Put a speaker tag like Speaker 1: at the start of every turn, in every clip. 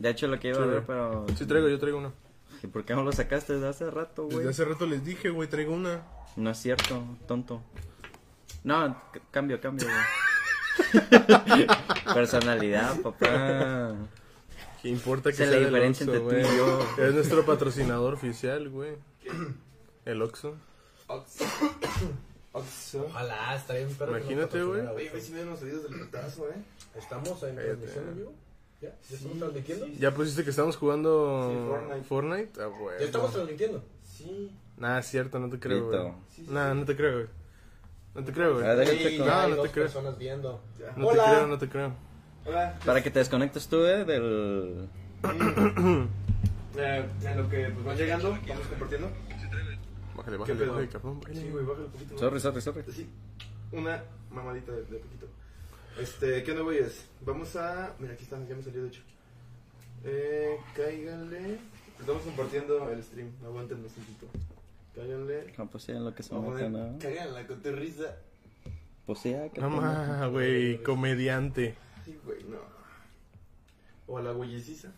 Speaker 1: De hecho, lo que iba
Speaker 2: Sí,
Speaker 1: a ver, pero.
Speaker 2: Sí traigo, yo traigo una.
Speaker 1: ¿Y por qué no lo sacaste desde hace rato, güey?
Speaker 2: Desde hace rato les dije, güey, traigo una.
Speaker 1: No es cierto, tonto. No, cambio, cambio, güey. Personalidad, papá.
Speaker 2: ¿Qué importa que
Speaker 1: es
Speaker 2: sea
Speaker 1: la diferencia
Speaker 2: Oxxo,
Speaker 1: entre tú y yo.
Speaker 2: Es nuestro patrocinador oficial, güey. El Oxxo.
Speaker 3: Oxxo. Oxxo.
Speaker 4: Ojalá, estaría bien nos
Speaker 2: Imagínate, güey.
Speaker 3: Oye, güey, si me los oídos del putazo, eh.
Speaker 4: Estamos en transmisión en vivo. ¿Ya? ¿Ya estamos transmitiendo?
Speaker 2: ¿Ya pusiste que estamos jugando
Speaker 3: Sí, Fortnite.
Speaker 2: Fortnite? Ah, güey.
Speaker 4: ¿Ya estamos transmitiendo?
Speaker 3: Sí.
Speaker 2: Nah, es cierto, no te creo, güey.
Speaker 1: Pito.
Speaker 3: Sí, sí,
Speaker 2: Nah, no te creo, güey. No te creo, güey.
Speaker 1: Ah,
Speaker 2: No, no te
Speaker 4: dos
Speaker 2: creo.
Speaker 4: personas viendo.
Speaker 2: No
Speaker 3: Hola.
Speaker 2: te creo, no te creo.
Speaker 3: Hola.
Speaker 1: Para que te desconectes tú, eh, del...
Speaker 3: Eh, en lo que pues van llegando, vamos compartiendo.
Speaker 2: Bájale,
Speaker 3: ¿Qué
Speaker 2: bájale, bájale, cabrón.
Speaker 3: Sí, güey, bájale un poquito.
Speaker 1: Sorry, sorry, sorry.
Speaker 3: Sí, una mamadita de, de poquito. Este, ¿qué onda, güeyes? Vamos a. Mira, aquí está, ya me salió de hecho. Eh, cáiganle. Estamos compartiendo el stream, aguanten un tantito. Cáiganle.
Speaker 1: No, pues sí, en lo que se
Speaker 3: Vamos. Cáiganla con tu risa.
Speaker 1: Pues sí, ah, qué
Speaker 2: No más, güey, comediante.
Speaker 3: Ay, güey, no. O a la güeyesiza.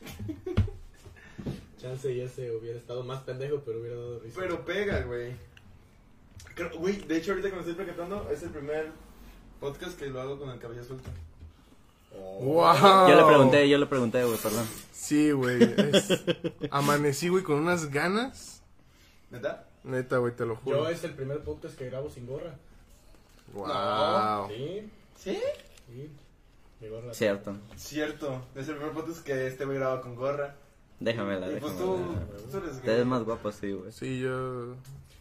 Speaker 4: Chance ya se hubiera estado más pendejo, pero hubiera dado risa.
Speaker 3: Pero pega, güey. Creo- Güey, de hecho, ahorita que me estoy percatando, es el primer podcast que lo hago con el cabello suelto.
Speaker 2: ¡Wow!
Speaker 1: Yo le pregunté, yo le pregunté, güey, perdón.
Speaker 2: Sí, güey. es- Amanecí, güey, con unas ganas.
Speaker 3: ¿Neta?
Speaker 2: Neta, güey, te lo juro.
Speaker 4: Yo es el primer podcast que grabo sin gorra.
Speaker 2: Wow.
Speaker 4: Sí,
Speaker 3: ¿Sí?
Speaker 4: sí. Mi gorra.
Speaker 1: Cierto.
Speaker 3: Cierto. Es el primer podcast que este güey graba con gorra.
Speaker 1: Déjamela,
Speaker 3: Y pues
Speaker 1: déjamela.
Speaker 3: tú, tú eres
Speaker 1: Te ves más guapo, sí, güey.
Speaker 2: Sí, yo.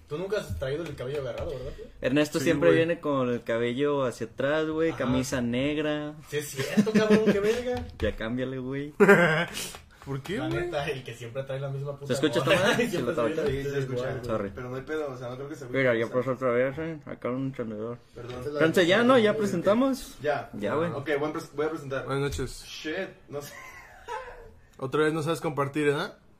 Speaker 4: Tú nunca has traído el cabello agarrado, ¿verdad? tío?
Speaker 1: Ernesto
Speaker 2: Sí,
Speaker 1: siempre
Speaker 2: güey.
Speaker 1: viene con el cabello hacia atrás, güey,
Speaker 4: Ajá.
Speaker 1: camisa negra.
Speaker 4: Sí, es cierto, cabrón, qué verga.
Speaker 1: Ya cámbiale, güey.
Speaker 2: ¿Por qué,
Speaker 4: La
Speaker 2: güey?
Speaker 4: neta, el que siempre trae la misma puta.
Speaker 1: ¿Se escucha esta madre?
Speaker 4: Y siempre
Speaker 1: Sí,
Speaker 4: se
Speaker 3: escucha.
Speaker 1: Sorry.
Speaker 3: Pero no hay pedo, o sea, no creo que se
Speaker 1: Mira, ya paso otra vez, eh. Acá un encendedor.
Speaker 3: Perdón.
Speaker 1: Ya, ¿no? ¿Ya presentamos?
Speaker 3: Ya.
Speaker 1: Ya, güey.
Speaker 3: Ok, voy a presentar.
Speaker 2: Buenas noches.
Speaker 3: Shit, no sé.
Speaker 2: Otra vez no sabes compartir, ¿eh?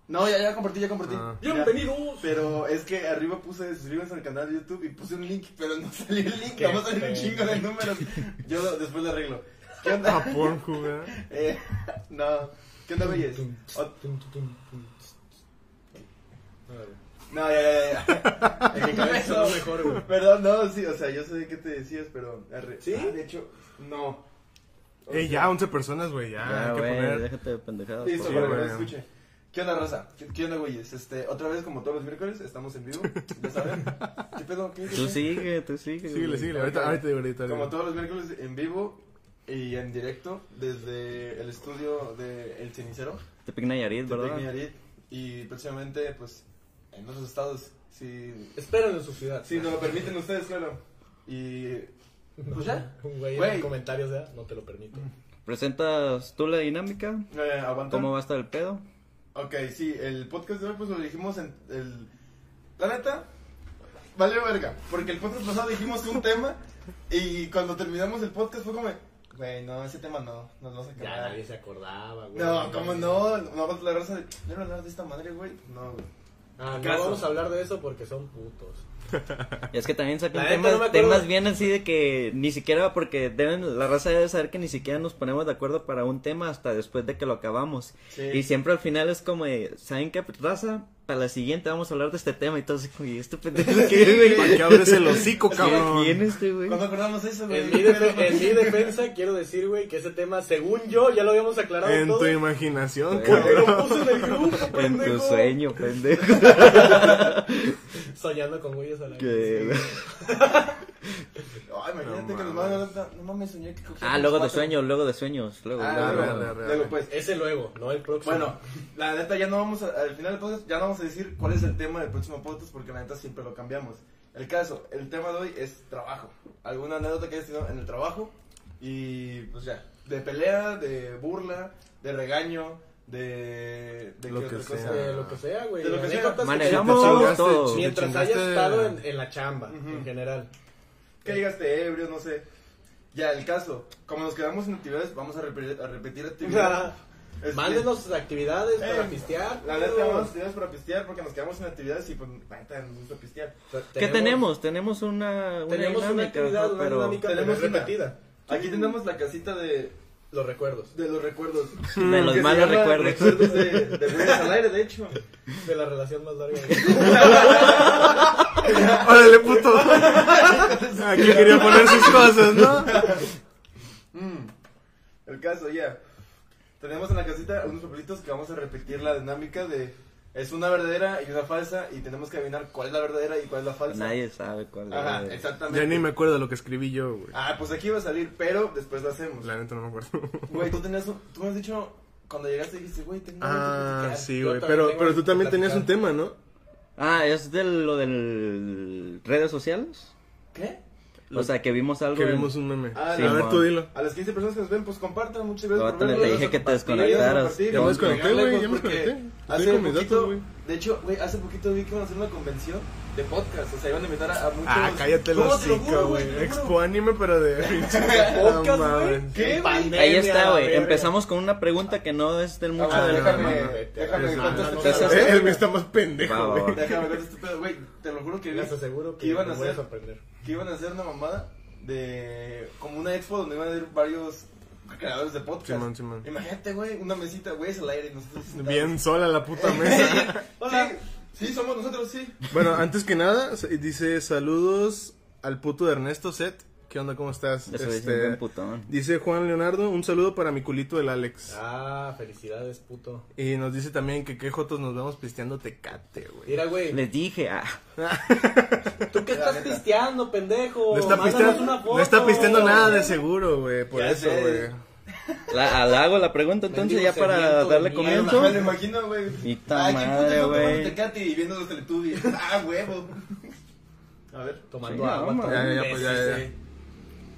Speaker 3: No, ya, ya compartí, ya compartí.
Speaker 2: Ah.
Speaker 3: Ya.
Speaker 4: Bienvenidos.
Speaker 3: Pero es que arriba puse suscríbanse al canal de YouTube y puse un link, pero no salió el link,
Speaker 4: Qué
Speaker 3: vamos a salir un chingo de números. Yo después lo arreglo. ¿Qué
Speaker 2: A
Speaker 3: onda?
Speaker 2: Pornhub, ¿eh?
Speaker 3: Eh, no. ¿Qué onda, güeyes? No, ya, ya, ya.
Speaker 4: En mi cabeza sonó mejor, güey.
Speaker 3: Perdón, no, sí, o sea, yo sé de qué te decías, pero. arre-
Speaker 4: ¿Sí?
Speaker 3: Ah, de hecho, no. O
Speaker 2: Eh,
Speaker 3: sea,
Speaker 2: ya, 11 personas, güey, ya.
Speaker 1: Ya,
Speaker 2: hay que poner.
Speaker 1: déjate de pendejadas.
Speaker 3: Listo,
Speaker 2: Sí,
Speaker 3: para que no escuche. ¿Qué onda, raza? ¿Qué, qué onda, güeyes? Este, otra vez, como todos los miércoles, estamos en vivo. ¿Ya saben? ¿Qué pedo? ¿Qué, qué,
Speaker 1: Tú sigue, tú sigue.
Speaker 2: Síguele, síguele. Ahorita, ahorita, ahorita.
Speaker 3: Como todos los miércoles en vivo y en directo desde el estudio de El Cenicero,
Speaker 1: Tepic Nayarit,
Speaker 3: Tepic
Speaker 1: ¿verdad?
Speaker 3: Nayarit, y próximamente, pues, en otros estados, si,
Speaker 4: Esperen en su ciudad.
Speaker 3: si nos lo permiten ustedes, claro. Y, pues ya,
Speaker 4: Un güey en
Speaker 3: Güey.
Speaker 4: los comentarios, ¿eh? No te lo permito.
Speaker 1: ¿Presentas tú la dinámica?
Speaker 3: eh, aguanta.
Speaker 1: ¿Cómo va a estar el pedo?
Speaker 3: Ok, sí, el podcast de hoy pues lo dijimos en el... La neta, valió verga, porque el podcast pasado dijimos un tema y cuando terminamos el podcast fue como, güey, no, ese tema no, nos vamos a
Speaker 4: Ya
Speaker 3: acabar.
Speaker 4: nadie se acordaba, güey.
Speaker 3: No, ¿cómo no? No, la raza de, ¿no iban a hablar de esta madre, güey? No, güey.
Speaker 4: Ah, no vamos a hablar de eso porque son putos.
Speaker 1: Y es que también sacan temas,
Speaker 4: no
Speaker 1: temas bien así de que ni siquiera, porque deben, la raza debe saber que ni siquiera nos ponemos de acuerdo para un tema hasta después de que lo acabamos.
Speaker 3: Sí.
Speaker 1: Y siempre al final es como, de, ¿saben qué, raza? Para la siguiente vamos a hablar de este tema y todo así como, ¿y este pendejo qué, güey?
Speaker 2: ¿Para qué abres el hocico, cabrón?
Speaker 1: ¿Quién este, güey?
Speaker 3: ¿Cuándo acordamos eso, güey?
Speaker 4: En mi, defe- en mi defensa, quiero decir, güey, que ese tema, según yo, ya lo habíamos aclarado
Speaker 2: En
Speaker 4: todo.
Speaker 2: tu imaginación,
Speaker 1: Güey.
Speaker 4: Porque
Speaker 2: cabrón.
Speaker 4: lo puse en el grupo,
Speaker 1: En tu sueño, pendejo.
Speaker 4: Soñando con güeyes a la
Speaker 1: Que-
Speaker 3: Ay, imagínate
Speaker 2: No
Speaker 3: que nos
Speaker 2: mames.
Speaker 3: mandan, no mames, soñé que
Speaker 1: Ah, luego de sueños, luego de sueños. Luego,
Speaker 3: Ah,
Speaker 2: arre.
Speaker 1: Luego,
Speaker 3: pues,
Speaker 4: Ese luego, no el próximo.
Speaker 3: Bueno, la neta ya no vamos a, al final del podcast ya no vamos a decir cuál es el tema del próximo podcast porque la neta siempre lo cambiamos. El caso, el tema de hoy es trabajo. ¿Alguna anécdota que hayas tenido en el trabajo? Y pues ya, de pelea, de burla, de regaño, de... de
Speaker 2: Lo que sea.
Speaker 4: de lo que sea, güey.
Speaker 3: De lo que sea.
Speaker 4: Que
Speaker 1: Manejamos
Speaker 2: chingaste,
Speaker 1: todo.
Speaker 4: Mientras
Speaker 2: chingaste-
Speaker 4: hayas estado en, en la chamba, en general.
Speaker 3: Que llegaste ebrio, no sé. Ya, el caso, como nos quedamos en actividades, vamos a repetir, a repetir actividades. Este,
Speaker 4: Mándenos sus actividades
Speaker 3: Eh,
Speaker 4: para pistear.
Speaker 3: La neta, vamos a actividades para pistear porque nos quedamos en actividades y pues, neta, nos gusta pistear.
Speaker 1: ¿Qué tenemos? Tenemos una, una
Speaker 4: Tenemos una actividad, una dinámica
Speaker 3: tenemos una.
Speaker 4: repetida.
Speaker 3: Aquí tenemos la casita de
Speaker 4: Los recuerdos.
Speaker 3: de los recuerdos.
Speaker 1: De los malos recuerdos.
Speaker 3: Recuerdos de, de al aire, de hecho.
Speaker 4: De la relación más larga.
Speaker 2: Órale, puto. Aquí quería poner sus cosas, ¿no?
Speaker 3: Mm. El caso, ya. Tenemos en la casita unos papelitos que vamos a repetir la dinámica de... Es una verdadera y una falsa y tenemos que adivinar cuál es la verdadera y cuál es la falsa.
Speaker 1: Nadie sabe cuál
Speaker 3: Ajá,
Speaker 1: es.
Speaker 3: exactamente.
Speaker 2: Ya ni me acuerdo de lo que escribí yo, güey.
Speaker 3: Ah, pues aquí va a salir, pero después lo hacemos.
Speaker 2: La neta no me acuerdo.
Speaker 3: Güey, tú tenías un- Tú me has dicho... Cuando llegaste dijiste, güey, tengo algo que
Speaker 2: Ah,
Speaker 3: platicar.
Speaker 2: sí,
Speaker 4: Yo
Speaker 2: güey.
Speaker 4: también
Speaker 2: Pero,
Speaker 4: tengo
Speaker 2: pero tú
Speaker 4: que
Speaker 2: también tenías un
Speaker 4: platicar.
Speaker 2: tema, ¿no?
Speaker 1: Ah, ¿es de lo del redes sociales?
Speaker 3: ¿Qué?
Speaker 1: O sea, que vimos algo.
Speaker 2: Que
Speaker 1: en-
Speaker 2: vimos un meme.
Speaker 3: Ah,
Speaker 2: a
Speaker 1: sí,
Speaker 2: ver,
Speaker 1: mon.
Speaker 2: tú dilo.
Speaker 3: A las 15 personas que nos ven, pues compartan. Muchas gracias
Speaker 1: No,
Speaker 3: por
Speaker 1: te- dije que te
Speaker 3: a
Speaker 1: desconectaras.
Speaker 2: Ya me
Speaker 3: a
Speaker 2: desconecté, güey,
Speaker 3: lejos
Speaker 2: ya me desconecté.
Speaker 3: Hace poquito,
Speaker 2: datos, güey.
Speaker 3: de hecho, güey, hace poquito vi que iban a hacer una convención de podcast. O sea, iban a invitar a, a muchos.
Speaker 2: Ah, cállate el
Speaker 3: No, te lo
Speaker 2: hocico,
Speaker 3: juro,
Speaker 2: güey. Expo anime, pero de.
Speaker 4: Podcast, güey.
Speaker 3: ¿Qué, güey?
Speaker 4: Pandemia,
Speaker 1: Ahí está, güey. Empezamos con una pregunta que no es del mucho del
Speaker 3: déjame, déjame.
Speaker 2: Eh, El güey está más pendejo, güey.
Speaker 3: Déjame contar este pedo, güey. Te lo juro que vi
Speaker 4: aseguro que
Speaker 3: iban a hacer que iban a hacer una mamada de como una expo donde iban a ir varios creadores de podcast.
Speaker 2: Simón, Simón.
Speaker 3: Imagínate, güey, una mesita, güey, es al aire nosotros.
Speaker 2: Bien sola la puta mesa.
Speaker 3: Hola. Sí, somos nosotros, sí.
Speaker 2: Bueno, antes que nada, dice saludos al puto de Ernesto Set. ¿Qué onda? ¿Cómo estás?
Speaker 1: Eso
Speaker 2: Este,
Speaker 1: dice un putón.
Speaker 2: dice Juan Leonardo, un saludo para mi culito el Alex.
Speaker 4: Ah, felicidades, puto.
Speaker 2: Y nos dice también que qué jotos nos vemos pisteando tecate, güey.
Speaker 4: Mira, güey.
Speaker 1: Les dije, ah,
Speaker 4: ¿Tú qué estás pisteando, pendejo?
Speaker 2: No está, pisteando,
Speaker 4: una foto.
Speaker 2: no está pisteando nada de seguro, güey. Por
Speaker 3: Ya
Speaker 2: eso, güey.
Speaker 1: La, la hago la pregunta entonces ya para darle comienzo.
Speaker 3: Me lo imagino, güey. Ay, qué puto
Speaker 1: madre,
Speaker 3: no
Speaker 1: güey.
Speaker 3: tomando Tecate y viendo los Teletubbies. Ah, huevo. A ver.
Speaker 4: Tomando
Speaker 1: Sí,
Speaker 4: agua.
Speaker 1: vamos.
Speaker 2: Ya, ya, pues, ya.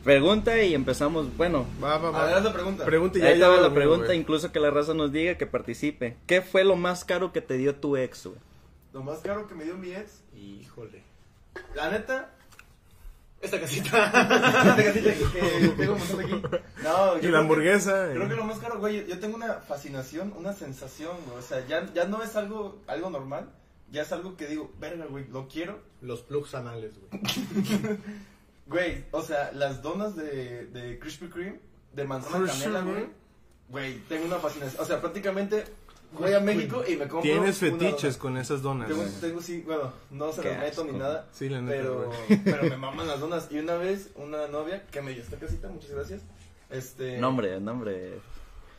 Speaker 1: Pregunta y empezamos. Bueno,
Speaker 2: Va, va,
Speaker 3: A ver, haz
Speaker 2: va.
Speaker 3: la pregunta.
Speaker 2: Pregunta y ya.
Speaker 1: ahí estaba la pregunta,
Speaker 2: güey.
Speaker 1: incluso que la raza nos diga que participe. ¿Qué fue lo más caro que te dio tu ex, güey?
Speaker 3: Lo más caro que me dio mi ex.
Speaker 4: Híjole.
Speaker 3: La neta.
Speaker 4: Esta casita.
Speaker 3: Esta casita que, que tengo montón aquí. No,
Speaker 2: Y
Speaker 3: creo
Speaker 2: la
Speaker 3: que-
Speaker 2: hamburguesa.
Speaker 3: Creo que
Speaker 2: eh.
Speaker 3: lo más caro, güey, yo tengo una fascinación, una sensación, güey. O sea, ya, ya no es algo, algo normal. Ya es algo que digo, verga, güey, lo quiero.
Speaker 4: Los plugs anales, güey.
Speaker 3: Güey, o sea, las donas de, de Krispy Kreme, de manzana canela, güey. Güey, tengo una fascinación. O sea, prácticamente voy a México y me compro.
Speaker 2: Tienes
Speaker 3: una
Speaker 2: fetiches
Speaker 3: dona.
Speaker 2: con esas donas.
Speaker 3: Tengo, tengo, sí, bueno, no se las meto ni nada.
Speaker 2: Sí, la neta,
Speaker 3: Pero,
Speaker 2: güey.
Speaker 3: pero me maman las donas. Y una vez, una novia que me dio esta casita, muchas gracias. Este.
Speaker 1: Nombre, nombre.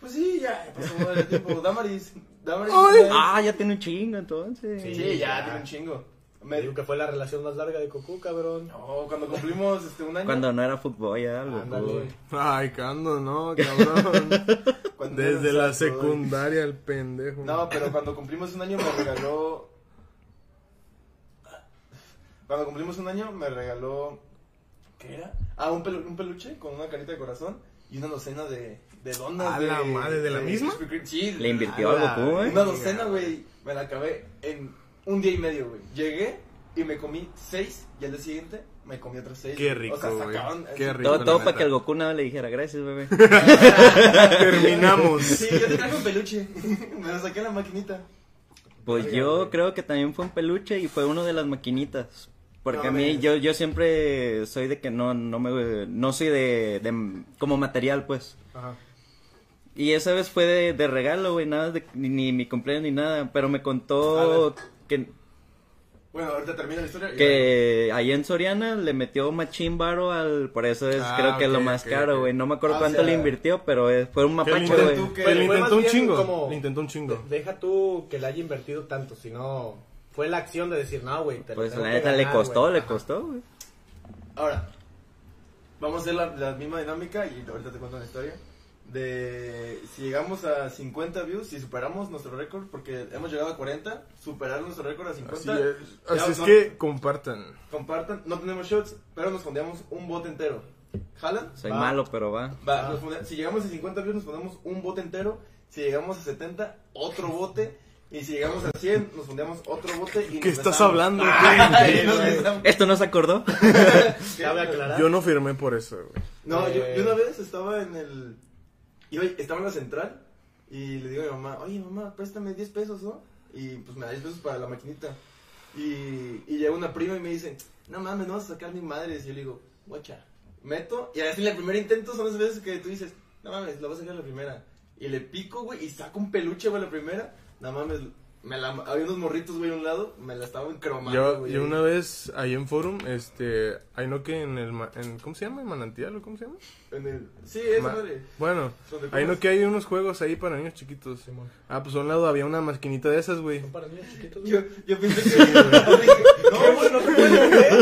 Speaker 3: Pues sí, ya pasó el tiempo. Damaris. Damaris.
Speaker 2: Ay.
Speaker 1: Ah, ya tiene un chingo entonces.
Speaker 3: Sí,
Speaker 4: Sí,
Speaker 3: ya,
Speaker 4: ya.
Speaker 3: tiene un chingo.
Speaker 4: Me digo que fue la relación más larga de Cocu, cabrón.
Speaker 3: No, cuando cumplimos este, un año.
Speaker 1: Cuando no era fútbol, ya algo.
Speaker 4: Ándale.
Speaker 2: Ay, Cando, no, cabrón.
Speaker 3: cuando
Speaker 2: Desde la secundaria, el pendejo.
Speaker 3: No, pero cuando cumplimos un año me regaló. Cuando cumplimos un año me regaló. ¿Qué era? Ah, un, pelu- un peluche con una carita de corazón y una docena de, de donas.
Speaker 2: ¿A
Speaker 3: de,
Speaker 2: la madre, de la misma?
Speaker 3: Sí,
Speaker 1: Le invirtió
Speaker 2: A
Speaker 1: algo tú, güey.
Speaker 3: Una docena, güey. Me la acabé en un día y medio, güey. Llegué y me comí seis y al día siguiente me comí otras seis.
Speaker 2: Qué
Speaker 3: O
Speaker 2: rico,
Speaker 3: sea,
Speaker 2: güey.
Speaker 3: sacaban-
Speaker 2: Qué rico.
Speaker 1: Todo, para que el Goku nada le dijera, gracias, bebé.
Speaker 2: Terminamos.
Speaker 3: Sí, yo te traje un peluche. me lo saqué en la maquinita.
Speaker 1: Pues yo
Speaker 3: güey.
Speaker 1: creo que también fue un peluche y fue uno de las maquinitas. Porque
Speaker 3: No
Speaker 1: a mí, yo, yo siempre soy de que no, no me, no soy de, de, como material, pues.
Speaker 4: Ajá.
Speaker 3: Y esa vez fue de, de regalo, güey, nada de, ni, ni mi cumpleaños ni nada, pero me contó que,
Speaker 2: Bueno, ahorita termina la historia.
Speaker 3: que ahí en Soriana le metió machín varo al, por eso es,
Speaker 2: Ah,
Speaker 3: creo que es lo más caro, güey, no me acuerdo
Speaker 2: Ah, o
Speaker 3: cuánto
Speaker 2: sea,
Speaker 3: le invirtió, pero es- fue un mapacho, güey.
Speaker 2: le intentó un chingo. Le intentó un chingo.
Speaker 4: De- Deja tú que le haya invertido tanto, sino fue la acción de decir, no, güey. te lo
Speaker 3: Pues la neta le costó,
Speaker 4: güey".
Speaker 3: le costó, güey.
Speaker 2: Ahora, vamos a hacer la, la misma dinámica y ahorita te cuento la historia. De si llegamos a 50 views, si superamos nuestro récord, porque hemos llegado a 40, superar nuestro récord a 50.
Speaker 5: Así es,
Speaker 2: Ya,
Speaker 5: así es
Speaker 2: no-
Speaker 5: que compartan.
Speaker 2: Compartan, no tenemos shots, pero nos fondeamos un bote entero. ¿Jalan?
Speaker 3: Soy
Speaker 4: Va.
Speaker 3: malo, pero va.
Speaker 2: Va,
Speaker 4: Ah.
Speaker 2: nos si llegamos a 50 views, nos ponemos un bote entero. Si llegamos a 70, otro bote. Y si llegamos a 100, nos fondeamos otro bote. Y
Speaker 5: ¿Qué
Speaker 2: nos
Speaker 5: estás
Speaker 2: besamos.
Speaker 5: hablando?
Speaker 2: Ay.
Speaker 3: ¿Esto no se acordó?
Speaker 4: Cabe aclarar.
Speaker 5: Yo no firmé por eso, güey.
Speaker 2: No, yo,
Speaker 4: Eh.
Speaker 2: yo una vez estaba en el. Iba, estaba en la central y le digo a mi mamá, oye mamá, préstame 10 pesos, ¿no? Y pues me da 10 pesos para la maquinita. Y, y llega una prima y me dice, no mames, no vas a sacar mi madre. Y yo le digo, guacha, meto. Y así el primer intento son las veces que tú dices,
Speaker 3: no mames, lo voy a sacar la primera. Y le pico, güey, y saco un peluche, güey, la primera. No mames, me la, había unos morritos, güey, a un lado, me la estaban cromando,
Speaker 2: Yo,
Speaker 3: güey.
Speaker 2: yo una vez ahí en Forum, este, hay no que en el, ma- en, ¿cómo se llama? ¿En manantial o cómo se llama?
Speaker 3: En el... Sí,
Speaker 2: Ma-
Speaker 3: madre.
Speaker 2: Bueno, hay no que hay unos juegos ahí para niños chiquitos. Ah, pues a un lado había una maquinita de esas, güey.
Speaker 4: Son para niños chiquitos, güey.
Speaker 3: Yo, yo pensé que... no, güey, no.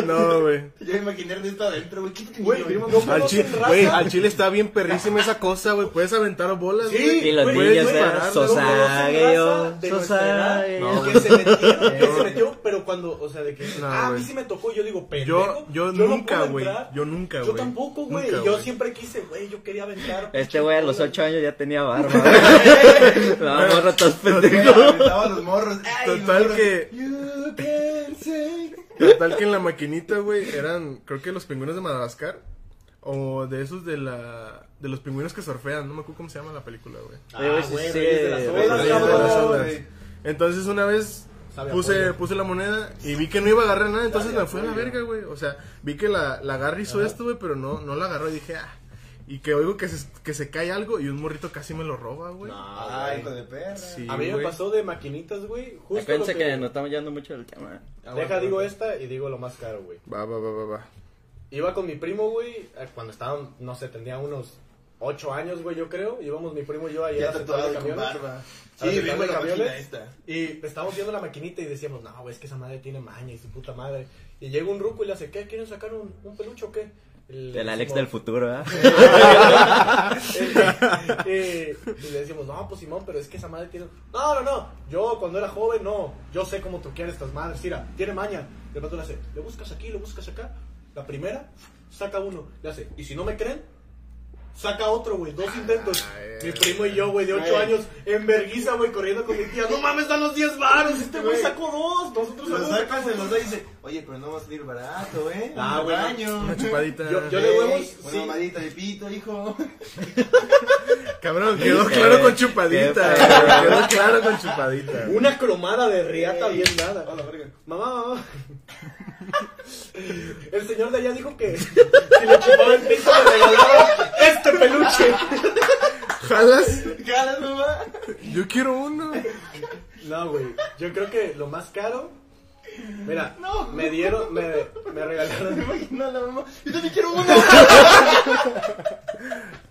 Speaker 2: No, güey.
Speaker 3: Yo me imaginé Ernesto adentro, güey. ¿Qué
Speaker 4: Güey, no
Speaker 2: Al güey, al chile está bien perrísima esa cosa, güey. Puedes aventar bolas,
Speaker 4: Sí,
Speaker 2: güey.
Speaker 1: Y los niños.
Speaker 4: ¿no conocen
Speaker 1: Sosague yo,
Speaker 4: de
Speaker 1: sosague yo.
Speaker 4: Que se metió, que se metió, pero cuando, o sea, de que,
Speaker 2: No,
Speaker 4: ah, a mí sí me tocó, yo digo, pendejo.
Speaker 2: Yo, yo,
Speaker 4: no
Speaker 2: nunca, güey. Yo nunca,
Speaker 4: Yo
Speaker 2: güey.
Speaker 4: tampoco, güey. Yo siempre quise, güey, yo quería aventar.
Speaker 1: Este güey a los
Speaker 4: pinches
Speaker 1: 8 años ya tenía barba.
Speaker 3: güey?
Speaker 1: No, morro, estás
Speaker 3: Porque
Speaker 1: pendejo.
Speaker 3: aventaba los morros. Ay, los
Speaker 2: Total que-
Speaker 3: You can say.
Speaker 2: Total que en la maquinita, güey, eran, creo que los pingüinos de Madagascar. O de esos de la. De los pingüinos que surfean. No me acuerdo cómo se llama la película, güey.
Speaker 1: Oye, güey, sí,
Speaker 4: güey,
Speaker 1: sí,
Speaker 4: Reyes de las
Speaker 1: güey,
Speaker 4: Olas,
Speaker 2: Reyes de las
Speaker 4: cabrón.
Speaker 2: Olas.
Speaker 3: güey.
Speaker 2: Entonces una vez puse, puse la moneda y vi que no iba a agarrar nada, entonces me fui a la verga, güey. O sea, vi que la, la agarra hizo esto, güey, pero no, no la agarró y dije, ah. Y que oigo que se, que se cae algo y un morrito casi me lo roba, güey.
Speaker 3: Ay, hijo de perra.
Speaker 2: Sí,
Speaker 4: A mí me
Speaker 2: güey.
Speaker 4: pasó de maquinitas, güey. Justo
Speaker 1: Acuérdense
Speaker 4: lo
Speaker 1: que nos estamos yendo mucho del tema.
Speaker 4: Deja, digo esta y digo lo más caro, güey.
Speaker 2: Va, va, va, va, va.
Speaker 4: Iba con mi primo, güey, eh, cuando estaban, no sé, tenía unos 8 años, güey, yo creo. Íbamos mi primo y yo ahí
Speaker 3: Ya
Speaker 4: a la central
Speaker 3: tatuado
Speaker 4: de
Speaker 3: y con
Speaker 4: camiones.
Speaker 3: barba.
Speaker 4: A la
Speaker 3: Sí,
Speaker 4: central
Speaker 3: vengo
Speaker 4: de
Speaker 3: la máquina esta.
Speaker 4: Y estábamos viendo la maquinita y decíamos, no, güey, es que esa madre tiene maña y su puta madre. Y llega un ruco y le hace, ¿qué? ¿Quieren sacar un, un peluche o qué? Le
Speaker 1: El Alex
Speaker 4: decimos-
Speaker 1: del futuro, ¿eh?
Speaker 4: Eh, y le decimos, no, pues Simón, pero es que esa madre tiene. No, no, no. Yo cuando era joven, no. Yo sé cómo truquear estas madres. Mira, tiene maña. De pronto le hace, le buscas aquí, le buscas acá. La primera, saca uno. Le hace, y si no me creen, saca otro, güey. Dos intentos. Mi primo y yo, güey, de 8
Speaker 3: Güey.
Speaker 4: años, en verguiza, güey, corriendo con mi tía. No mames, dan los 10 varos. Este güey sacó dos. Nosotros
Speaker 3: Lo
Speaker 4: sacamos
Speaker 3: se los da y dice, oye, pero no va a salir barato, ¿eh?
Speaker 4: Ah, güey.
Speaker 2: Una chupadita.
Speaker 4: Yo- yo le huevos,
Speaker 3: Una
Speaker 4: sí.
Speaker 3: mamadita de pito, hijo.
Speaker 2: Cabrón, quedó claro con chupadita. Quedó claro con chupadita.
Speaker 4: Una cromada de riata bien dada. Mamá, mamá. El señor de allá dijo que si le chupaba el pito le regalaba este peluche.
Speaker 2: ¿Jalas?
Speaker 3: Jalas, mamá.
Speaker 2: Yo quiero uno.
Speaker 4: No, güey. Yo creo que lo más caro. Mira,
Speaker 3: No.
Speaker 4: me dieron, me, me
Speaker 3: Me
Speaker 4: regalaron.
Speaker 3: imagino a la mamá. Yo también quiero uno.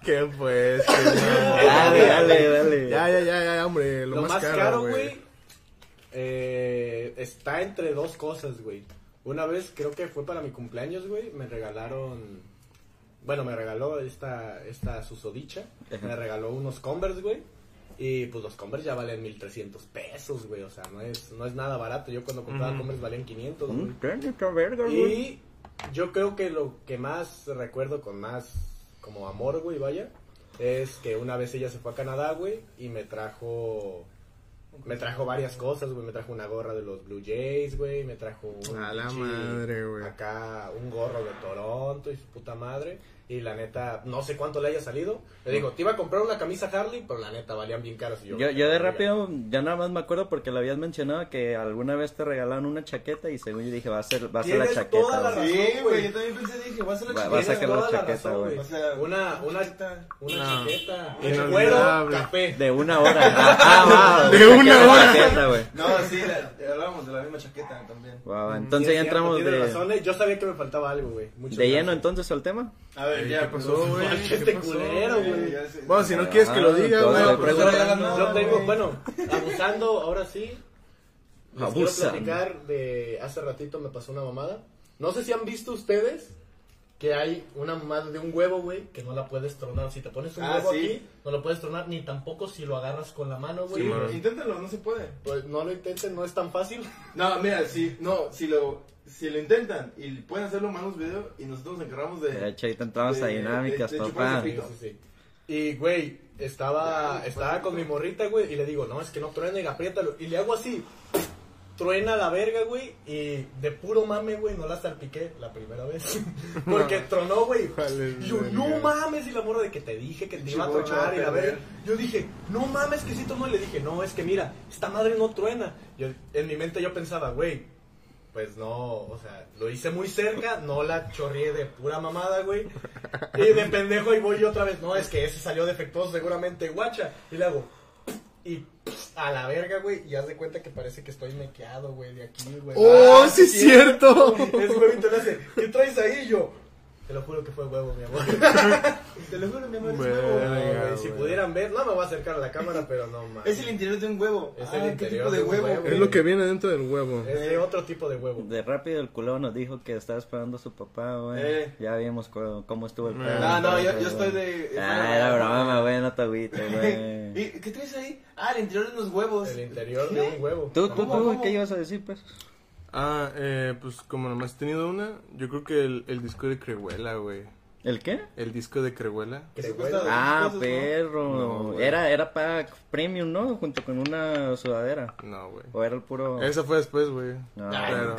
Speaker 2: ¿Qué pues? qué
Speaker 1: Dale, dale, dale.
Speaker 2: Ya, ya, ya, ya, hombre. Lo,
Speaker 4: Lo
Speaker 2: más, caro, güey,
Speaker 4: eh, está entre dos cosas, güey. Una vez, creo que fue para mi cumpleaños, güey, me regalaron... Bueno, me regaló esta, esta susodicha. Me regaló unos Converse, güey. Y pues los Converse ya valen 1300 pesos, güey. O sea, no es, no es nada barato. Yo cuando compraba. Converse valían 500, güey.
Speaker 1: Mm, ¿Qué? Esta verga, güey.
Speaker 4: Y yo creo que lo que más recuerdo con más como amor, güey, vaya, es que una vez ella se fue a Canadá, güey, y me trajo me trajo varias cosas, güey, me trajo una gorra de los Blue Jays, güey, me trajo un
Speaker 2: A la madre, güey.
Speaker 4: acá un gorro de Toronto y su puta madre. Y la neta, no sé cuánto le haya salido. Le digo, te iba a comprar una camisa Harley, pero la neta valían bien caras. Y yo,
Speaker 1: Yo, yo de rápido, ya nada más me acuerdo porque lo habías mencionado que alguna vez te regalaron una chaqueta y según yo dije, va a ser, va a ser la chaqueta.
Speaker 4: toda la
Speaker 1: güey.
Speaker 3: Sí,
Speaker 4: razón,
Speaker 3: güey. Yo también pensé, dije, voy a hacer la
Speaker 1: Va-
Speaker 3: chiquita.
Speaker 1: va a sacar la
Speaker 4: la
Speaker 1: chaqueta,
Speaker 4: razón,
Speaker 1: güey.
Speaker 3: O sea,
Speaker 4: Una, una,
Speaker 3: chaqueta.
Speaker 4: una
Speaker 2: No.
Speaker 4: chaqueta. De
Speaker 2: Inolvidable.
Speaker 4: cuero, café.
Speaker 1: De una hora. Ah, ah, va,
Speaker 2: De
Speaker 1: saqué
Speaker 2: una
Speaker 1: la
Speaker 2: hora.
Speaker 1: chaqueta.
Speaker 3: No, sí, la- hablábamos de la misma chaqueta también.
Speaker 1: Va, va,
Speaker 4: Sí,
Speaker 1: Entonces
Speaker 4: es
Speaker 1: ya entramos de,
Speaker 4: razón, eh. Yo sabía que me faltaba algo, güey.
Speaker 1: De lleno entonces al tema.
Speaker 3: A ver, ya.
Speaker 2: ¿Qué pasó,
Speaker 3: pues,
Speaker 2: güey? ¿Qué
Speaker 4: este
Speaker 2: pasó?
Speaker 4: culero, güey.
Speaker 2: Bueno, si no quieres que lo diga,
Speaker 1: Ah,
Speaker 2: güey.
Speaker 1: estoy
Speaker 2: pues.
Speaker 4: Yo tengo, bueno, abusando, ahora sí. Les quiero platicar de hace ratito me pasó una mamada. No sé si han visto ustedes que hay una mamada de un huevo, güey, que no la puedes tronar. Si te pones un
Speaker 3: Ah,
Speaker 4: huevo
Speaker 3: sí.
Speaker 4: aquí, no lo puedes tronar, ni tampoco si lo agarras con la mano, güey.
Speaker 3: Sí,
Speaker 2: man.
Speaker 3: inténtalo, no se puede.
Speaker 4: Pues no lo intenten, no es tan fácil.
Speaker 3: No, mira, si, no, si lo, si lo intentan y pueden hacerlo manos video y nosotros nos encargamos de...
Speaker 1: De hecho, entramos a dinámicas,
Speaker 3: de- de
Speaker 1: papá.
Speaker 4: Sí. Y, güey, estaba, estaba con mi morrita, güey, y le digo, no, es que no truena y apriétalo. Y le hago así, truena la verga, güey, y de puro mame, güey, no la salpiqué la primera vez. Porque tronó, güey. Yo, no mames, y la morra de que te dije que te iba a tronar y la verga. Yo dije, no mames, que sí tronó. Y le dije, no, es que mira, esta madre no truena. Yo, en mi mente yo pensaba, güey, pues no, o sea, lo hice muy cerca, no la chorrié de pura mamada, güey. Y de pendejo y voy yo otra vez, no, es que ese salió defectuoso seguramente, guacha. Y le hago, y a la verga, güey, y haz de cuenta que parece que estoy mequeado, güey, de aquí, güey.
Speaker 2: ¡Oh,
Speaker 4: Ah,
Speaker 2: sí es cierto!
Speaker 4: Ese huevito le hace, ¿qué traes ahí? Y yo, te lo juro que fue huevo, mi amor. te lo juro, mi amor, es huevo.
Speaker 2: Verga,
Speaker 4: si
Speaker 2: güey.
Speaker 4: pudieran ver, no me voy a acercar a la cámara, pero no mames.
Speaker 6: Es el interior de un huevo.
Speaker 4: Es
Speaker 6: Ah,
Speaker 4: el
Speaker 6: ¿qué
Speaker 4: interior
Speaker 6: tipo de
Speaker 4: de un
Speaker 6: huevo?
Speaker 4: huevo.
Speaker 2: Es lo que viene dentro del huevo.
Speaker 4: Es de otro tipo de huevo.
Speaker 1: De rápido el culón nos dijo que estaba esperando a su papá, güey.
Speaker 6: Eh.
Speaker 1: Ya vimos cu- cómo estuvo el
Speaker 2: No,
Speaker 1: pedo.
Speaker 6: No, no, yo, yo estoy de.
Speaker 1: Ah, era broma, güey, no te agüites, güey.
Speaker 6: ¿Y qué traes ahí? Ah, el interior de unos huevos.
Speaker 4: El interior de un huevo.
Speaker 1: ¿Tú, tú,
Speaker 6: ¿Cómo,
Speaker 1: tú,
Speaker 6: cómo?
Speaker 1: qué ibas a decir, pues?
Speaker 2: Ah, eh, pues como nomás he tenido una, yo creo que el, el disco de Crehuela, güey.
Speaker 1: ¿El qué?
Speaker 2: El disco de Crehuela.
Speaker 1: Ah, perro.
Speaker 2: No,
Speaker 1: era, era pack premium, ¿no? Junto con una sudadera.
Speaker 2: No, güey.
Speaker 1: O era el puro.
Speaker 2: Esa fue después, güey.
Speaker 1: No,
Speaker 6: Ay,
Speaker 2: Pero,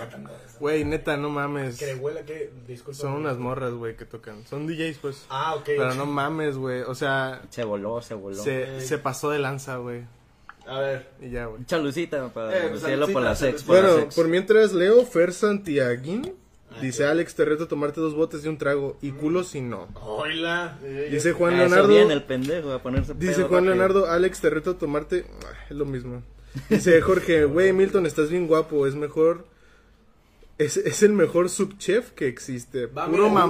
Speaker 2: güey, neta, no mames.
Speaker 4: Crehuela, ¿qué? Disculpa.
Speaker 2: Son unas morras, güey, que tocan. Son DJs, pues.
Speaker 4: Ah, ok.
Speaker 2: Pero no mames, güey. O sea,
Speaker 1: Se voló, se voló.
Speaker 2: se, se pasó de lanza, güey.
Speaker 6: A ver.
Speaker 2: Y ya, güey.
Speaker 1: Chalucita para
Speaker 6: Eh, pues,
Speaker 1: decirlo por
Speaker 6: saludcita,
Speaker 1: la sex.
Speaker 6: saludcita.
Speaker 1: por la
Speaker 2: Bueno, por mientras leo Fer Santiaguín. Dice Alex, te reto a tomarte dos botes de un trago. Y culo si no.
Speaker 4: Hola.
Speaker 2: Dice Juan
Speaker 1: Ah, eso
Speaker 2: Leonardo.
Speaker 1: viene el pendejo a ponerse
Speaker 2: Dice
Speaker 1: pedo
Speaker 2: Juan
Speaker 1: rápido.
Speaker 2: Leonardo, Alex, te reto a tomarte. Ah, Es lo mismo. Dice Jorge, güey, Milton, estás bien guapo. Es mejor. Es, es el mejor subchef que existe.
Speaker 4: Va,
Speaker 2: Puro
Speaker 4: mira.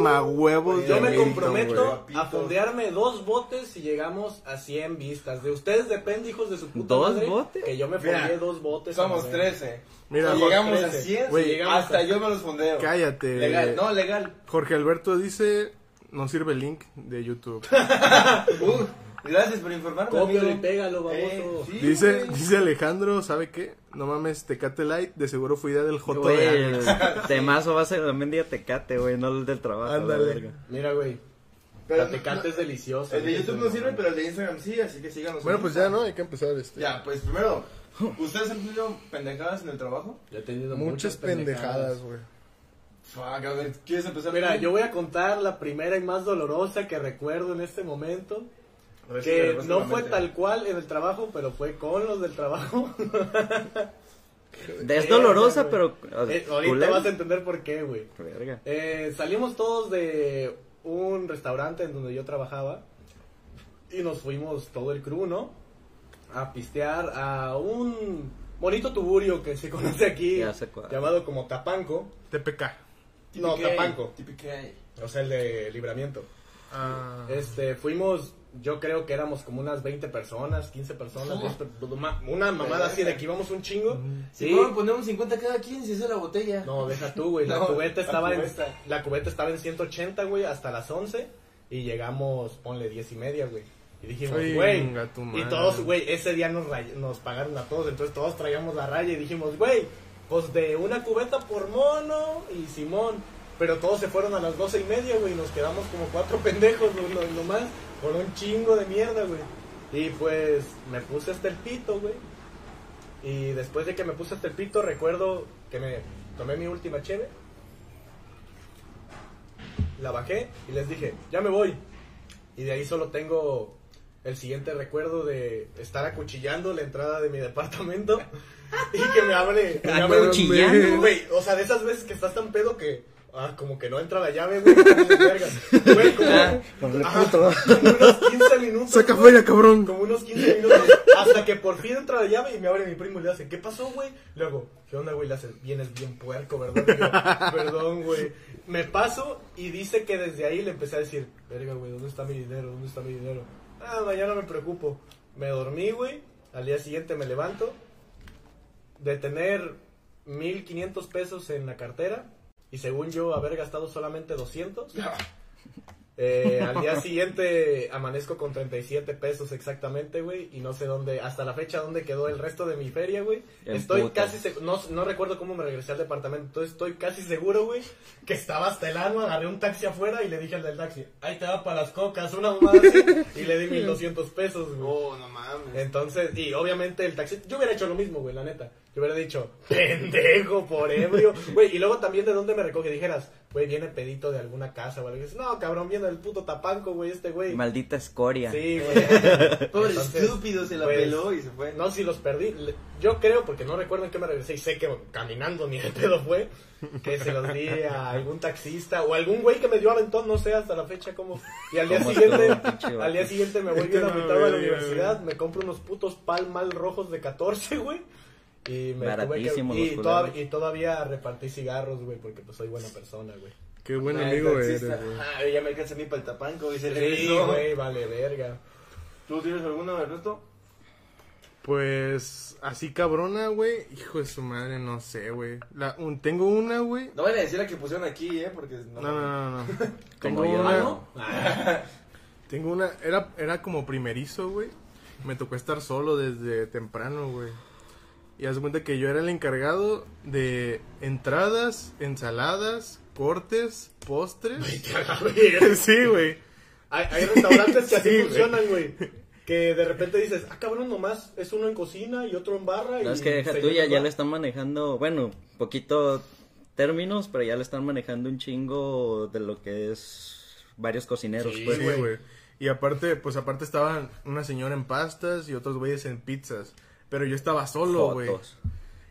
Speaker 4: Yo
Speaker 2: de
Speaker 4: me
Speaker 2: Milton,
Speaker 4: comprometo
Speaker 2: güey.
Speaker 4: a fondearme dos botes si llegamos a 100 vistas. De ustedes depende, hijos de su puta
Speaker 1: ¿Dos
Speaker 4: madre,
Speaker 1: botes?
Speaker 4: Que yo me
Speaker 6: Mira,
Speaker 4: fondeé dos botes.
Speaker 6: Somos
Speaker 4: a mover.
Speaker 6: 13.
Speaker 2: Mira,
Speaker 6: si llegamos a
Speaker 4: 13.
Speaker 6: 100,
Speaker 2: Güey,
Speaker 6: si llegamos hasta
Speaker 4: a-
Speaker 6: yo me los fondeo.
Speaker 2: Cállate.
Speaker 6: Legal, no, legal.
Speaker 2: Jorge Alberto dice, no sirve el link de YouTube.
Speaker 6: Uh, gracias por informarme.
Speaker 4: Cópialo y pégalo, baboso.
Speaker 6: Eh, sí,
Speaker 2: Dice,
Speaker 6: güey.
Speaker 2: dice Alejandro, ¿sabe qué? No mames, Tecate Light, de seguro fue idea del Joto
Speaker 1: Güey,
Speaker 2: de
Speaker 1: el temazo va a ser también día tecate, güey, no el del trabajo.
Speaker 2: Ándale.
Speaker 4: Mira, güey.
Speaker 6: Pero
Speaker 4: la tecate
Speaker 6: no-
Speaker 4: es deliciosa.
Speaker 6: El de. YouTube no sirve, pero el de Instagram sí, así que síganos.
Speaker 2: Bueno,
Speaker 6: en
Speaker 2: pues ya, ¿no? Hay que empezar este.
Speaker 6: Ya, pues primero, ¿ustedes han tenido pendejadas en el trabajo?
Speaker 4: Yo he tenido
Speaker 2: Muchas pendejadas, güey.
Speaker 6: Fuck, a ver, ¿quieres empezar?
Speaker 4: Mira, yo voy a contar la primera y más dolorosa que recuerdo en este momento.
Speaker 6: Ver
Speaker 4: Que no fue tal cual en el trabajo, pero fue con los del trabajo.
Speaker 1: Es dolorosa, pero.
Speaker 4: Eh, ahorita vas a entender por qué, güey. Eh, salimos todos de un restaurante en donde yo trabajaba y nos fuimos todo el crew, ¿no? A pistear a un bonito tuburio que se conoce aquí, llamado como Tapanco.
Speaker 2: TPK.
Speaker 4: No, Tapanco.
Speaker 6: TPK.
Speaker 4: O sea, el de libramiento.
Speaker 2: Ah,
Speaker 4: Este, fuimos, yo creo que éramos como unas 20 personas, 15 personas, 10 per- ma- una mamada así de que íbamos un chingo.
Speaker 6: Si
Speaker 4: Sí.
Speaker 6: poner un 50 cada quien, si es la botella.
Speaker 4: No, deja tú, güey. La
Speaker 6: No,
Speaker 4: cubeta
Speaker 6: la
Speaker 4: estaba en la cubeta estaba en 180, güey, hasta las 11 y llegamos, ponle 10 y media, güey. Y dijimos, güey. Y todos, güey, ese día nos, ray- nos pagaron a todos, entonces todos traíamos la raya y dijimos, güey, pues de una cubeta por mono y Simón. Pero todos se fueron a las 12 y media, güey, y nos quedamos como cuatro pendejos, güey, no- nomás, con un chingo de mierda, güey. Y pues me puse hasta el pito, güey. Y después de que me puse hasta el pito, recuerdo que me tomé mi última cheve. La bajé y les dije, ya me voy. Y de ahí solo tengo el siguiente recuerdo de estar acuchillando la entrada de mi departamento y que me abre.
Speaker 1: Acuchillando.
Speaker 4: Güey, o sea, de esas veces que estás tan pedo que. Ah, como que no entra la llave, güey. Güey, como,
Speaker 1: Ah,
Speaker 4: como unos 15 minutos.
Speaker 2: Saca feria, cabrón.
Speaker 4: Como unos 15 minutos. Hasta que por fin entra la llave y me abre mi primo y le hace, ¿qué pasó, güey? Luego, ¿qué onda, güey? Le hace, vienes bien puerco, ¿verdad? Yo, Perdón, güey. Me paso y dice que desde ahí le empecé a decir, verga, güey, ¿dónde está mi dinero? ¿Dónde está mi dinero? Ah, mañana me preocupo. Me dormí, güey. Al día siguiente me levanto. De tener 1500 pesos en la cartera. Y según yo, haber gastado solamente 200. Eh, al día siguiente amanezco con 37 pesos exactamente, güey, y no sé dónde, hasta la fecha dónde quedó el resto de mi feria, güey. Estoy casi seguro, no, no recuerdo cómo me regresé al departamento, entonces estoy casi seguro, güey, que estaba hasta el ano, agarré un taxi afuera y le dije al del taxi, ahí te va para las cocas, una mamada así, y le di 1200 pesos, güey.
Speaker 6: Oh, no mames.
Speaker 4: Entonces, y obviamente el taxi, yo hubiera hecho lo mismo, güey, la neta. Yo hubiera dicho, pendejo por ebrio. Güey, y luego también de dónde me recoge. Dijeras, güey, viene pedito de alguna casa o algo. Y dices, no, cabrón, viene del puto tapanco, güey, este güey.
Speaker 1: Maldita escoria.
Speaker 4: Sí, güey.
Speaker 3: Pobre estúpido, se la
Speaker 4: pues,
Speaker 3: peló y se fue.
Speaker 4: No, si los perdí. le- Yo creo, porque no recuerdo en qué me regresé y sé que caminando ni de pedo fue, que se los di a algún taxista o algún güey que me dio aventón, no sé hasta la fecha cómo. Y al día
Speaker 1: ¿Cómo
Speaker 4: siguiente, al día siguiente me voy bien agüitado a la universidad,
Speaker 2: güey.
Speaker 4: me compro unos putos palmal rojos de 14, güey. Y me tuve que, y, toda- todavía repartí cigarros, güey, porque pues soy buena persona, güey.
Speaker 2: Qué buen
Speaker 3: Ah,
Speaker 2: amigo eres, güey.
Speaker 3: Ah, ya me alcanza a mí para el tapanco y se
Speaker 4: Sí, güey, vale, verga.
Speaker 3: ¿Tú tienes alguno, Ernesto?
Speaker 2: Pues, así cabrona, güey. Hijo de su madre, no sé, güey. La- un- tengo una, güey.
Speaker 3: No van a decir la que pusieron aquí, ¿eh? Porque
Speaker 2: No, no, no, no. tengo
Speaker 1: yo.
Speaker 2: una.
Speaker 1: Ah,
Speaker 2: Tengo una. Era, era como primerizo, güey. Me tocó estar solo desde temprano, güey. Y haz cuenta que yo era el encargado de entradas, ensaladas, cortes, postres. sí, güey.
Speaker 4: Hay, hay restaurantes que así
Speaker 2: Sí,
Speaker 4: funcionan, güey. Que de repente dices, ah, cabrón, nomás es uno en cocina y otro en barra.
Speaker 1: No,
Speaker 4: y
Speaker 1: es que deja tuya, ya le están manejando, bueno, poquito términos, pero ya le están manejando un chingo de lo que es varios cocineros,
Speaker 4: Sí,
Speaker 1: pues.
Speaker 2: Sí, güey. Y aparte, pues aparte estaban una señora en pastas y otros güeyes en pizzas. Pero yo estaba solo, güey.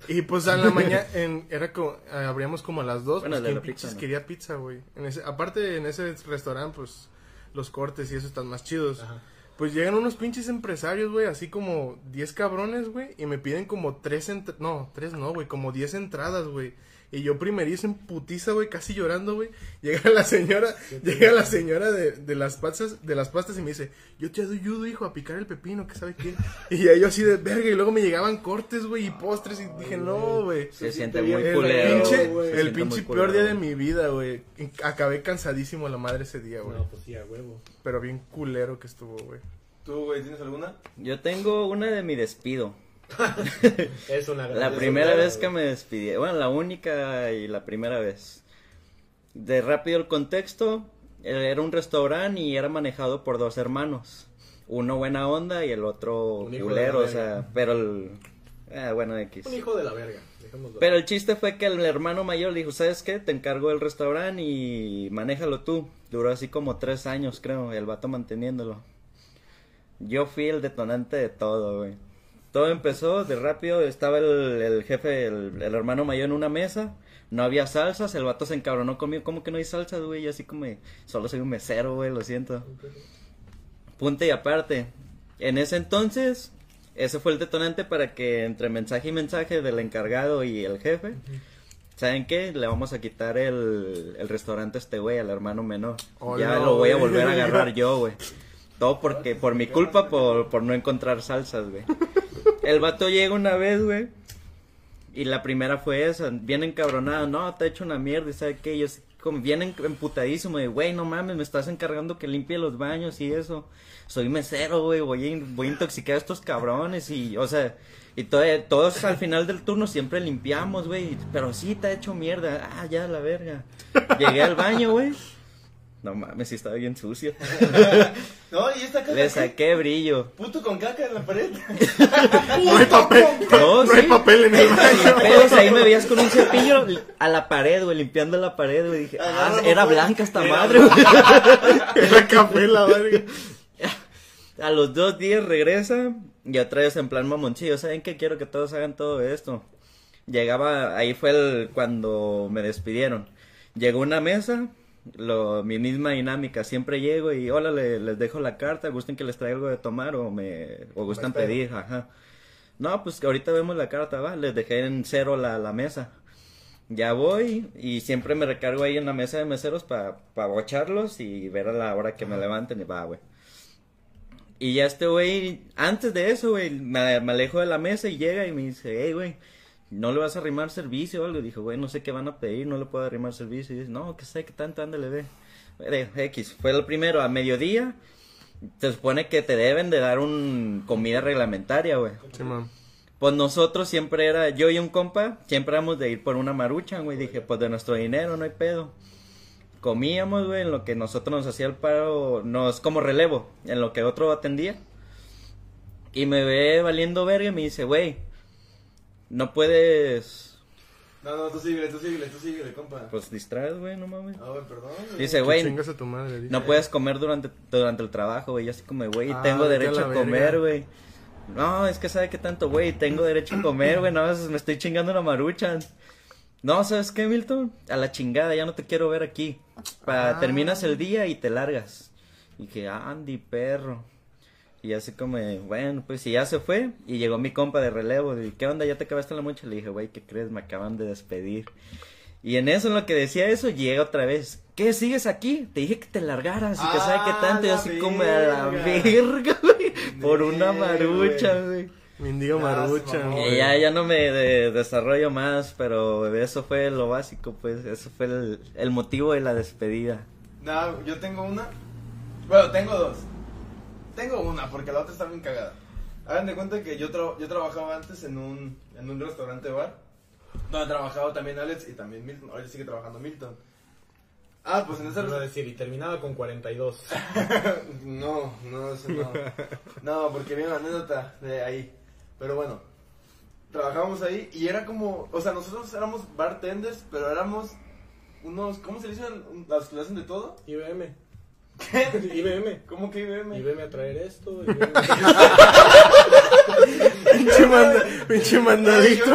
Speaker 2: Y pues a la mañana, en, era como, abríamos como a las dos,
Speaker 1: Bueno,
Speaker 2: pues
Speaker 1: la pizza,
Speaker 2: quería pizza, güey. En ese, aparte, en ese restaurante, pues, los cortes y eso están más chidos.
Speaker 4: Ajá.
Speaker 2: Pues llegan unos pinches empresarios, güey, así como 10 cabrones, güey, y me piden como tres, entr- no, tres no, güey, como 10 entradas, güey. Y yo primerizo en putiza, güey, casi llorando, güey. Llega la señora, llega la señora de, de las pastas, de las pastas y me dice, yo te ayudo, hijo, a picar el pepino, que sabe qué. Y yo así de verga, y luego me llegaban cortes, güey, y postres, y dije, no, güey.
Speaker 1: Se siente
Speaker 4: siente
Speaker 1: muy
Speaker 4: bien
Speaker 2: El
Speaker 1: culero.
Speaker 2: pinche.
Speaker 1: Se
Speaker 2: el pinche peor día de mi vida, güey. Acabé cansadísimo a la madre ese día, güey.
Speaker 4: No, pues sí, a huevo.
Speaker 2: Pero bien culero que estuvo, güey.
Speaker 3: ¿Tú, güey, tienes alguna?
Speaker 1: Yo tengo una de mi despido.
Speaker 4: Es una gran
Speaker 1: La primera vez que me despidí, bueno, la única y la primera vez. De rápido el contexto, eh, era un restaurante y era manejado por dos hermanos. Uno buena onda y el otro
Speaker 4: Un
Speaker 1: culero, o sea, pero el... ah, bueno, X.
Speaker 4: Un hijo de la verga. dejémoslo.
Speaker 1: Pero el chiste fue que el hermano mayor le dijo, ¿sabes qué? Te encargo el restaurante y manéjalo tú. Duró así como tres años, creo, el vato manteniéndolo. Yo fui el detonante de todo, güey. Todo empezó de rápido, estaba el, el jefe, el, el hermano mayor en una mesa, no había salsas, el vato se encabronó conmigo, ¿cómo que no hay salsas, güey? Y así como, solo soy un mesero, güey, lo siento. Punto y aparte, en ese entonces, ese fue el detonante para que entre mensaje y mensaje del encargado y el jefe, ¿saben qué? Le vamos a quitar el, el restaurante a este güey, al hermano menor.
Speaker 2: Oh,
Speaker 1: ya lo voy a volver a agarrar yo, güey. Todo porque, por mi culpa, por, por no encontrar salsas, güey. El vato llega una vez, güey. Y la primera fue esa, bien encabronado, no, te he hecho una mierda, y sabe qué, yo como bien en- emputadísimo, de, güey, no mames, me estás encargando que limpie los baños y eso. Soy mesero, güey, voy a, voy a intoxicar a estos cabrones y, o sea, y to- todos al final del turno siempre limpiamos, güey, pero sí, te ha hecho mierda, ah, ya, la verga. Llegué al baño, güey. No mames, sí estaba bien sucio.
Speaker 3: No, y esta caca.
Speaker 1: Le
Speaker 3: ¿qué?
Speaker 1: saqué brillo.
Speaker 3: Puto con caca en la pared.
Speaker 2: No hay papel,
Speaker 1: No,
Speaker 2: no hay
Speaker 1: sí.
Speaker 2: papel en el baño.
Speaker 1: Pedos, ahí me veías con un cepillo a la pared, güey, limpiando la pared, güey. Dije, ah, era blanca esta
Speaker 3: Era
Speaker 1: madre, güey.
Speaker 2: Era café la verga.
Speaker 1: A los dos días regresa y otra vez en plan mamoncillo. ¿Saben qué? Quiero que todos hagan todo esto. Llegaba, ahí fue el, cuando me despidieron. Llegó una mesa, lo, mi misma dinámica. Siempre llego y hola, le- les dejo la carta. ¿Gusten que les traiga algo de tomar o me o gustan pedir? Ajá. No, pues que ahorita vemos la carta, va. Les dejé en cero la, la mesa. Ya voy y siempre me recargo ahí en la mesa de meseros para pa bocharlos y ver a la hora que me levanten y va, güey. Y ya este güey, antes de eso, güey, me, me alejo de la mesa y llega y me dice, hey, güey, ¿no le vas a arrimar servicio o algo? Dijo, güey, no sé qué van a pedir, no le puedo arrimar servicio. Y dice, no, que sé, que tanto, ándale, ve. Güey, X, fue lo primero, a mediodía, se supone que te deben de dar un comida reglamentaria, güey.
Speaker 2: Sí, man.
Speaker 1: Pues nosotros siempre era, yo y un compa, siempre éramos de ir por una marucha, güey. Dije, pues de nuestro dinero, no hay pedo. Comíamos, güey, en lo que nosotros nos hacía el paro, nos como relevo, en lo que otro atendía. Y me ve valiendo verga y me dice, güey, no puedes,
Speaker 3: No, no, tú síguele, tú síguele, tú síguele, compa.
Speaker 1: pues distraes, güey, no mames.
Speaker 3: Ah, güey, perdón. güey.
Speaker 1: Dice, güey,
Speaker 2: chingas a tu madre. dice.
Speaker 1: no puedes comer durante, durante el trabajo, güey. Yo así como, güey,
Speaker 2: Ah,
Speaker 1: tengo derecho a comer, güey. No, es que sabe qué tanto, güey, tengo derecho a comer, güey, no, me estoy chingando una maruchan. No, ¿sabes qué, Milton? A la chingada, ya no te quiero ver aquí. Pa-
Speaker 2: Ah.
Speaker 1: Terminas el día y te largas. Y que, Andy, perro. Y así como, bueno, pues y ya se fue. Y llegó mi compa de relevo. Y, ¿qué onda? ¿Ya te acabaste la mocha? Le dije, güey, ¿qué crees? Me acaban de despedir. Y en eso, en lo que decía eso, llega otra vez. ¿Qué? ¿Sigues aquí? Te dije que te largaras y que sabe qué
Speaker 3: Ah,
Speaker 1: tanto. Y así como a la
Speaker 3: verga.
Speaker 1: güey. Por una marucha,
Speaker 3: güey.
Speaker 2: Mendigo
Speaker 3: Ah,
Speaker 2: marucha, güey.
Speaker 1: Y ya, ya no me de- desarrollo más, pero eso fue lo básico, pues. Eso fue el, el motivo de la despedida.
Speaker 3: No, yo tengo una. Bueno, tengo dos. Tengo una, porque la otra está bien cagada. Hagan de cuenta que yo, tra- yo trabajaba antes en un, en un restaurante bar. Donde trabajaba también Alex y también Milton. Ahora sigue trabajando Milton. Ah, pues en ese restaurante.
Speaker 4: decir, y terminaba con 42.
Speaker 3: No, no, eso no. No, porque viene una anécdota de ahí. Pero bueno, trabajábamos ahí y era como, o sea, nosotros éramos bartenders, pero éramos unos, ¿cómo se dicen? Las que hacen de todo.
Speaker 4: IBM.
Speaker 3: ¿Qué?
Speaker 4: IBM.
Speaker 3: ¿Cómo que IBM?
Speaker 4: IBM a traer esto.
Speaker 2: Pinche, manda- pinche mandadito.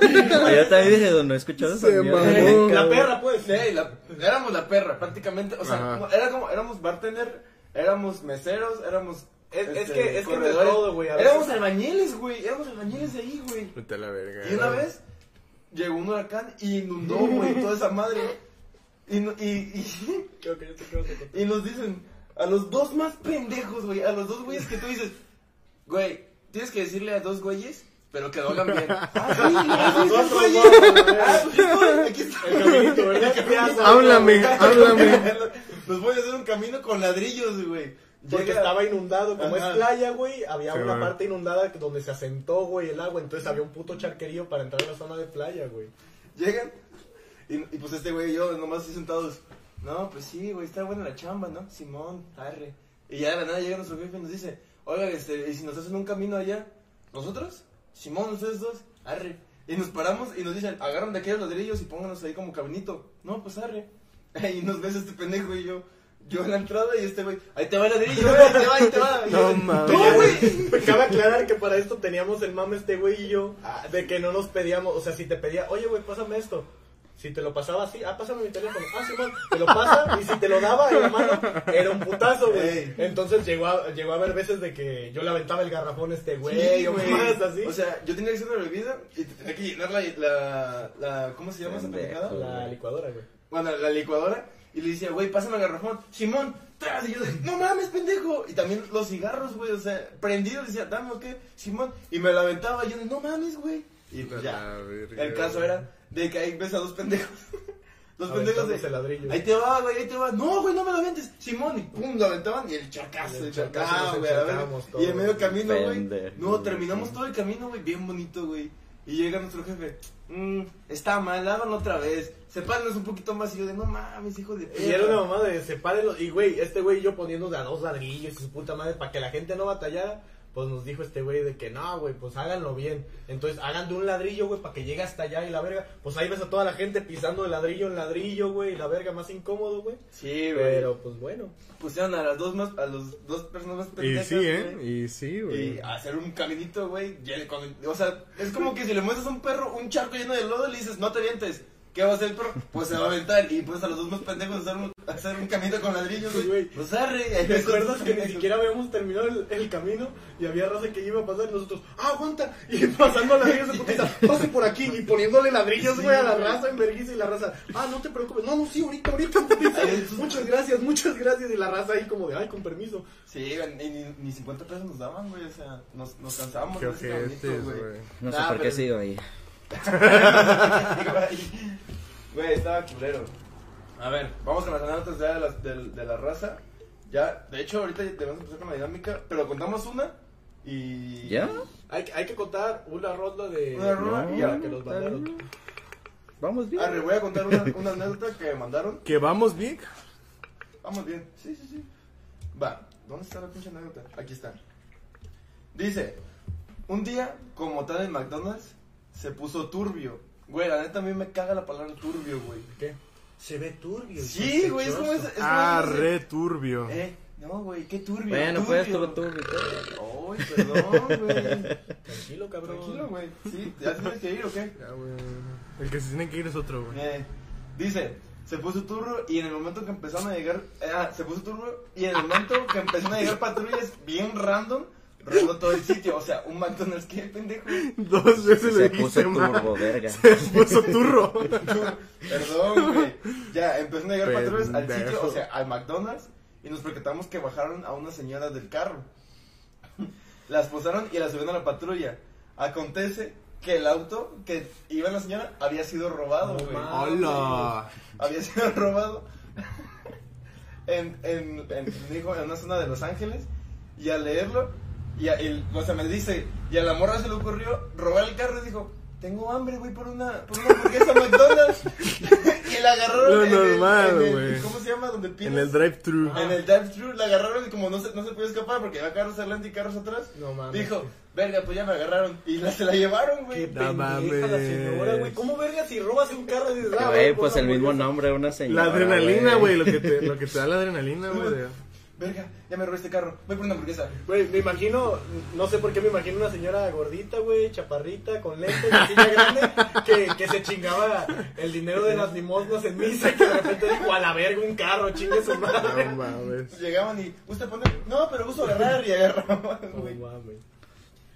Speaker 1: Yo también dije, no he escuchado
Speaker 2: mamó.
Speaker 1: nunca,
Speaker 4: La perra, pues.
Speaker 3: Sí, la- éramos la perra, prácticamente. O sea,
Speaker 2: Ajá.
Speaker 3: era como, éramos bartender, éramos meseros, éramos.
Speaker 4: Es- es
Speaker 3: este,
Speaker 4: que- es que
Speaker 3: corredores.
Speaker 4: todo, güey,
Speaker 3: Éramos albañiles, güey. Éramos albañiles de ahí, güey.
Speaker 2: Vete a la verga.
Speaker 3: Y una vez llegó un huracán y inundó, güey, toda esa madre. Y, no- y, y,
Speaker 4: Creo que yo te quiero contar.
Speaker 3: y nos dicen, a los dos más pendejos, güey, a los dos güeyes que tú dices, güey, tienes que decirle a dos güeyes, pero que lo hagan bien. Ah, sí, ah, sí,
Speaker 4: Nosotros
Speaker 3: sí,
Speaker 4: vamos,
Speaker 3: güey.
Speaker 4: güey.
Speaker 3: Ah, aquí estoy, aquí estoy.
Speaker 4: El caminito, ¿verdad?
Speaker 2: Háblame, háblame.
Speaker 3: Nos voy a hacer un camino con ladrillos, güey.
Speaker 4: Porque
Speaker 3: Llega-
Speaker 4: estaba inundado, como
Speaker 3: Ajá.
Speaker 4: es playa, güey, había
Speaker 2: Sí,
Speaker 4: una
Speaker 2: güey.
Speaker 4: parte inundada que- donde se asentó, güey, el agua, entonces había un puto charquerío para entrar a la zona de playa, güey.
Speaker 3: Llegan y, y pues este güey y yo nomás así sentados. No, pues sí, güey, está buena la chamba, ¿no? Simón, arre. Y ya de la nada llega nuestro jefe y nos dice, oiga, este, ¿y si nos hacen un camino allá? ¿Nosotros? Simón, ustedes dos, arre. Y nos paramos y nos dicen, agarran de aquellos ladrillos y pónganos ahí como caminito. No, pues arre. Y nos ves este pendejo y yo, yo en la entrada y este güey, ahí te va el ladrillo, güey, ahí te va, ahí te va. Y
Speaker 2: No
Speaker 3: yo,
Speaker 2: mames.
Speaker 3: No, güey.
Speaker 4: Me cabe aclarar que para esto teníamos el mame este güey y yo, de que no nos pedíamos, o sea, si te pedía, oye, güey, pásame esto. Si te lo pasaba así, ah, pásame mi teléfono. Ah, Simón, te lo pasa y si te lo daba en la mano, era un putazo, güey.
Speaker 3: Ey.
Speaker 4: Entonces llegó a, llegó a haber veces de que yo le aventaba el garrafón a este güey
Speaker 3: Sí,
Speaker 4: o más así.
Speaker 3: O sea, yo tenía que hacer una bebida y tenía que llenar la, la, la ¿cómo se llama esa pendejada?
Speaker 4: la licuadora, güey.
Speaker 3: Bueno, la licuadora y le decía, güey, pásame el garrafón, Simón, tras, y yo no mames, pendejo. Y también los cigarros, güey, o sea, prendidos, decía, dame o qué, Simón, y me lo aventaba y yo no mames, güey. Y pues ya,
Speaker 2: La
Speaker 3: el caso era de que ahí ves a dos pendejos. Dos pendejos de,
Speaker 4: ladrillo.
Speaker 3: ahí te va, güey, ahí te va. No, güey, no me lo aventes, Simón, y pum, lo aventaban y el charcazo,
Speaker 4: El nos
Speaker 3: güey, Y en medio camino, güey. No, terminamos todo el camino, güey, bien bonito, güey. Y llega nuestro jefe, mmm, está mal, háganlo otra vez. Sepárenos un poquito más. Y yo de, no mames, hijo de
Speaker 4: Y era una mamá de sepárenlo. Y güey, este güey y yo poniendo de a dos ladrillos y su puta madre para que la gente no batallara. Pues nos dijo este güey de que no, güey, pues háganlo bien. Entonces hagan de un ladrillo, güey, para que llegue hasta allá y la verga. Pues ahí ves a toda la gente pisando de ladrillo en ladrillo, güey, y la verga más incómodo, güey.
Speaker 3: Sí, güey.
Speaker 4: Pero pues bueno.
Speaker 3: Pusieron a las dos más, a los dos personas más
Speaker 2: Y
Speaker 3: pendejas,
Speaker 2: sí, ¿eh? Y sí, güey.
Speaker 3: Y hacer un caminito, güey. O sea, es como que si le muestras a un perro un charco lleno de lodo, le dices, no te avientes. ¿Qué va a hacer el perro? Pues se va a aventar. Y pues a los dos más pendejos hacer un, hacer un caminito con ladrillos, güey. Pues arre.
Speaker 4: ¿Te acuerdas que ni siquiera habíamos terminado el, el camino y había raza que iba a pasar y nosotros, ¡ah, aguanta! Y pasando ladrillos de putita, pase por aquí y poniéndole ladrillos, güey, a la raza en vergüenza y la raza, ¡ah, no te preocupes! No, no, sí, ahorita, ahorita, putita. Muchas gracias, muchas gracias. Y la raza ahí como de, ¡ay, con permiso!
Speaker 3: Sí, ni, ni, ni 50 pesos nos daban, güey. O sea, nos, nos cansábamos
Speaker 2: Qué
Speaker 3: de ese
Speaker 2: ojetes,
Speaker 3: caminito,
Speaker 2: güey.
Speaker 1: No sé
Speaker 3: Nah,
Speaker 1: por qué
Speaker 3: pero-
Speaker 1: sigo ahí.
Speaker 3: Güey, estaba culero. A ver, vamos con las anécdotas ya de la, de, de la raza. Ya, de hecho, ahorita debemos empezar con la dinámica, pero contamos una y.
Speaker 1: ¿Ya?
Speaker 4: Hay, hay que contar una ronda de...
Speaker 3: Una ronda
Speaker 1: y ya.
Speaker 4: que nos mandaron.
Speaker 1: Vamos bien.
Speaker 3: Arre, voy a contar una, una anécdota que me mandaron.
Speaker 2: ¿Que vamos bien?
Speaker 3: Vamos bien. Sí, sí, sí. Va, ¿dónde está la pinche anécdota? Aquí está. Dice: Un día, como tal en McDonald's, se puso turbio. Güey, la neta a mí me caga la palabra turbio, güey.
Speaker 4: ¿Qué? Se ve turbio.
Speaker 3: Sí, güey, es como ese. es como
Speaker 2: Ah,
Speaker 3: ese-
Speaker 2: re turbio.
Speaker 3: Eh, no, güey, qué turbio.
Speaker 1: Bueno,
Speaker 3: turbio.
Speaker 1: pues tú, tú.
Speaker 3: Ay, perdón, güey.
Speaker 4: Tranquilo, cabrón.
Speaker 3: Tranquilo, güey. Sí, ¿ya tienes que ir o qué?
Speaker 2: Ya, güey. El que se tiene que ir es otro, güey.
Speaker 3: Eh, dice, se puso turbo y en el momento que empezaron a llegar, eh, ah, se puso turbo y en el momento que empezaron a llegar patrullas bien random, rondó todo el sitio, o sea, un McDonald's, ¿qué pendejo?
Speaker 2: Dos veces le
Speaker 1: Se puso
Speaker 2: dijiste mal.
Speaker 1: turbo, verga.
Speaker 2: Se puso turro.
Speaker 3: Perdón, güey. Ya, empezaron a llegar patrullas al
Speaker 2: Pendejo.
Speaker 3: sitio, o sea, al McDonald's y nos percatamos que bajaron a una señora del carro. Las posaron y la subieron a la patrulla. Acontece que el auto que iba la señora había sido robado, güey.
Speaker 2: Hola.
Speaker 3: había sido robado en, en, en, dijo, en una zona de Los Ángeles y al leerlo y a- el, o sea me dice y a la morra se le ocurrió robar el carro y dijo tengo hambre voy por una por una hamburguesa McDonald's y la agarraron
Speaker 2: Lo
Speaker 3: en el-
Speaker 2: normal,
Speaker 3: en el-
Speaker 2: güey.
Speaker 3: ¿cómo se llama? donde pides
Speaker 2: En el drive-thru.
Speaker 3: en el drive-thru la agarraron y como no se, no se podía escapar porque había carros adelante y carros atrás
Speaker 4: No mames.
Speaker 3: dijo verga pues ya me agarraron y la, se la llevaron
Speaker 4: Qué
Speaker 3: güey
Speaker 2: No
Speaker 4: pendeja la
Speaker 2: mames.
Speaker 4: señora, güey. ¿Cómo verga si robas un carro y dices, ah,
Speaker 1: Güey, pues el mismo nombre de una
Speaker 2: La
Speaker 1: señora.
Speaker 2: adrenalina, güey. Lo, que te, lo que te da la adrenalina, güey.
Speaker 3: Verga ya me robé este carro voy por una hamburguesa
Speaker 4: Güey, me imagino, no sé por qué me imagino una señora gordita, güey, chaparrita, con lentes, así ya grande, que, que se chingaba el dinero de las limosnas en misa y que de repente dijo, a la verga, un carro, chingue su madre.
Speaker 2: No mames.
Speaker 3: Llegaban y, ¿usted pone? No, pero uso agarrar y agarraban,
Speaker 4: No
Speaker 3: güey.
Speaker 4: mames.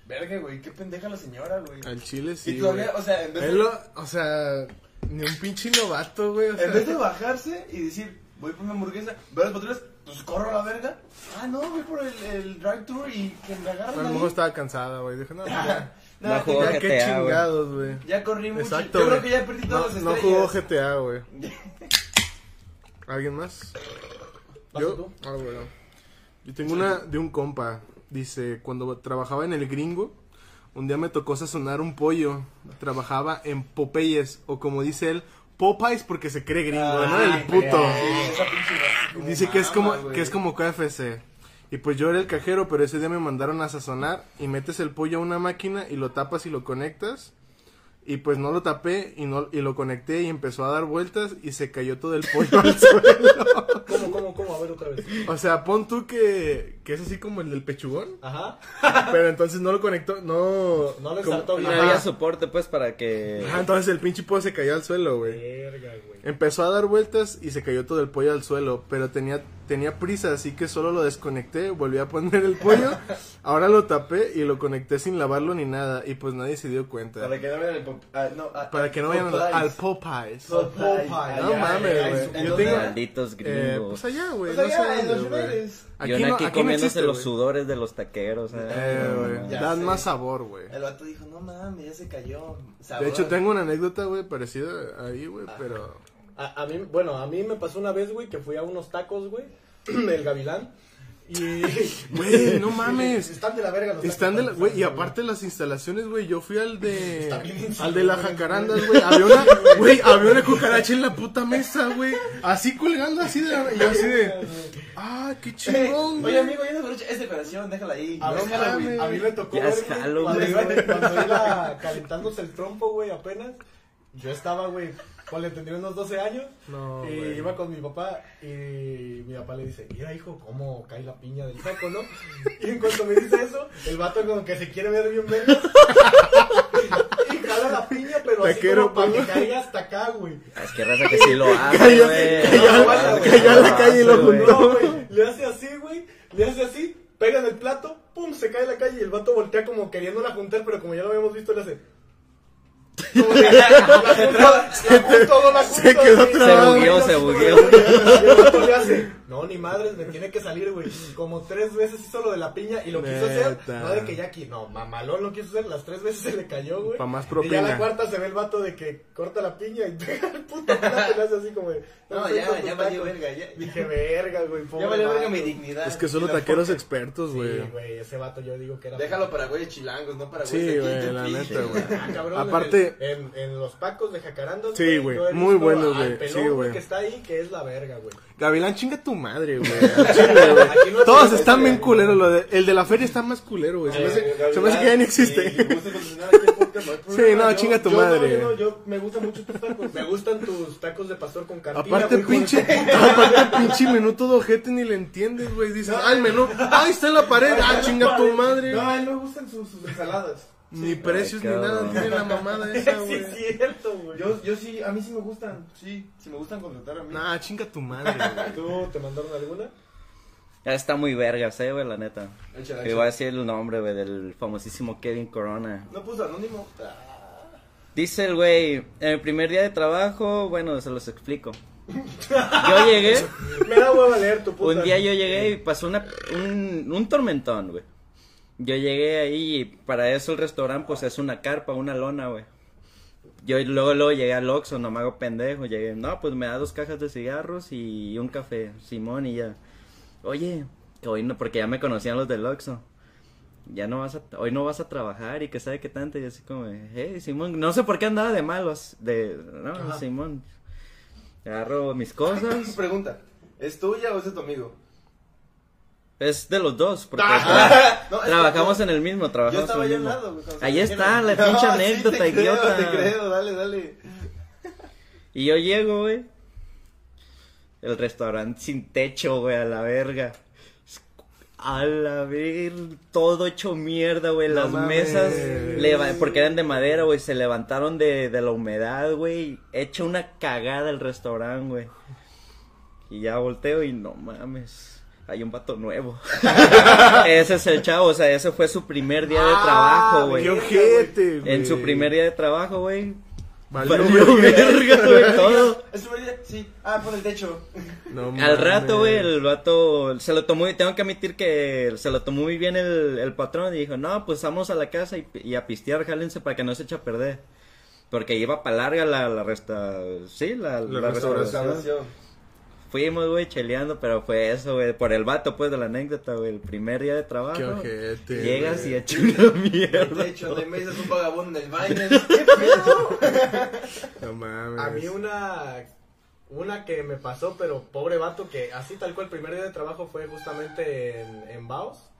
Speaker 3: Verga, güey, qué pendeja la señora, güey.
Speaker 2: Al chile sí.
Speaker 3: y todavía,
Speaker 2: güey.
Speaker 3: o sea, en vez,
Speaker 2: Él
Speaker 3: de,
Speaker 2: lo- o sea, ni un pinche novato, güey. O sea,
Speaker 3: en vez de bajarse y decir, voy por una hamburguesa, ver las patrullas, pues corro a la verga. Ah, no, voy por el, el drive-thru y que me
Speaker 2: a
Speaker 3: agarren
Speaker 2: lo
Speaker 3: ahí.
Speaker 2: mejor estaba cansada, güey. Dije, no, ya,
Speaker 3: No,
Speaker 1: No
Speaker 3: que
Speaker 1: jugó
Speaker 3: ya,
Speaker 2: qué chingados, güey.
Speaker 3: ya corrí mucho.
Speaker 2: Exacto,
Speaker 3: Yo creo que ya perdí
Speaker 2: No,
Speaker 3: todas las
Speaker 2: no
Speaker 3: estrellas.
Speaker 2: jugó GTA, güey. ¿Alguien más?
Speaker 4: ¿Vas
Speaker 2: Yo,
Speaker 4: tú?
Speaker 2: ah, bueno. Yo tengo una de un compa. Dice, cuando trabajaba en el gringo, un día me tocó sazonar un pollo. Trabajaba en Popeyes, o como dice él, Popeyes porque se cree gringo, ¿no? El puto. Dice que es como, que es como KFC. Y pues yo era el cajero, pero ese día me mandaron a sazonar y metes el pollo a una máquina y lo tapas y lo conectas. Y pues no lo tapé y no y lo conecté y empezó a dar vueltas y se cayó todo el pollo al suelo.
Speaker 4: ¿Cómo, cómo, cómo? A ver otra vez.
Speaker 2: O sea, pon tú que, que es así como el del pechugón,
Speaker 4: Ajá.
Speaker 2: pero entonces no lo conectó, no...
Speaker 4: No le
Speaker 2: como-
Speaker 4: saltó bien.
Speaker 1: No había soporte, pues, para que.
Speaker 2: Ajá, entonces el pinche pollo se cayó al suelo, güey.
Speaker 4: Verga, güey.
Speaker 2: Empezó a dar vueltas y se cayó todo el pollo al suelo, pero tenía, tenía prisa, así que solo lo desconecté, volví a poner el pollo, ahora lo tapé y lo conecté sin lavarlo ni nada, y pues nadie se dio cuenta.
Speaker 3: Para que no vayan al pop... ah, no, a-
Speaker 2: Para que no vayan
Speaker 3: Popeyes.
Speaker 2: al Popeyes. No mames,
Speaker 3: allá,
Speaker 2: güey.
Speaker 3: ¿en
Speaker 2: Yo tengo-
Speaker 1: Malditos
Speaker 2: Eh,
Speaker 1: gringos.
Speaker 2: pues allá, güey.
Speaker 3: O sea,
Speaker 2: no
Speaker 3: en los
Speaker 1: uno
Speaker 2: no-
Speaker 1: aquí
Speaker 2: no
Speaker 1: comiéndose
Speaker 2: existe,
Speaker 1: los sudores de los taqueros. eh.
Speaker 2: Eh, dan
Speaker 3: sé.
Speaker 2: más sabor, güey.
Speaker 3: El vato dijo, no mames, ya se cayó.
Speaker 2: De hecho, tengo una anécdota, güey, parecida ahí, güey,
Speaker 3: Ah.
Speaker 2: pero...
Speaker 4: A, a mí, bueno, a mí me pasó una vez, güey, que fui a unos tacos, güey, el Gavilán. Y.
Speaker 2: Güey, no mames.
Speaker 4: Están de la verga los
Speaker 2: Están de la, güey, y aparte las instalaciones, güey, yo fui al de, al de la
Speaker 4: inseguro,
Speaker 2: jacarandas, güey, había una, güey, había una cucaracha en la puta mesa, güey, así colgando, así de, y yo así de, ah, qué chingón, güey.
Speaker 3: Oye, amigo, ya no es decoración, déjala ahí.
Speaker 4: A,
Speaker 3: déjala, güey.
Speaker 4: a mí me tocó
Speaker 1: Ya
Speaker 4: ver, cuando, iba, cuando iba calentándose el trompo, güey, apenas. Yo estaba, güey, le tendría unos 12 años.
Speaker 2: No,
Speaker 4: y iba con mi papá y mi papá le dice, mira hijo, cómo cae la piña del saco, ¿no? Y en cuanto me dice eso, el vato como que se quiere ver bien verga. y jala la piña, pero así
Speaker 2: Taquero,
Speaker 4: como para que caiga hasta acá, güey.
Speaker 1: Es que raza que sí lo hace,
Speaker 2: Cayó-
Speaker 1: güey.
Speaker 2: cayó
Speaker 1: No,
Speaker 4: a-
Speaker 2: la calle y lo juntó.
Speaker 4: No, güey, le hace así, güey, le hace así, pega en el plato, pum, se cae en la calle y el vato voltea como queriéndola juntar, pero como ya lo habíamos visto, le hace...
Speaker 2: Se quedó trabado.
Speaker 1: Se bugueó, se bugueó.
Speaker 4: No, ni madres, me tiene que salir, güey. Como tres veces hizo lo de la piña y lo quiso hacer. No de que ya aquí, no, mamalón lo quiso hacer, las tres veces se le cayó, güey.
Speaker 2: Pa' más
Speaker 4: Y ya
Speaker 2: propina.
Speaker 4: la cuarta se ve el vato de que corta la piña y pega el puto plato y le hace así como de,
Speaker 3: No, ya, ya valió verga, ya.
Speaker 4: Dije, verga, güey. pobre
Speaker 3: Ya valió verga
Speaker 4: vato".
Speaker 3: mi dignidad.
Speaker 2: Es que solo taqueros expertos, güey.
Speaker 4: Sí, güey, ese vato yo digo que era.
Speaker 3: Déjalo para güeyes chilangos, no para
Speaker 2: Sí,
Speaker 3: güeyes de
Speaker 2: güey,
Speaker 3: aquí,
Speaker 2: la
Speaker 3: pinche.
Speaker 2: neta, güey.
Speaker 4: Ah, En, en los pacos de jacarandas,
Speaker 2: Sí, güey,
Speaker 4: yo
Speaker 2: muy buenos, güey, sí,
Speaker 4: güey, que está ahí, que es la verga, güey.
Speaker 2: Gavilán, chinga tu madre, güey.
Speaker 4: no
Speaker 2: Todos están bien culeros. Lo de, el de la feria está más culero, güey. Se hace, se me hace que ya ni existe.
Speaker 3: Aquí podcast, no.
Speaker 2: Sí, no,
Speaker 3: Yo-
Speaker 2: chinga tu
Speaker 4: Yo,
Speaker 2: madre.
Speaker 4: yo, no, yo me gustan mucho tus tacos. Me gustan tus tacos de pastor con cantina.
Speaker 2: Aparte,
Speaker 4: con-
Speaker 2: pinche, aparte, pinche menú todo ojete ni le entiendes, güey. Dices, ah, el menú, ah, está en la pared, ah, chinga tu madre.
Speaker 3: No, a él no le gustan sus, sus ensaladas.
Speaker 2: Ni precios ni nada, tiene la mamada esa,
Speaker 4: Sí,
Speaker 2: güey.
Speaker 4: es cierto, güey.
Speaker 3: Yo, yo sí, a mí sí me gustan. Sí, sí me gustan contratar a mí.
Speaker 2: Nah, chinga tu madre, güey.
Speaker 4: ¿Tú te mandaron alguna?
Speaker 1: Ya está muy vergas, eh, güey, la neta.
Speaker 3: Échala,
Speaker 1: iba a decir el nombre, güey, del famosísimo Kevin Corona.
Speaker 3: No puso anónimo. Ah.
Speaker 1: Dice el güey, en el primer día de trabajo, bueno, se los explico. Yo llegué,
Speaker 4: Me da hueva leer tu puta.
Speaker 1: un día yo llegué y pasó una, un, un tormentón, güey. Yo llegué ahí y para eso el restaurante pues es una carpa, una lona, güey. Yo luego, luego llegué al Oxxo, no me hago pendejo, llegué, no, pues me da dos cajas de cigarros y un café, Simón y ya. Oye, que hoy no, porque ya me conocían los del Oxxo. Ya no vas a, hoy no vas a trabajar y que sabe qué tanto, y así como, hey, Simón, no sé por qué andaba de malos, de, no,
Speaker 4: Ajá.
Speaker 1: Simón. Agarro mis cosas,
Speaker 3: Pregunta, ¿es tuya o es de tu amigo?
Speaker 1: Es de los dos, porque
Speaker 3: No, es que-
Speaker 1: trabajamos en el mismo, trabajamos en el mismo.
Speaker 3: lado,
Speaker 1: Ahí está la pinche
Speaker 3: No,
Speaker 1: anécdota,
Speaker 3: sí te creo,
Speaker 1: idiota.
Speaker 3: te creo, dale, dale.
Speaker 1: Y yo llego, güey. El restaurante sin techo, güey, a la verga. A la ver, todo hecho mierda, güey. Las mesas, porque eran de madera, güey, se levantaron de, de la humedad, güey. Hecho una cagada el restaurante, güey. Y ya volteo y no mames. Hay un vato nuevo. ese es el chavo, o sea, ese fue su primer día de trabajo, güey.
Speaker 2: Qué ojete, güey.
Speaker 1: En su primer día de trabajo, güey.
Speaker 2: Valió
Speaker 1: Valió verga, güey, todo.
Speaker 3: Sí. Ah, por el techo.
Speaker 2: No
Speaker 1: Al rato, güey, el vato se lo tomó, y tengo que admitir que se lo tomó muy bien el, el patrón y dijo, no, pues vamos a la casa y, y a pistear, jálense para que no se eche a perder. Porque iba para larga la, la resta... Sí, la,
Speaker 2: La
Speaker 1: la
Speaker 2: restauración.
Speaker 3: Restauración.
Speaker 1: Fuimos, güey, cheleando, pero fue eso, güey, por el vato, pues, de la anécdota, güey, el primer día de trabajo.
Speaker 2: Qué ojete.
Speaker 1: Llegas y echas una mierda.
Speaker 3: techo, de me dices un vagabundo en el baño. ¿Qué pedo?
Speaker 2: No mames.
Speaker 4: A mí una una que me pasó, pero pobre vato, que así tal cual el primer día de trabajo fue justamente en, en Baos,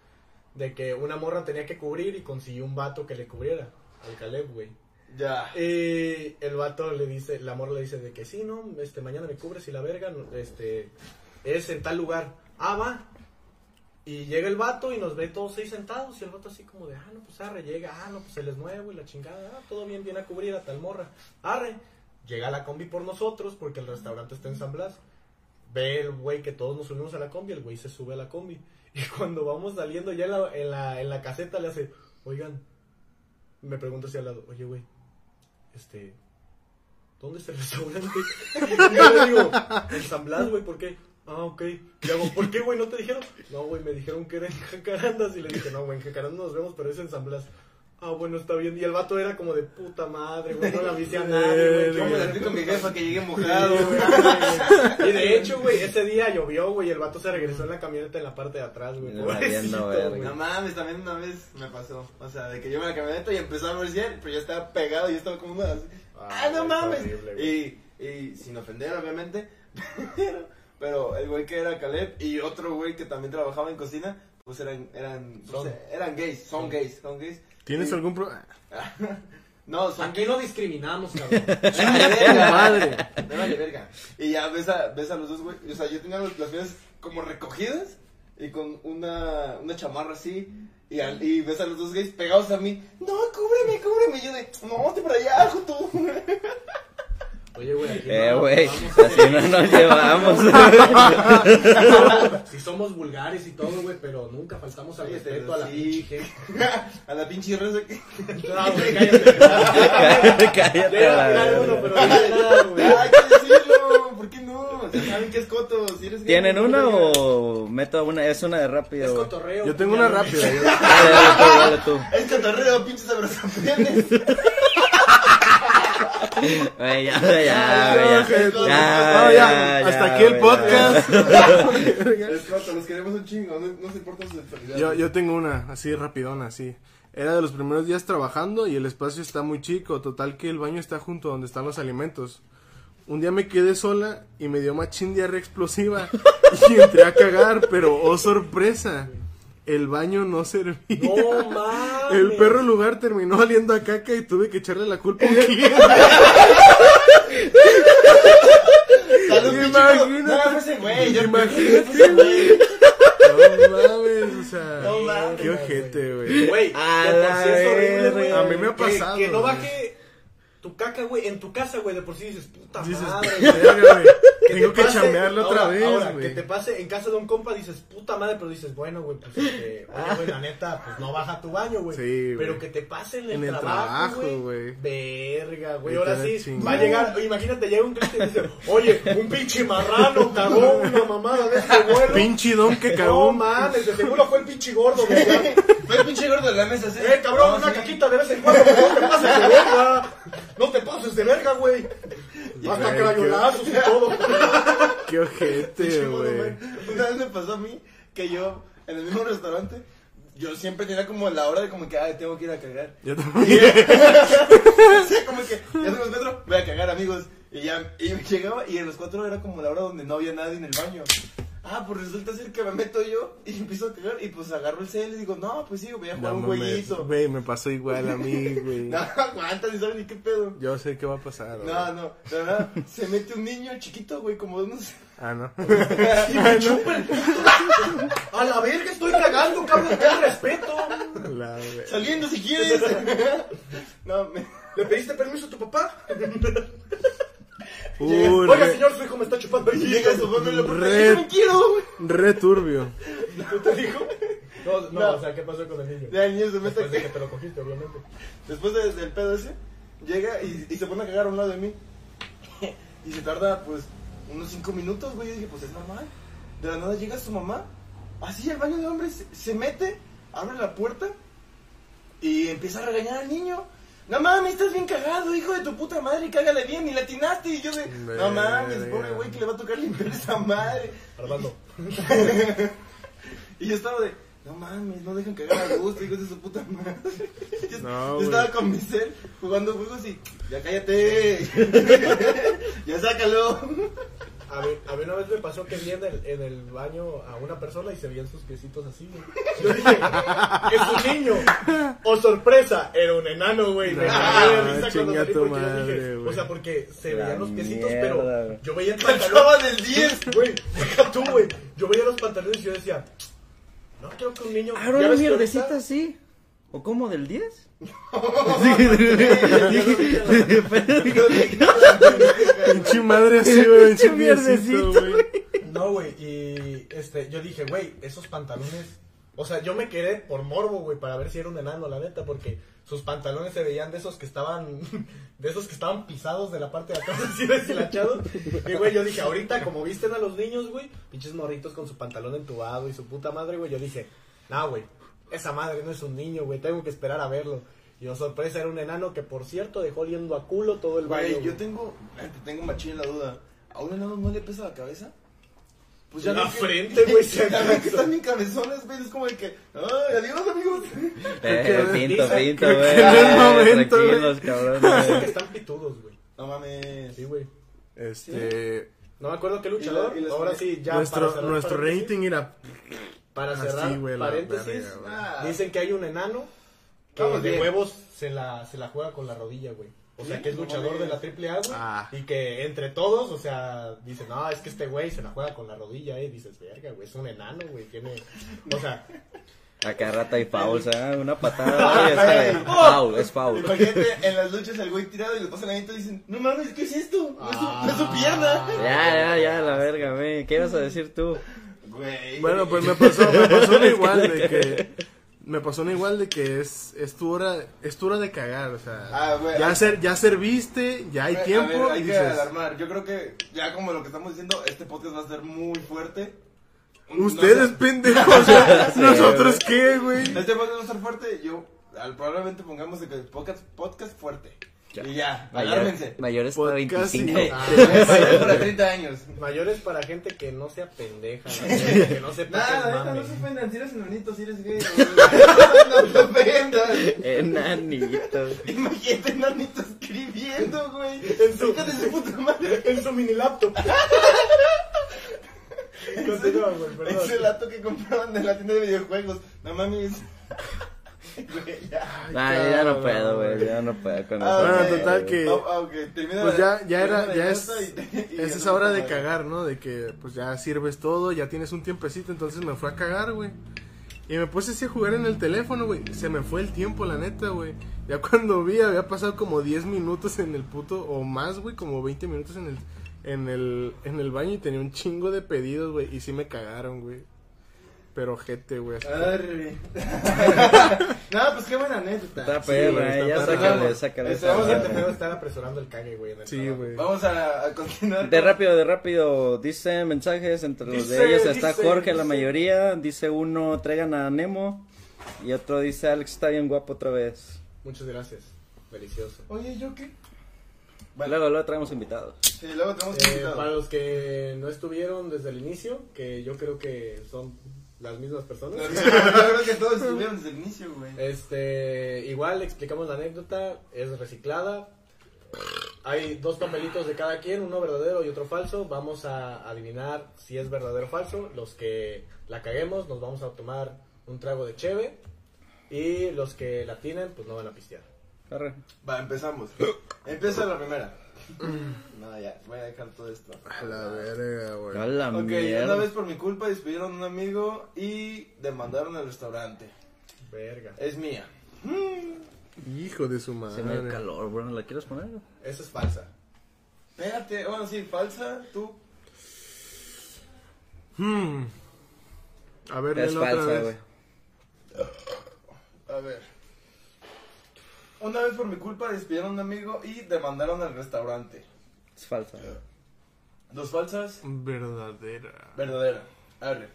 Speaker 4: de que una morra tenía que cubrir y consiguió un vato que le cubriera, al Caleb, güey.
Speaker 3: Ya.
Speaker 4: Y el vato le dice, la morra le dice de que sí, no, este, mañana me cubres y la verga, este, es en tal lugar. Ah, va. Y llega el vato y nos ve todos seis sentados y el vato así como de, ah, no, pues arre, llega, ah, no, pues se les mueve y la chingada, ah, todo bien, viene a cubrir a tal morra. Arre. Llega la combi por nosotros porque el restaurante está en San Blas. Ve el güey que todos nos unimos a la combi, el güey se sube a la combi. Y cuando vamos saliendo ya en la, en la, caseta le hace, oigan, me pregunta hacia al lado, oye, güey, este, ¿dónde está el restaurante? Yo le digo, en San Blas, güey, ¿por qué? Ah, ok. Y hago, ¿por qué, güey? ¿No te dijeron? No, güey, me dijeron que era en Jacarandas. Y le dije, no, güey, en Jacarandas nos vemos, pero es en San Blas. Ah, bueno, está bien. Y el vato era como de puta madre, güey, no le avisé a nadie, güey.
Speaker 3: Yo me la con mi jefa que llegué mojado, güey.
Speaker 4: Y de hecho, güey, ese día llovió, güey, y el vato se regresó en la camioneta en la parte de atrás, güey.
Speaker 3: No mames, también una vez me pasó. O sea, de que yo en la camioneta y empezó a ver pero ya estaba pegado y yo estaba como una así.
Speaker 4: Ah,
Speaker 3: ¡Ah, no mames!
Speaker 4: horrible,
Speaker 3: y, y sin ofender, obviamente. Pero, pero el güey que era Caleb y otro güey que también trabajaba en cocina, pues eran, eran, pues,
Speaker 4: Son.
Speaker 3: eran gays, son gays, son gays.
Speaker 2: ¿Tienes algún pro...
Speaker 3: No, son
Speaker 4: Aquí no discriminamos, cabrón.
Speaker 3: Verga.
Speaker 2: madre.
Speaker 3: Me vale verga. Y ya ves a, ves a los dos, güey. O sea, yo tenía los- las piernas como recogidas y con una, una chamarra así. Y, al- y ves a los dos gays pegados a mí. No, cúbreme, cúbreme. Y yo de, no, vete para allá, Joto.
Speaker 4: Oye, güey, aquí
Speaker 1: Eh,
Speaker 4: no,
Speaker 1: güey,
Speaker 4: vamos
Speaker 1: así no nos llevamos.
Speaker 4: Si somos vulgares y todo, güey, pero nunca faltamos al
Speaker 3: Cállate,
Speaker 4: respeto a la
Speaker 3: sí.
Speaker 4: pinche gente.
Speaker 3: A la pinche raza que.
Speaker 4: No, güey, cállate.
Speaker 1: Cállate a la verga.
Speaker 4: uno, pero no dije nada, güey.
Speaker 3: Hay que decirlo. ¿Por qué no? Saben que es Coto. Si eres gay,
Speaker 1: ¿Tienen
Speaker 3: no
Speaker 1: una o meto una? Es una de
Speaker 4: Es
Speaker 1: rápido. güey.
Speaker 4: cotorreo.
Speaker 2: Yo tengo una rápida. yo-
Speaker 1: Dale, dale tú, dale tú.
Speaker 3: Es cotorreo, pinches abrazapenes.
Speaker 1: Güey, ya, ya, ya, ya,
Speaker 2: no,
Speaker 1: ya,
Speaker 2: no, ya,
Speaker 1: ya,
Speaker 2: hasta aquí el podcast.
Speaker 3: Es corto, los queremos un chingo, no, no se importa su sexualidad.
Speaker 2: Yo, yo tengo una, así rapidona, así. Era de los primeros días trabajando y el espacio está muy chico. Total que el baño está junto a donde están los alimentos. Un día me quedé sola y me dio machín diarrea explosiva. Y entré a cagar, pero oh sorpresa. El baño no servía.
Speaker 4: No mames.
Speaker 2: El perro lugar terminó oliendo a caca y tuve que echarle la culpa a un cliente. Imagínate.
Speaker 3: No, güey. yo-
Speaker 2: Imagínate.
Speaker 3: güey.
Speaker 2: No mames, o sea.
Speaker 3: No mames,
Speaker 2: qué ojete, güey.
Speaker 4: Güey,
Speaker 1: A la
Speaker 4: horrible, güey.
Speaker 2: A mí me ha
Speaker 4: Que-
Speaker 2: pasado,
Speaker 4: Que, no
Speaker 2: güey.
Speaker 4: baje tu caca, güey, en tu casa, güey. De por sí dices, puta
Speaker 2: Dices,
Speaker 4: madre,
Speaker 2: güey.
Speaker 4: Que
Speaker 2: Tengo
Speaker 4: te
Speaker 2: que
Speaker 4: pase-
Speaker 2: chambearlo otra
Speaker 4: ahora-
Speaker 2: vez,
Speaker 4: ahora,
Speaker 2: güey.
Speaker 4: que te pase en casa de un compa, dices, puta madre, pero dices, bueno, güey, pues, este, oye, güey, la neta, pues, no baja tu baño, güey.
Speaker 2: Sí,
Speaker 4: Pero
Speaker 2: güey.
Speaker 4: que te pase en el,
Speaker 2: En el
Speaker 4: trabajo, güey.
Speaker 2: güey.
Speaker 4: Verga, güey, ahora sí,
Speaker 2: da chingada.
Speaker 4: va a llegar, imagínate, llega un cliente y dice, oye, un pinche marrano cagó una mamada de este vuelo.
Speaker 2: Pinche don que
Speaker 4: No
Speaker 2: cagó.
Speaker 4: mames, de seguro fue el pinche gordo, güey.
Speaker 3: Fue el pinche gordo de la mesa, ¿sí?
Speaker 4: Eh, cabrón,
Speaker 3: No,
Speaker 4: una
Speaker 3: sí.
Speaker 4: caquita de vez en cuando, no te pases de verga. No te pases de verga, güey. Hasta crayonazos y todo.
Speaker 2: Qué ojete, güey.
Speaker 3: Una vez me pasó a mí que yo, en el mismo restaurante, yo siempre tenía como la hora de como que, ay, tengo que ir a cagar.
Speaker 2: Yo también.
Speaker 3: sí, como que, ya se los metro, voy a cagar, amigos. Y ya, y llegaba, y en los cuatro era como la hora donde no había nadie en el baño. Ah, pues resulta ser que me meto yo y empiezo a cagar, y pues agarro el cel y digo, no, pues sí, voy a jugar
Speaker 2: No
Speaker 3: un jueguito.
Speaker 2: Güey, me pasó igual a mí, güey.
Speaker 3: No, aguanta, ni saben ni qué pedo.
Speaker 2: Yo sé qué va a pasar.
Speaker 3: No, no, de verdad, se mete un niño chiquito, güey, como de unos...
Speaker 2: Ah, no.
Speaker 4: Y me chupa el pito. A la verga estoy cagando, cabrón, ten respeto.
Speaker 2: La
Speaker 3: Saliendo si quieres. no, me...
Speaker 4: ¿Le pediste permiso a tu papá? Oiga,
Speaker 2: re,
Speaker 4: señor, su hijo me está chupando el
Speaker 3: Llega su mamá y le pregunta,
Speaker 2: Red.
Speaker 3: "Yo no quiero, güey.
Speaker 2: re turbio.
Speaker 4: ¿Tú te dijo? No, no,
Speaker 3: No.
Speaker 4: o sea, ¿qué pasó con el niño?
Speaker 3: Ya el niño se mete
Speaker 4: Después de que te lo cogiste, obviamente.
Speaker 3: Después de- del pedo ese, llega y, y se pone a cagar a un lado de mí. y se tarda, pues, unos cinco minutos, güey. Y dije, pues es normal. De la nada llega su mamá, así al baño de hombres, se mete, abre la puerta y empieza a regañar al niño. No mames, estás bien cagado, hijo de tu puta madre, cágale bien, y la atinaste. Y yo de, no mames, pobre güey, que le va a tocar limpiar esa madre.
Speaker 4: Armando.
Speaker 3: Y yo estaba de, no mames, no dejan cagar a gusto, hijos de su puta madre. Yo,
Speaker 2: No,
Speaker 3: yo estaba con mi cel jugando juegos y, ya cállate, ya sácalo.
Speaker 4: A ver, a mí una vez me pasó que vi en el, en el baño a una persona y se veían sus piecitos así, güey. Yo dije, es un niño. ¡Oh, sorpresa! Era un enano, güey. Me
Speaker 2: No,
Speaker 4: cagué de risa cuando
Speaker 2: chinga
Speaker 4: salí
Speaker 2: tu
Speaker 4: porque yo
Speaker 2: madre,
Speaker 4: dije,
Speaker 2: güey.
Speaker 4: o sea, porque se
Speaker 1: La
Speaker 4: veían los piecitos,
Speaker 1: mierda,
Speaker 4: pero
Speaker 1: güey.
Speaker 4: yo veía el pantalón.
Speaker 3: del 10.
Speaker 4: Güey, deja tú, güey. Yo veía los pantalones y yo decía, no creo que un niño.
Speaker 1: Ah,
Speaker 4: ¿Ya
Speaker 1: una
Speaker 4: ves que
Speaker 1: mierdecita así. ¿O cómo, del 10?
Speaker 2: Pinche madre así, güey. Pinche
Speaker 1: mierdecito,
Speaker 2: güey.
Speaker 4: No, güey, y este, yo dije, güey, esos pantalones. O sea, yo me quedé por morbo, güey, para ver si era un enano, la neta, porque sus pantalones se veían de esos que estaban, de esos que estaban pisados de la parte de atrás, así deshilachados. Y, güey, yo dije, ahorita, como visten a los niños, güey, pinches morritos con su pantalón entubado y su puta madre, güey, yo dije, no, güey, esa madre no es un niño, güey, tengo que esperar a verlo. Y oh, sorpresa, era un enano que, por cierto, dejó oliendo a culo todo el baño.
Speaker 3: Güey, yo tengo, te tengo machín la duda. ¿A un enano no le pesa la cabeza? Pues
Speaker 4: La
Speaker 3: ven que-
Speaker 4: frente, güey, se
Speaker 3: Ya ven que están bien cabezones, güey. Es como de que, ay, adiós, amigos.
Speaker 1: Eh, pinto, pinto, güey.
Speaker 2: no es
Speaker 1: Eh,
Speaker 2: momento,
Speaker 1: Tranquilos, cabrones.
Speaker 4: están pitudos, güey.
Speaker 3: No mames.
Speaker 4: Sí, güey.
Speaker 2: Este.
Speaker 4: No me acuerdo qué luchador.
Speaker 3: Y la- y las-
Speaker 4: Ahora sí, ya.
Speaker 2: nuestro nuestro rating era.
Speaker 4: Para
Speaker 2: así,
Speaker 4: cerrar
Speaker 2: güey, la
Speaker 4: paréntesis,
Speaker 2: verga, güey.
Speaker 3: Ah,
Speaker 4: dicen que hay un enano que
Speaker 3: Vamos
Speaker 4: de
Speaker 3: bien.
Speaker 4: huevos se la, se la juega con la rodilla, güey. O sea, que es luchador de la triple A, güey.
Speaker 2: Ah.
Speaker 4: Y que entre todos, o sea, dicen, no, es que este güey se la juega con la rodilla, eh. Y dices, verga, güey, es un enano, güey. Tiene. O sea,
Speaker 1: Acá rata y foul, ¿sabes? Una patada, güey, está Foul, es foul.
Speaker 3: Imagínate en las luchas el güey tirado y le pasan la gente y dicen, no mames, ¿qué es esto? No es su, no es su pierna.
Speaker 1: Ya, ya, ya, la verga, güey. ¿Qué ibas a decir tú?
Speaker 3: Güey.
Speaker 2: Bueno, pues me pasó, me pasó una igual de que. Me pasó una igual de que es, es tu hora, es tu hora de cagar, o sea.
Speaker 3: Ah, güey,
Speaker 2: ya, ser, ya serviste, ya hay
Speaker 3: A ver,
Speaker 2: tiempo.
Speaker 3: hay que
Speaker 2: dices,
Speaker 3: alarmar. Yo creo que ya como lo que estamos diciendo, este podcast va a ser muy fuerte.
Speaker 2: Ustedes,
Speaker 3: No
Speaker 2: pendejos.
Speaker 1: Sí,
Speaker 2: ¿Nosotros qué, güey?
Speaker 3: Este podcast va a estar fuerte. Yo al- probablemente pongamos de que podcast, podcast fuerte. Y ya,
Speaker 1: Mayor-
Speaker 3: agárrense.
Speaker 1: mayores para
Speaker 2: Podcast
Speaker 1: 25.
Speaker 2: y-
Speaker 4: Ah,
Speaker 3: Mayores para 30 años.
Speaker 4: Mayores para gente que no sea pendeja, ¿no? que no sepa es
Speaker 3: Nada, neta,
Speaker 4: mame.
Speaker 3: no se ofendan. Si eres enanito, si eres gay. No no te ofendas.
Speaker 1: Enanito.
Speaker 3: Imagínate enanito escribiendo, güey.
Speaker 4: En su-
Speaker 3: de su puta madre.
Speaker 4: En su mini laptop. Continúa, güey, perdón.
Speaker 3: Ese lato que compraban en la tienda de videojuegos. No mames. Güey, ya.
Speaker 1: Nah, yo ya no puedo, güey. Ya no puedo con
Speaker 3: Ah.
Speaker 2: Bueno, total que-
Speaker 3: Ah, termina
Speaker 2: Pues ya, ya era, ya es,
Speaker 3: y- y
Speaker 2: es
Speaker 3: ya
Speaker 2: esa
Speaker 3: no
Speaker 2: hora de cagar, ¿no? De que pues ya sirves todo, ya tienes un tiempecito, entonces me fue a cagar, güey. Y me puse así a jugar en el teléfono, güey. Se me fue el tiempo, la neta, güey. Ya cuando vi, había pasado como 10 minutos en el puto, o más, güey, como 20 minutos en el, en el, en el baño y tenía un chingo de pedidos, güey. Y sí me cagaron, güey. Pero gente, güey.
Speaker 3: no, pues qué buena anécdota.
Speaker 1: Está
Speaker 2: Sí,
Speaker 1: perra,
Speaker 2: está
Speaker 1: ya
Speaker 2: perra.
Speaker 1: sácale, sácale.
Speaker 4: Estamos
Speaker 1: madre.
Speaker 4: intentando estar apresurando el cague, güey.
Speaker 2: Sí, güey.
Speaker 3: Vamos a, a continuar.
Speaker 1: De rápido, de rápido, dice mensajes, entre los
Speaker 3: Dice,
Speaker 1: de ellos está
Speaker 3: dice,
Speaker 1: Jorge, la mayoría, dice uno, traigan a Nemo, y otro dice, Alex está bien guapo otra vez.
Speaker 4: Muchas gracias. Delicioso.
Speaker 3: Oye, ¿yo qué?
Speaker 1: Luego, luego traemos invitados.
Speaker 3: sí, luego tenemos
Speaker 4: Eh,
Speaker 3: invitado.
Speaker 4: para los que no estuvieron desde el inicio, que yo creo que son las mismas personas.
Speaker 3: Yo creo que todos estuvieron desde el inicio, güey.
Speaker 4: Este, igual explicamos la anécdota, es reciclada. Hay dos papelitos de cada quien, uno verdadero y otro falso. Vamos a adivinar si es verdadero o falso. Los que la caguemos nos vamos a tomar un trago de cheve y los que la tienen pues no van a pistear.
Speaker 1: Arre.
Speaker 3: Va, empezamos. Empieza la primera. no, ya, voy a dejar todo esto.
Speaker 2: A la verga, güey.
Speaker 1: A la
Speaker 3: Ok,
Speaker 1: mierda.
Speaker 3: una vez por mi culpa despidieron a un amigo y demandaron al restaurante.
Speaker 4: Verga.
Speaker 3: Es mía.
Speaker 2: Hijo de su
Speaker 1: Se me da
Speaker 2: madre.
Speaker 1: calor, bro, ¿la quieres poner?
Speaker 4: Esa es falsa.
Speaker 3: Espérate, bueno, sí, falsa, tú.
Speaker 2: Hmm. A ver,
Speaker 1: Es
Speaker 2: léelo otra
Speaker 1: falsa,
Speaker 2: vez.
Speaker 1: güey.
Speaker 3: A ver. Una vez por mi culpa despidieron a un amigo y demandaron al restaurante.
Speaker 1: Es falsa.
Speaker 3: Dos falsas,
Speaker 2: Verdadera.
Speaker 3: verdadera. Arre.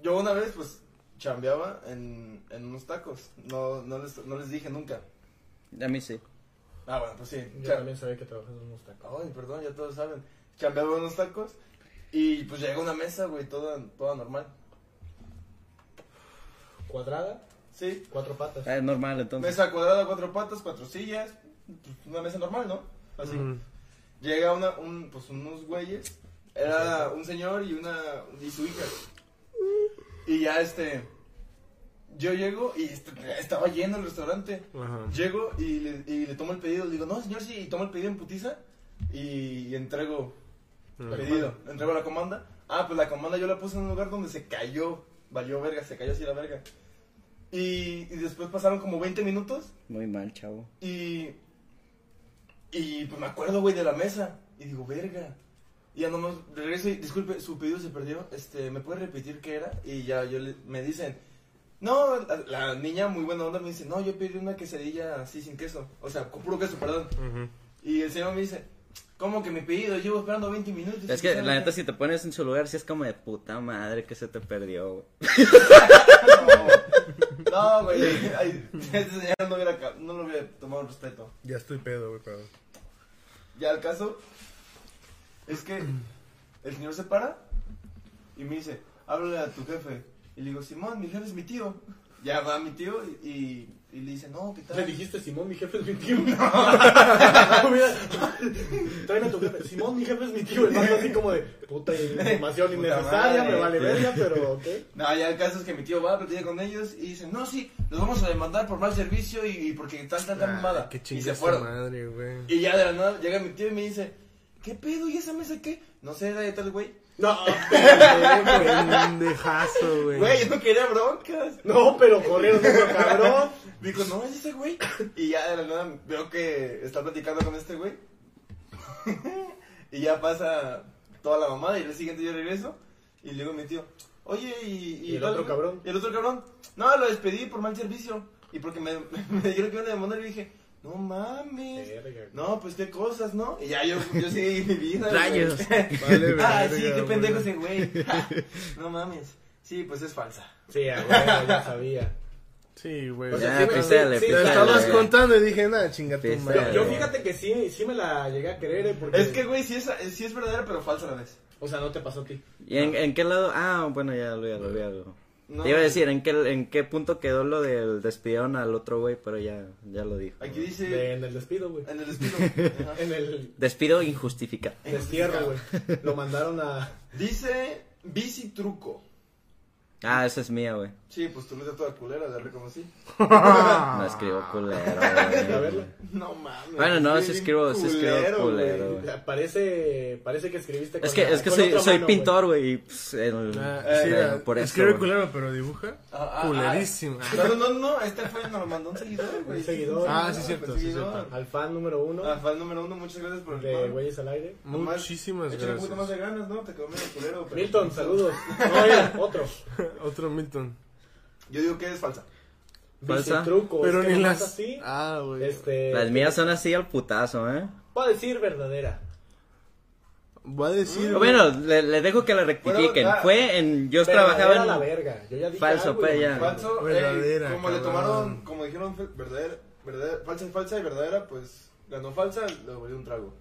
Speaker 3: Yo una vez, pues, chambeaba en, en unos tacos. No, no, les, no les dije nunca.
Speaker 1: A mí sí.
Speaker 3: Ah, bueno, pues sí.
Speaker 4: Yo
Speaker 3: Cha-
Speaker 4: también sabía que trabajas en unos tacos.
Speaker 3: Ay, perdón, ya todos saben. Chambeaba en unos tacos y pues llega una mesa, güey, toda, toda normal.
Speaker 4: Cuadrada,
Speaker 3: Sí.
Speaker 4: cuatro patas.
Speaker 1: Ah, es normal, entonces.
Speaker 3: Mesa cuadrada, cuatro patas, cuatro sillas. pues, Una mesa normal, ¿no? Así.
Speaker 2: Mm.
Speaker 3: Llega una, un, pues unos güeyes. Era un señor y una y su hija. Y ya este. Yo llego y est- estaba lleno el restaurante.
Speaker 2: Ajá.
Speaker 3: Llego y le, y le tomo el pedido. Le digo, no, señor, sí, y tomo el pedido en putiza. Y, entrego el pedido. Entrego la comanda. Ah, pues la comanda yo la puse en un lugar donde se cayó. Valió verga, se cayó así la verga. Y, y después pasaron como 20 minutos.
Speaker 1: Muy mal, chavo.
Speaker 3: Y. Y pues me acuerdo, güey, de la mesa. Y digo, verga. Y ya nomás regreso y, disculpe, su pedido se perdió. Este, ¿me puede repetir qué era? Y ya yo le, me dicen, no, la, la niña muy buena onda me dice, no, yo pedí una quesadilla así sin queso. O sea, con puro queso, perdón.
Speaker 2: Ujú.
Speaker 3: Y el señor me dice, ¿cómo que mi pedido? Llevo esperando 20 minutos.
Speaker 1: Es que la neta, si te pones en su lugar, sí es como de puta madre que se te perdió, güey.
Speaker 3: No, güey. ay, Este señor no, hubiera, no lo hubiera tomado respeto.
Speaker 2: Ya estoy pedo, güey, perdón.
Speaker 3: Ya el caso es que el señor se para y me dice, háblale a tu jefe. Y le digo, Simón, mi jefe es mi tío. Ya va mi tío y, y le dice, no, ¿qué tal?
Speaker 4: Le dijiste, Simón, mi jefe es mi tío. Mira, tráeme a tu jefe. Simón, mi jefe es mi tío. El vato así como de puta información
Speaker 3: Puta
Speaker 4: innecesaria,
Speaker 3: madre.
Speaker 4: me vale verga, pero ok.
Speaker 3: No, ya el caso es que mi tío va, platica con ellos y dice, no, sí, los vamos a demandar por mal servicio y, y porque tal, tal, tal, mamada.
Speaker 2: Ah, qué
Speaker 3: y se fueron.
Speaker 2: madre, güey.
Speaker 3: Y ya de la nada llega mi tío y me dice, ¿qué pedo? ¿Y esa mesa qué? No sé, era de tal güey.
Speaker 4: No,
Speaker 2: Pendejazo, güey.
Speaker 3: Güey, yo no quería broncas.
Speaker 4: no, pero corrieron otro cabrón.
Speaker 3: Dijo, no, es ese güey. Y ya de la nada veo que está platicando con este güey. y ya pasa toda la mamada y el siguiente yo regreso. Y a mi tío, oye, y...
Speaker 4: ¿Y el otro
Speaker 3: güey?"
Speaker 4: cabrón?
Speaker 3: Y el otro cabrón, no, lo despedí por mal servicio. Y porque me, me dijeron que iban a demandar y dije, no mames.
Speaker 4: Verga.
Speaker 3: No, pues qué cosas, ¿no? Y ya yo, yo seguí mi vida. güey.
Speaker 1: Rayos.
Speaker 2: Vale,
Speaker 3: ah,
Speaker 2: verga,
Speaker 3: sí, qué
Speaker 2: güey.
Speaker 3: pendejo ese güey. no mames. Sí, pues es falsa.
Speaker 4: Sí, a huevo, ya sabía.
Speaker 2: Sí, güey.
Speaker 4: O sea,
Speaker 1: Ya,
Speaker 4: sí sí,
Speaker 2: estabas
Speaker 1: güey.
Speaker 2: contando y dije, nada, chinga tu
Speaker 1: Pisa.
Speaker 2: madre.
Speaker 4: Yo, yo fíjate que sí, sí me la llegué a creer, eh, porque...
Speaker 3: Es que, güey, sí es, sí es verdadera, pero falsa a la vez.
Speaker 4: O sea, no te pasó a ti.
Speaker 1: ¿Y en, en qué lado? Ah, bueno, ya lo, ya lo, ya lo.
Speaker 3: No,
Speaker 1: Te iba a decir, ¿en qué, ¿en qué punto quedó lo del despidieron al otro güey? Pero ya, ya lo dijo.
Speaker 3: Aquí dice.
Speaker 4: De- en el despido, güey.
Speaker 3: En el despido.
Speaker 4: En el
Speaker 1: Despido injustificado.
Speaker 4: destierro, güey. Lo mandaron a...
Speaker 3: Dice bici truco.
Speaker 1: Ah, esa es mía, güey.
Speaker 3: Sí, pues tu letra toda culera, la reconocí.
Speaker 1: No escribo culero, güey.
Speaker 3: No mames.
Speaker 1: Bueno, no, sí escribo, sí escribo
Speaker 3: culero, güey.
Speaker 4: Parece, parece que escribiste con
Speaker 1: Es que,
Speaker 4: la-
Speaker 1: es que soy, soy
Speaker 4: mano,
Speaker 1: pintor, güey, y pues, el-
Speaker 2: Ah,
Speaker 3: Eh,
Speaker 2: sí,
Speaker 1: por
Speaker 2: escribe culero, pero dibuja
Speaker 3: Ah, ah,
Speaker 2: culerísimo.
Speaker 3: ah. No, no, no, este fue, nos lo mandó un seguidor, güey.
Speaker 4: Un seguidor.
Speaker 2: Ah, sí, cierto,
Speaker 3: un
Speaker 2: sí,
Speaker 3: seguidor.
Speaker 2: cierto.
Speaker 4: Al fan número uno
Speaker 3: Ah, fan número uno, muchas gracias por el
Speaker 4: de. Güeyes al Aire.
Speaker 2: Muchísimas
Speaker 3: échale un poquito más
Speaker 2: gracias.
Speaker 3: de ganas, ¿no? Te quedó medio culero.
Speaker 4: Milton, saludos. No, otro.
Speaker 2: Otro Milton.
Speaker 3: Yo digo que es falsa.
Speaker 1: Falsa.
Speaker 4: Bicitruco.
Speaker 2: Pero
Speaker 4: es que
Speaker 2: ni las.
Speaker 4: así.
Speaker 2: Ah, güey.
Speaker 4: Este.
Speaker 1: las mías son así al putazo, ¿eh?
Speaker 4: Puedo decir verdadera.
Speaker 2: Voy a decir.
Speaker 1: O Bueno, le, le dejo que la rectifiquen.
Speaker 3: Bueno, ah,
Speaker 1: Fue en. Yo
Speaker 4: Verdadera
Speaker 1: trabajaba
Speaker 4: la
Speaker 1: en.
Speaker 4: verga. Yo ya dije
Speaker 1: Falso,
Speaker 4: algo,
Speaker 1: pues,
Speaker 4: y-
Speaker 1: ya.
Speaker 3: Falso,
Speaker 2: Verdadera,
Speaker 3: eh, como le tomaron, como dijeron, verdadera, verdadera, falsa y falsa y verdadera, pues ganó falsa, le volvió un trago.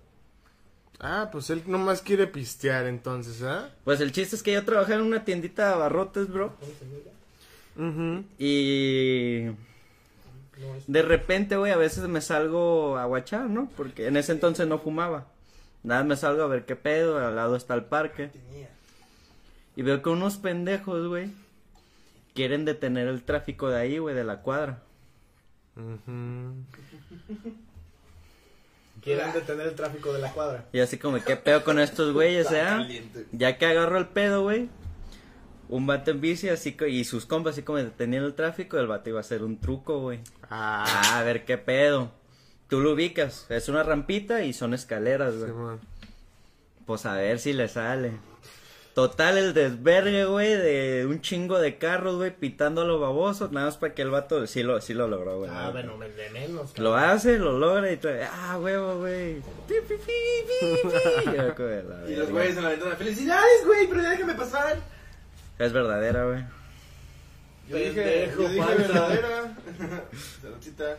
Speaker 2: Ah, pues él nomás quiere pistear entonces, ¿ah?
Speaker 1: Pues el chiste es que yo trabajaba en una tiendita de abarrotes, bro.
Speaker 2: Mhm.
Speaker 1: Y. De repente, güey, a veces me salgo a guachar, ¿no? Porque en ese entonces no fumaba. Nada, me salgo a ver qué pedo, al lado está el parque.
Speaker 3: Tenía.
Speaker 1: Y veo que unos pendejos, güey, quieren detener el tráfico de ahí, güey, de la cuadra.
Speaker 4: Quieren detener el tráfico de la cuadra.
Speaker 1: Y así como, ¿qué pedo con estos güeyes, eh?
Speaker 3: Caliente.
Speaker 1: Ya que agarro el pedo, güey. Un vato en bici, así y sus compas, así como deteniendo el tráfico, el vato iba a hacer un truco, güey.
Speaker 2: Ah,
Speaker 1: Ah, a ver qué pedo. Tú lo ubicas, es una rampita y son escaleras, güey.
Speaker 2: Simón.
Speaker 1: Pues a ver si le sale. Total, el desvergue, güey, de un chingo de carros, güey, pitando a los babosos, nada más para que el vato sí lo, sí lo logró, güey.
Speaker 4: Ah, bueno, me de menos.
Speaker 1: Lo
Speaker 4: cabrón.
Speaker 1: hace, lo logra y trae, ah, huevo, güey. Pi, pi, pi, pi, pi. Yo como de la
Speaker 3: Y los güeyes en la ventana, ¡felicidades, güey! Pero déjame pasar.
Speaker 1: Es verdadera, güey.
Speaker 3: Yo dije,
Speaker 4: Pendejo,
Speaker 3: yo dije verdadera. Saludcita.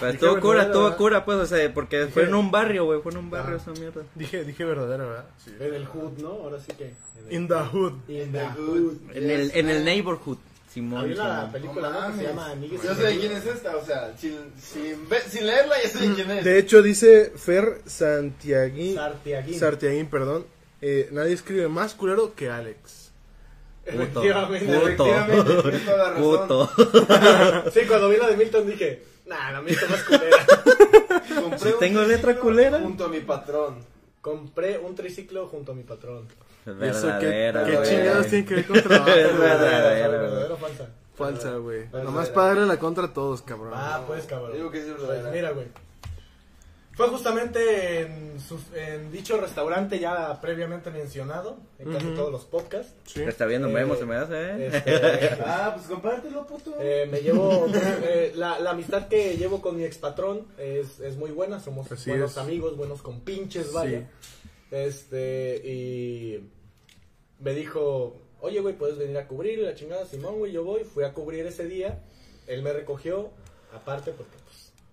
Speaker 2: Dije
Speaker 1: estuvo cura, estuvo
Speaker 2: ¿verdad?
Speaker 1: cura, pues, o sea, porque fue en un barrio, güey, fue en un barrio
Speaker 2: Ah.
Speaker 1: esa mierda.
Speaker 2: Dije, dije verdadera, ¿verdad? Sí.
Speaker 4: En el hood, ¿no? Ahora sí que. en el-
Speaker 2: In the hood.
Speaker 4: In the hood.
Speaker 1: En el, en el neighborhood, Simón.
Speaker 4: Había una
Speaker 1: Simón.
Speaker 4: película ¿no? que se llama Amigues
Speaker 3: Yo
Speaker 4: y
Speaker 3: sé de quién es esta, o sea, sin, sin, ver- sin leerla ya sé de quién es.
Speaker 2: De hecho, dice Fer Santiaguín.
Speaker 4: Sartiaguín.
Speaker 2: Sartiaguín, perdón. Eh, nadie escribe más culero que Alex.
Speaker 1: Puto.
Speaker 4: Efectivamente.
Speaker 1: Puto.
Speaker 3: Efectivamente, toda la razón.
Speaker 1: Puto.
Speaker 4: Sí, cuando vi la de Milton dije, nah, la Milton más culera.
Speaker 3: Compré
Speaker 1: Si tengo letra culera.
Speaker 3: Junto a mi patrón.
Speaker 4: Compré un triciclo junto a mi patrón.
Speaker 2: ¿Y eso qué,
Speaker 1: Verdadera,
Speaker 2: qué
Speaker 1: güey.
Speaker 2: chingados tiene que ver con trabajo?
Speaker 1: Verdadera,
Speaker 4: ¿Verdadera
Speaker 1: güey.
Speaker 4: o falsa?
Speaker 2: Falsa, güey.
Speaker 4: Verdadera.
Speaker 2: Nomás para darle la contra a todos, cabrón.
Speaker 4: Ah, pues, cabrón.
Speaker 3: Digo que sí es
Speaker 4: Pues,
Speaker 3: verdadera.
Speaker 4: mira, güey. Fue justamente en, su- en dicho restaurante ya previamente mencionado, en casi todos los podcasts.
Speaker 2: Sí.
Speaker 1: Está viendo
Speaker 4: Eh,
Speaker 1: Memo, se me hace, eh.
Speaker 4: Este,
Speaker 3: Ah, pues compártelo, puto.
Speaker 4: eh, me llevo eh, la, la amistad que llevo con mi ex patrón es, es muy buena, somos
Speaker 2: Así
Speaker 4: buenos
Speaker 2: es.
Speaker 4: amigos, buenos compinches, vaya.
Speaker 2: Sí.
Speaker 4: Este, y me dijo, oye, güey, puedes venir a cubrir la chingada, Simón, güey, yo voy, fui a cubrir ese día, él me recogió, aparte porque,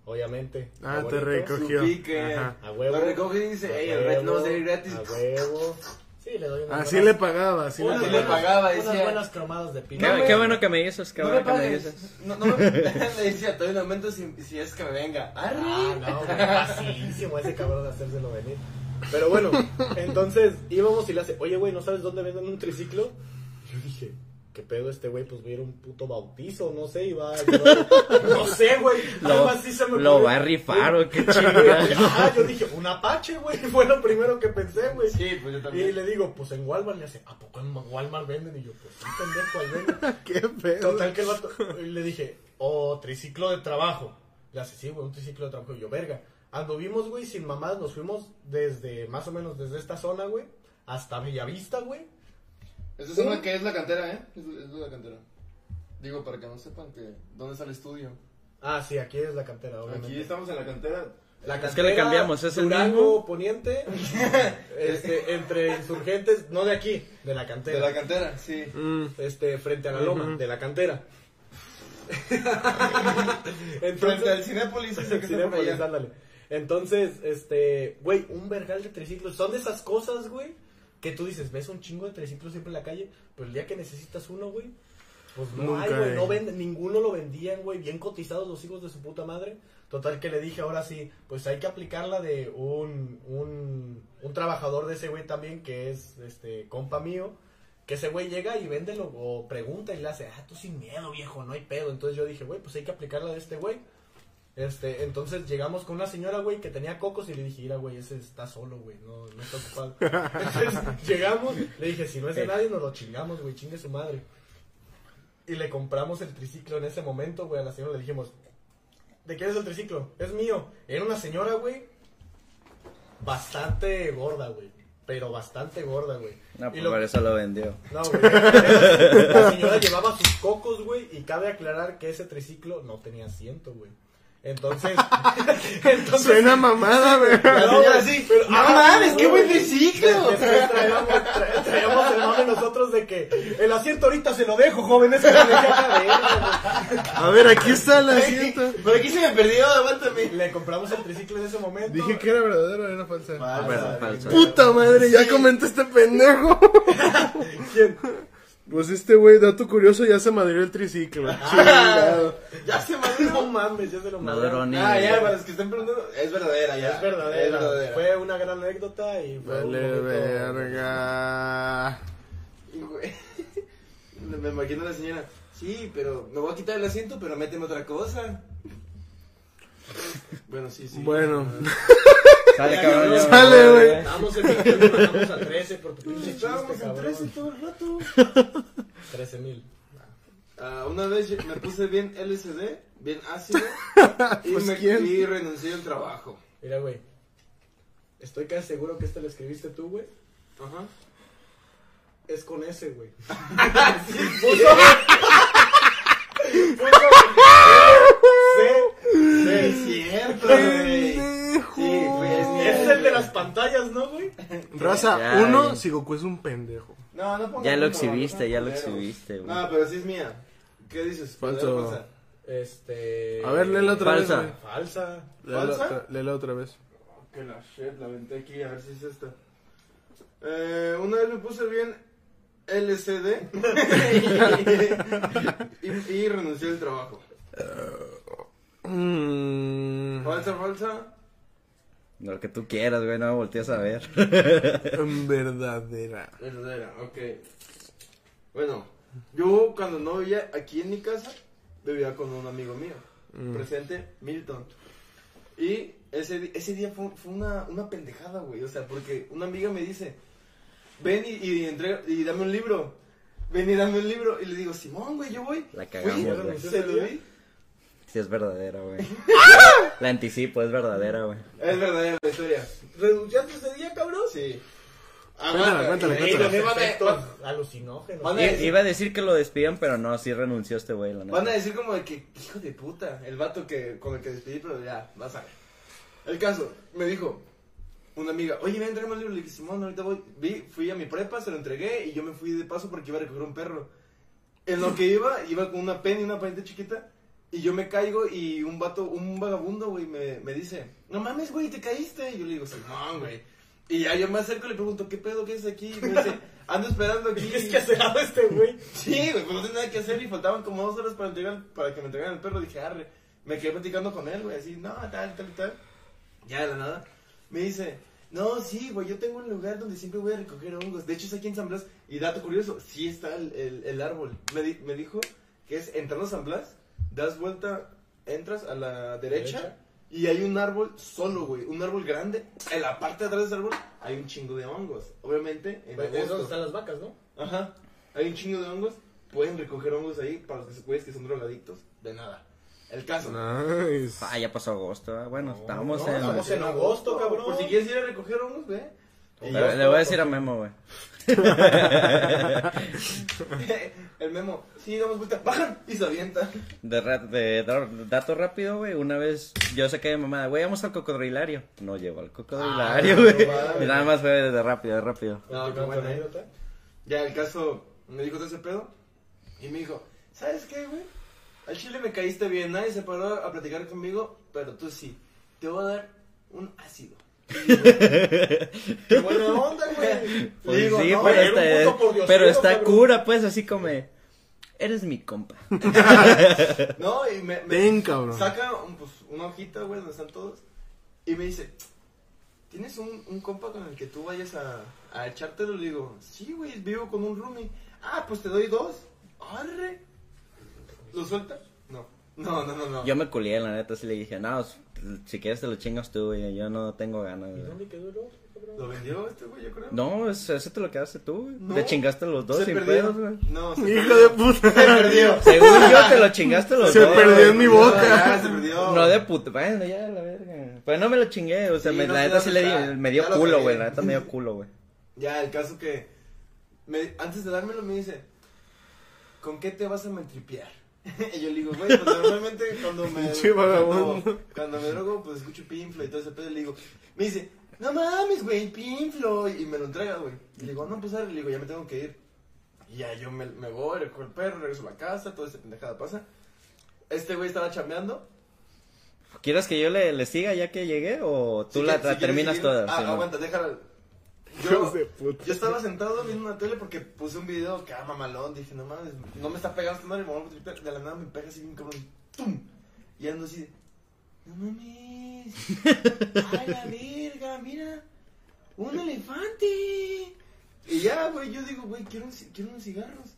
Speaker 4: obviamente.
Speaker 2: Ah, te recogió.
Speaker 3: Su pique.
Speaker 2: Ajá.
Speaker 4: A huevo.
Speaker 3: Lo recoge y dice,
Speaker 4: A
Speaker 3: ey, el red no salir gratis.
Speaker 4: A huevo. Sí, le doy unas
Speaker 2: Así
Speaker 4: buenas-
Speaker 2: le pagaba, así le
Speaker 4: unas
Speaker 3: le
Speaker 2: pagaba.
Speaker 4: buenas-
Speaker 3: pagaba,
Speaker 4: Unas
Speaker 3: decía.
Speaker 4: buenas cromadas de
Speaker 1: Qué,
Speaker 4: pino.
Speaker 3: No me-
Speaker 1: qué bueno que me dices, qué
Speaker 3: No
Speaker 1: bueno
Speaker 3: me
Speaker 1: que me dices.
Speaker 3: No, no me... Le decía, te doy un aumento si, si es que me venga. ¡Arre!
Speaker 4: Ah, no, güey, facilísimo ese cabrón de hacérselo venir. Pero bueno, entonces íbamos y le hace, oye, güey, ¿no sabes dónde venden un triciclo? Yo dije, ¿qué pedo este güey? Pues va a ir a un puto bautizo, no sé, y va No sé, güey.
Speaker 1: Lo,
Speaker 4: así se me
Speaker 1: lo va a rifar o qué
Speaker 4: Ajá,
Speaker 1: chingada.
Speaker 4: yo dije, un Apache, güey, fue lo primero que pensé, güey.
Speaker 3: Sí, pues yo
Speaker 4: Y
Speaker 3: también.
Speaker 4: le digo, pues en Walmart le hace, ¿a poco en Walmart venden? Y yo, pues sí, pendejo, ahí venden.
Speaker 2: Qué pedo.
Speaker 4: Total que el vato, y le dije, oh, triciclo de trabajo. Le hace, sí, güey, un triciclo de trabajo. Y yo, verga. Anduvimos, güey, sin mamadas, nos fuimos desde, más o menos desde esta zona, güey, hasta Bellavista, güey.
Speaker 3: Esa es una que es la cantera, ¿eh? Es, es la cantera. Digo, para que no sepan que dónde está el estudio.
Speaker 4: Ah, sí, aquí es la cantera, obviamente.
Speaker 3: Aquí estamos en la cantera.
Speaker 4: La
Speaker 1: Es que le cambiamos, ¿es el
Speaker 4: Durango,
Speaker 1: mismo?
Speaker 4: Poniente, este, entre insurgentes, no de aquí, de la cantera.
Speaker 3: De la cantera, sí.
Speaker 2: Mm,
Speaker 4: Este, frente a la loma, de la cantera.
Speaker 3: Frente al Cinépolis, que por
Speaker 4: Cinépolis, ándale. Entonces, este, güey, un vergal de triciclos. Son de esas cosas, güey, que tú dices, ves un chingo de triciclos siempre en la calle, pero el día que necesitas uno, güey, pues no
Speaker 2: Nunca
Speaker 4: hay, güey, no venden, ninguno lo vendían, güey, bien cotizados los hijos de su puta madre. Total que le dije, ahora sí, pues hay que aplicarla de un, un, un trabajador de ese güey también, que es, este, compa mío, que ese güey llega y véndelo o pregunta y le hace, ah, tú sin miedo, viejo, no hay pedo. Entonces yo dije, güey, pues hay que aplicarla de este güey. Este, entonces llegamos con una señora, güey, que tenía cocos y le dije, mira, güey, ese está solo, güey, no, no está ocupado. Entonces llegamos, le dije, si no es de nadie, nos lo chingamos, güey, chingue su madre. Y le compramos el triciclo en ese momento, güey, a la señora le dijimos, ¿de quién es el triciclo? Es mío. Era una señora, güey, bastante gorda, güey, pero bastante gorda, güey.
Speaker 1: No,
Speaker 4: Y
Speaker 1: pues
Speaker 4: lo-
Speaker 1: por eso lo vendió.
Speaker 4: no, güey. La señora llevaba sus cocos, güey, y cabe aclarar que ese triciclo no tenía asiento, güey. Entonces, entonces
Speaker 2: Suena mamada, güey.
Speaker 4: No,
Speaker 3: así,
Speaker 4: pero-
Speaker 3: ¡No
Speaker 4: ah,
Speaker 3: mames, qué buen!
Speaker 4: Después traíamos, tra- traíamos el mame nosotros de que el asiento ahorita se lo dejo, joven, es que dejé güey.
Speaker 2: A ver, aquí está el asiento.
Speaker 3: Por aquí se me perdió, aguántame.
Speaker 4: Le compramos el triciclo en ese momento.
Speaker 2: Dije que era verdadero, era falsa.
Speaker 1: Falsa, falsa.
Speaker 2: Puta madre, ya comenté este pendejo.
Speaker 4: ¿Quién?
Speaker 2: Pues este güey, dato curioso, ya se madrió el triciclo.
Speaker 3: Ya se
Speaker 4: No
Speaker 3: maduró.
Speaker 4: mames, ya se lo mandaron.
Speaker 1: ni-
Speaker 3: Ah, ya, para los que estén preguntando, es verdadera, ya.
Speaker 4: Es verdadera.
Speaker 3: Es verdadera.
Speaker 4: Fue una gran anécdota y fue un
Speaker 2: Vale,
Speaker 4: momento-
Speaker 2: verga.
Speaker 3: Y, güey, Me imagino a la señora, sí, pero me voy a quitar el asiento, pero méteme otra cosa. Bueno, sí, sí.
Speaker 2: Bueno.
Speaker 1: Sale, cabrón.
Speaker 2: Sale, güey.
Speaker 4: Estábamos en 21, bajamos a 13 por tu pinche
Speaker 3: Estábamos en 13
Speaker 4: cabrón.
Speaker 3: todo el rato.
Speaker 4: 13 mil.
Speaker 3: Ah, una vez me puse bien LSD, bien ácido, y,
Speaker 2: Pues,
Speaker 3: me,
Speaker 2: ¿quién?
Speaker 3: y renuncié al trabajo.
Speaker 4: Mira, güey. Estoy casi seguro que este lo escribiste tú, güey.
Speaker 3: Ajá.
Speaker 4: Es con ese, güey. Sí,
Speaker 3: Es
Speaker 4: sí.
Speaker 3: cierto, güey. Sí, pues,
Speaker 4: Es el de las pantallas, ¿no, güey?
Speaker 2: Raza,
Speaker 1: Ya,
Speaker 2: uno, si Goku es un pendejo.
Speaker 3: No, no pongas
Speaker 1: Ya lo
Speaker 3: número,
Speaker 1: exhibiste,
Speaker 3: no
Speaker 1: ya lo
Speaker 3: culeros.
Speaker 1: exhibiste, güey.
Speaker 3: No, pero sí es mía. ¿Qué dices?
Speaker 2: Falso.
Speaker 3: ¿Verdadera o falsa?
Speaker 4: Este.
Speaker 2: A ver, léela otra
Speaker 1: Falsa.
Speaker 2: vez, güey.
Speaker 4: Falsa.
Speaker 2: Léela
Speaker 3: ¿Falsa?
Speaker 2: otra- Léela otra vez.
Speaker 3: Que la shit, la aventé aquí, a ver si es esta. Eh, una vez me puse bien LCD y, y renuncié al trabajo.
Speaker 2: Mm,
Speaker 3: Falsa, falsa.
Speaker 1: Lo que tú quieras, güey, no me voltees a ver.
Speaker 2: verdadera.
Speaker 3: Verdadera, ok. Bueno, yo cuando no vivía aquí en mi casa, vivía con un amigo mío.
Speaker 2: Mm.
Speaker 3: Presente, Milton. Y ese, ese día fue, fue una, una pendejada, güey. O sea, porque una amiga me dice, ven y, y, entrega- y dame un libro. Ven y dame un libro. Y le digo, Simón, güey, yo voy.
Speaker 1: La cagamos, güey.
Speaker 3: Se lo di.
Speaker 1: Sí, es verdadera, güey. La anticipo, es verdadera, güey.
Speaker 3: Es verdadera la historia.
Speaker 4: ¿Renunciaste ese día, cabrón?
Speaker 3: Sí.
Speaker 2: Cuéntala, cuéntala,
Speaker 3: y-
Speaker 2: cuéntala.
Speaker 3: y también van a-
Speaker 4: Efectos alucinógenos.
Speaker 3: Van a
Speaker 1: I-
Speaker 3: decir-
Speaker 1: Iba a decir que lo despidían, pero no, sí renunció este güey, la neta.
Speaker 3: Van a decir como de que, hijo de puta, el vato que, con el que despedí, pero ya, vas a ver. El caso, me dijo una amiga, oye, ven, tráeme el libro. Le dije, Simón, ahorita voy. Vi, fui a mi prepa, se lo entregué y yo me fui de paso porque iba a recoger un perro. En lo que iba, iba con una pena y una panita chiquita. Y yo me caigo y un vato, un vagabundo, güey, me, me dice, no mames, güey, te caíste. Y yo le digo, Simón, güey. Y ya yo me acerco y le pregunto, ¿qué pedo, qué es aquí? Y me dice, ando esperando aquí.
Speaker 4: ¿Qué es que nada este güey?
Speaker 3: Sí, güey, pues no tenía nada que hacer y faltaban como dos horas para, entregar, para que me entregaran el perro. Dije, arre, me quedé platicando con él, güey, así, no, tal, tal, tal. Ya de la nada, me dice, no, sí, güey, yo tengo un lugar donde siempre voy a recoger hongos. De hecho, es aquí en San Blas. Y dato curioso, sí está el, el, el árbol. Me, di- me dijo que es entrando a San Blas, das vuelta, entras a la derecha.
Speaker 4: Derecha.
Speaker 3: Y hay un árbol solo, güey, un árbol grande. En la parte de atrás de ese árbol hay un chingo de hongos. Obviamente, en
Speaker 4: Pues, Es
Speaker 3: agosto.
Speaker 4: donde están las vacas, ¿no?
Speaker 3: Ajá. Hay un chingo de hongos. Pueden recoger hongos ahí para los que se güeyes que son drogadictos. De nada. El caso.
Speaker 2: Nice.
Speaker 1: Ah, ya pasó agosto, ah, bueno, estábamos
Speaker 4: no,
Speaker 1: en...
Speaker 4: estamos en agosto, cabrón.
Speaker 3: Por si quieres ir a recoger hongos, ve. Y
Speaker 1: Le,
Speaker 3: yo-
Speaker 1: le voy a decir a Memo, güey.
Speaker 3: el memo. Sí, damos vuelta. Bajan y se avienta.
Speaker 1: De, ra- de dar- dato rápido, güey, una vez yo saqué de mamá, güey, vamos al cocodrilario. No llevo al cocodrilario,
Speaker 3: Ah,
Speaker 1: güey.
Speaker 3: no mames.
Speaker 1: y nada más fue de rápido, de rápido.
Speaker 3: No, qué
Speaker 4: ¿Cuánto
Speaker 3: buena, ¿eh?
Speaker 4: anécdota?
Speaker 3: Ya, el caso. Me dijo todo ese pedo. Y me dijo, ¿sabes qué, güey? al chile me caíste bien, nadie se paró a platicar conmigo, pero tú sí. Te voy a dar un ácido.
Speaker 4: Qué buena onda, güey.
Speaker 1: Pues
Speaker 3: digo,
Speaker 1: sí,
Speaker 3: no,
Speaker 1: pero, está,
Speaker 4: puto pordiosero,
Speaker 1: pero está
Speaker 4: cabrón.
Speaker 1: cura, pues, así como, eres mi compa.
Speaker 3: No, y me, me
Speaker 2: Ven, cabrón.
Speaker 3: saca un, pues, una hojita, güey, donde están todos. Y me dice, ¿tienes un, un compa con el que tú vayas a, a echártelo? Le digo, sí, güey, vivo con un roomie. Ah, pues te doy dos. Arre. ¿Lo suelta? No. No, no, no, no.
Speaker 1: Yo me culié, la neta, sí le dije, no, si quieres te lo chingas tú, güey, yo no tengo ganas.
Speaker 4: ¿Y
Speaker 1: güey".
Speaker 4: dónde quedó el otro?
Speaker 3: ¿Lo vendió este güey, yo creo?
Speaker 1: No, es- ese te lo quedaste tú, güey.
Speaker 3: No.
Speaker 1: Te chingaste los dos
Speaker 3: se
Speaker 1: sin
Speaker 3: perdió.
Speaker 1: pedos, güey.
Speaker 3: No, se
Speaker 2: Hijo
Speaker 3: perdió.
Speaker 2: de puta.
Speaker 3: Se perdió.
Speaker 1: Según yo te lo chingaste los
Speaker 2: Se
Speaker 1: dos.
Speaker 2: perdió
Speaker 1: güey.
Speaker 2: en mi boca.
Speaker 3: ya, se perdió.
Speaker 1: No de puta, bueno, ya la verga. Pero no me lo chingué, o sea,
Speaker 3: Sí,
Speaker 1: me-
Speaker 3: no
Speaker 1: la neta sí le di, me dio culo, güey, la neta me dio culo, güey.
Speaker 3: Ya, el caso que me- antes de dármelo me dice, ¿con qué te vas a mentripear? Y yo le digo, güey, pues normalmente cuando me, cuando, cuando me drogo, pues escucho Pinflo y todo ese pedo, y le digo, me dice, no mames, güey, Pinflo, y me lo entrega, güey. Y le digo, no, pues dale", le digo, ya me tengo que ir. Y ya yo me, me voy, recojo el perro, regreso a la casa, toda esa pendejada pasa. Este güey estaba chambeando.
Speaker 1: ¿Quieres que yo le, le siga ya que llegué o tú la, terminas
Speaker 3: seguir-
Speaker 1: toda?
Speaker 3: Ah,
Speaker 1: no.
Speaker 3: aguanta, déjala. Yo,
Speaker 2: de
Speaker 3: yo estaba sentado viendo una tele porque puse un video que ah, mamalón. Dije, no mames, no me está pegando esta madre. me voy a tripear. De la nada me pega así bien cabrón. ¡Tum! Y ando así de, no mames. ¡Ay, la verga! Mira, un elefante. Y ya, güey, yo digo, güey, quiero, un quiero unos cigarros.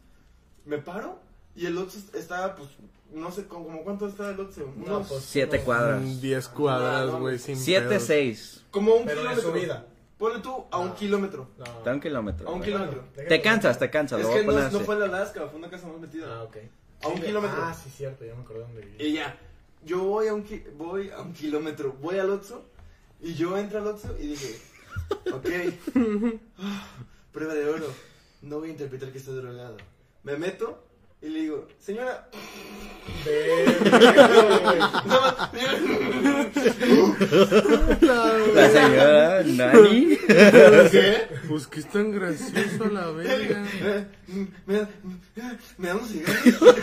Speaker 3: Me paro y el otro estaba, pues, no sé, como, como cuánto está el otro.
Speaker 4: No,
Speaker 3: Unos,
Speaker 4: pues,
Speaker 1: Siete cuadras.
Speaker 2: 10 cuadras,
Speaker 3: No, no,
Speaker 2: güey, sin
Speaker 1: Siete,
Speaker 2: pedos.
Speaker 1: seis.
Speaker 3: como un
Speaker 4: Pero de
Speaker 3: kilómetro.
Speaker 4: subida.
Speaker 3: Ponle tú a un
Speaker 4: No.
Speaker 3: kilómetro.
Speaker 4: No.
Speaker 1: Da un kilómetro.
Speaker 3: A un kilómetro.
Speaker 1: Te cansas, te cansas,
Speaker 3: Es que
Speaker 1: a
Speaker 3: no, fue en Alaska, fue una casa más metida.
Speaker 4: Ah, ok.
Speaker 3: A un
Speaker 4: Sí,
Speaker 3: kilómetro.
Speaker 4: Ah, sí, cierto, ya me acordé dónde vivía.
Speaker 3: Y ya, yo voy a un, ki- voy a un kilómetro, voy al Oxxo, y yo entro al Oxxo y dije, ok, ah, prueba de oro, no voy a interpretar que estoy drogado. Me meto y le digo, señora,
Speaker 1: La señora Nani.
Speaker 3: ¿qué?
Speaker 2: Pues que es tan gracioso la verga.
Speaker 3: ¿Me, da- me da un cigarro?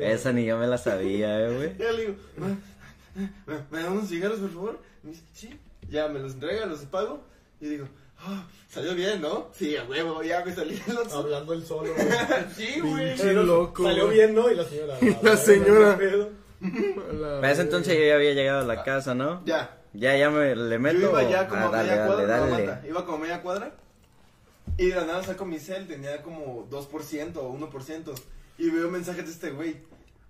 Speaker 1: Esa ni yo me la sabía, eh, güey.
Speaker 3: Ya le digo, ¿me, me, me da unos cigarros, por favor? Me dice, sí. Ya me los entrega, los pago. Y digo, ah, salió bien, ¿no? Sí, a huevo, ya me salí otro.
Speaker 4: Hablando el solo. güey.
Speaker 3: Sí, güey.
Speaker 2: Pinche loco.
Speaker 4: Salió
Speaker 2: güey.
Speaker 4: bien, ¿no? Y la señora.
Speaker 2: La señora.
Speaker 4: ¿qué pedo?
Speaker 2: A la
Speaker 1: Para ese entonces yo ya había llegado a la casa, ¿no?
Speaker 3: Ya.
Speaker 1: Ya, ya me le meto.
Speaker 3: Yo iba ya como
Speaker 1: Ah,
Speaker 3: a
Speaker 1: dale,
Speaker 3: media
Speaker 1: dale,
Speaker 3: cuadra.
Speaker 1: dale.
Speaker 3: Iba como a media cuadra. Y de la nada saco mi cel, tenía como 2% o 1%. Y veo mensajes de este güey.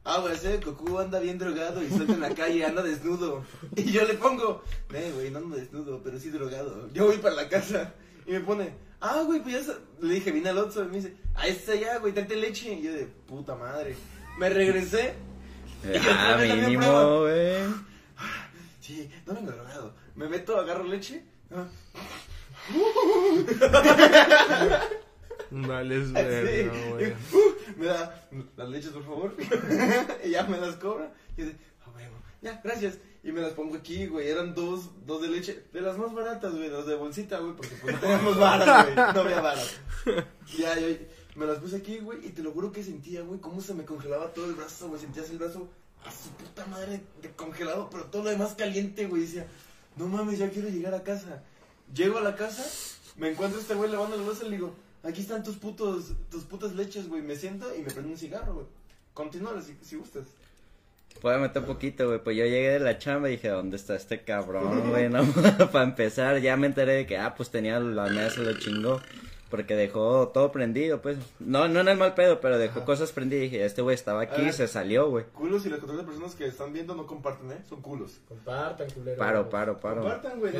Speaker 3: Ah, güey, ese Goku anda bien drogado y suelta en la calle, anda desnudo. Y yo le pongo, eh, güey, no ando desnudo, pero sí drogado. Yo voy para la casa y me pone, ah, güey, pues ya sa-". Le dije, vine al Otso y me dice, ahí está ya, güey, tráete leche. Y yo de puta madre. Me regresé.
Speaker 1: Ah,
Speaker 3: la misma
Speaker 1: mínimo, güey.
Speaker 3: Sí, no vengo drogado. Me meto, agarro leche. ah,
Speaker 2: verga,
Speaker 3: y,
Speaker 2: güey.
Speaker 3: Me da las leches, por favor. y ya me las cobra. Y dice, ah, huevo, ya, gracias. Y me las pongo aquí, güey. Eran dos, dos de leche. De las más baratas, güey. Las de bolsita, güey. Porque pues no teníamos varas, güey. No había varas. Ya, yo me las puse aquí, güey. Y te lo juro que sentía, güey, cómo se me congelaba todo el brazo, güey. Sentías el brazo a su puta madre de congelado, pero todo lo demás caliente, güey. Decía, no mames, ya quiero llegar a casa. Llego a la casa, me encuentro a este güey lavando el vaso y le digo, aquí están tus putos, tus putas leches, güey. Me siento y me prendo un cigarro, güey. Continúa si, si gustas.
Speaker 1: Puedo meter poquito, güey. Pues yo llegué de la chamba y dije, ¿dónde está este cabrón, güey? No, para empezar, ya me enteré de que, ah, pues tenía la mesa, lo chingó. Porque dejó todo prendido, pues. No, no en el mal pedo, pero dejó cosas prendidas. Y dije, este güey estaba aquí y se salió, güey.
Speaker 3: Culos y las otras personas que están viendo no comparten, ¿eh? Son culos.
Speaker 4: Compartan, culero.
Speaker 1: Paro, paro, paro.
Speaker 3: Compartan, güey.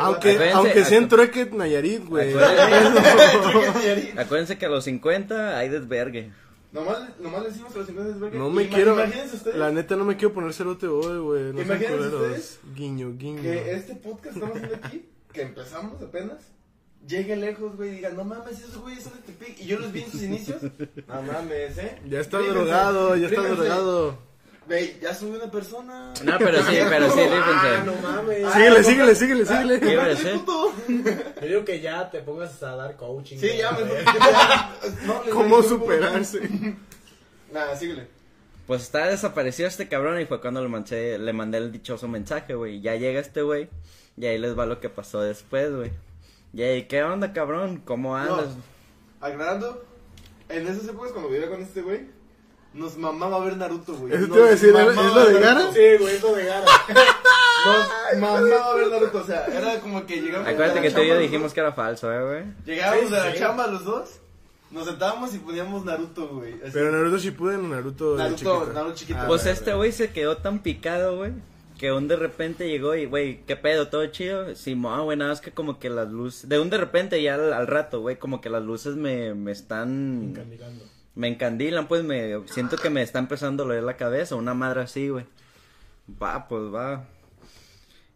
Speaker 2: Aunque,
Speaker 1: Acuérdense-
Speaker 2: aunque sea en Trueque Nayarit, güey.
Speaker 1: Acuérdense que a los 50 hay desvergue.
Speaker 3: Nomás, nomás le decimos a los 50 de verga.
Speaker 2: No me
Speaker 3: Ima-
Speaker 2: quiero.
Speaker 3: Imagínense ustedes
Speaker 2: La neta no me quiero poner cerote hoy, güey. No sean
Speaker 3: Imagínense
Speaker 2: culeros.
Speaker 3: ustedes
Speaker 2: Guiño, guiño.
Speaker 3: que este podcast que estamos haciendo aquí, que empezamos apenas, llegue lejos, güey, y diga, no mames, esos güeyes son de Tepic. Y yo los vi en sus inicios. No mames, ¿eh?
Speaker 2: Ya está drogado, ya está drogado.
Speaker 3: Güey, ya soy una persona.
Speaker 1: No, pero sí, pero sí,
Speaker 4: Ah,
Speaker 1: rífense.
Speaker 4: no mames.
Speaker 2: Síguele,
Speaker 3: no,
Speaker 2: síguele, síguele,
Speaker 3: Ah,
Speaker 2: síguele.
Speaker 1: ¿Qué decir?
Speaker 3: puto.
Speaker 4: Yo digo que ya te pongas a dar coaching.
Speaker 3: Sí, ya me.
Speaker 4: A ver.
Speaker 3: ya- no, les
Speaker 2: ¿Cómo superarse?
Speaker 3: Nada, síguele.
Speaker 1: Pues está desaparecido este cabrón y fue cuando le mandé, le mandé el dichoso mensaje, güey. Ya llega este güey y ahí les va lo que pasó después, güey. Y ahí, ¿qué onda, cabrón? ¿Cómo andas?
Speaker 3: Aclarando, en esas épocas cuando vivía con este güey, nos mamaba ver Naruto, güey.
Speaker 2: Eso te iba a decir, ¿es lo de
Speaker 3: ver
Speaker 2: Gara?
Speaker 3: Naruto.
Speaker 4: Sí, güey, eso de gara.
Speaker 3: Nos mamaba ver Naruto, o sea, era como que llegamos
Speaker 1: Acuérdate que tú y yo dijimos que era falso, eh, güey.
Speaker 3: Llegábamos
Speaker 4: Sí,
Speaker 3: de la
Speaker 4: sí.
Speaker 3: chamba los dos, nos sentábamos y poníamos Naruto, güey.
Speaker 2: Pero Naruto Shippuden o Naruto, de
Speaker 3: Naruto,
Speaker 2: chiquito.
Speaker 3: Naruto chiquito.
Speaker 2: Ah,
Speaker 1: Pues este güey se quedó tan picado, güey. Que un de repente llegó y, güey, ¿qué pedo? ¿Todo chido? Simón, güey, nada más que como que las luces... De un de repente ya al, al rato, güey, como que las luces me, me están...
Speaker 4: Encandilando.
Speaker 1: Me encandilan, pues me... Siento que me está empezando a doler la cabeza, una madre así, güey. Va, pues va.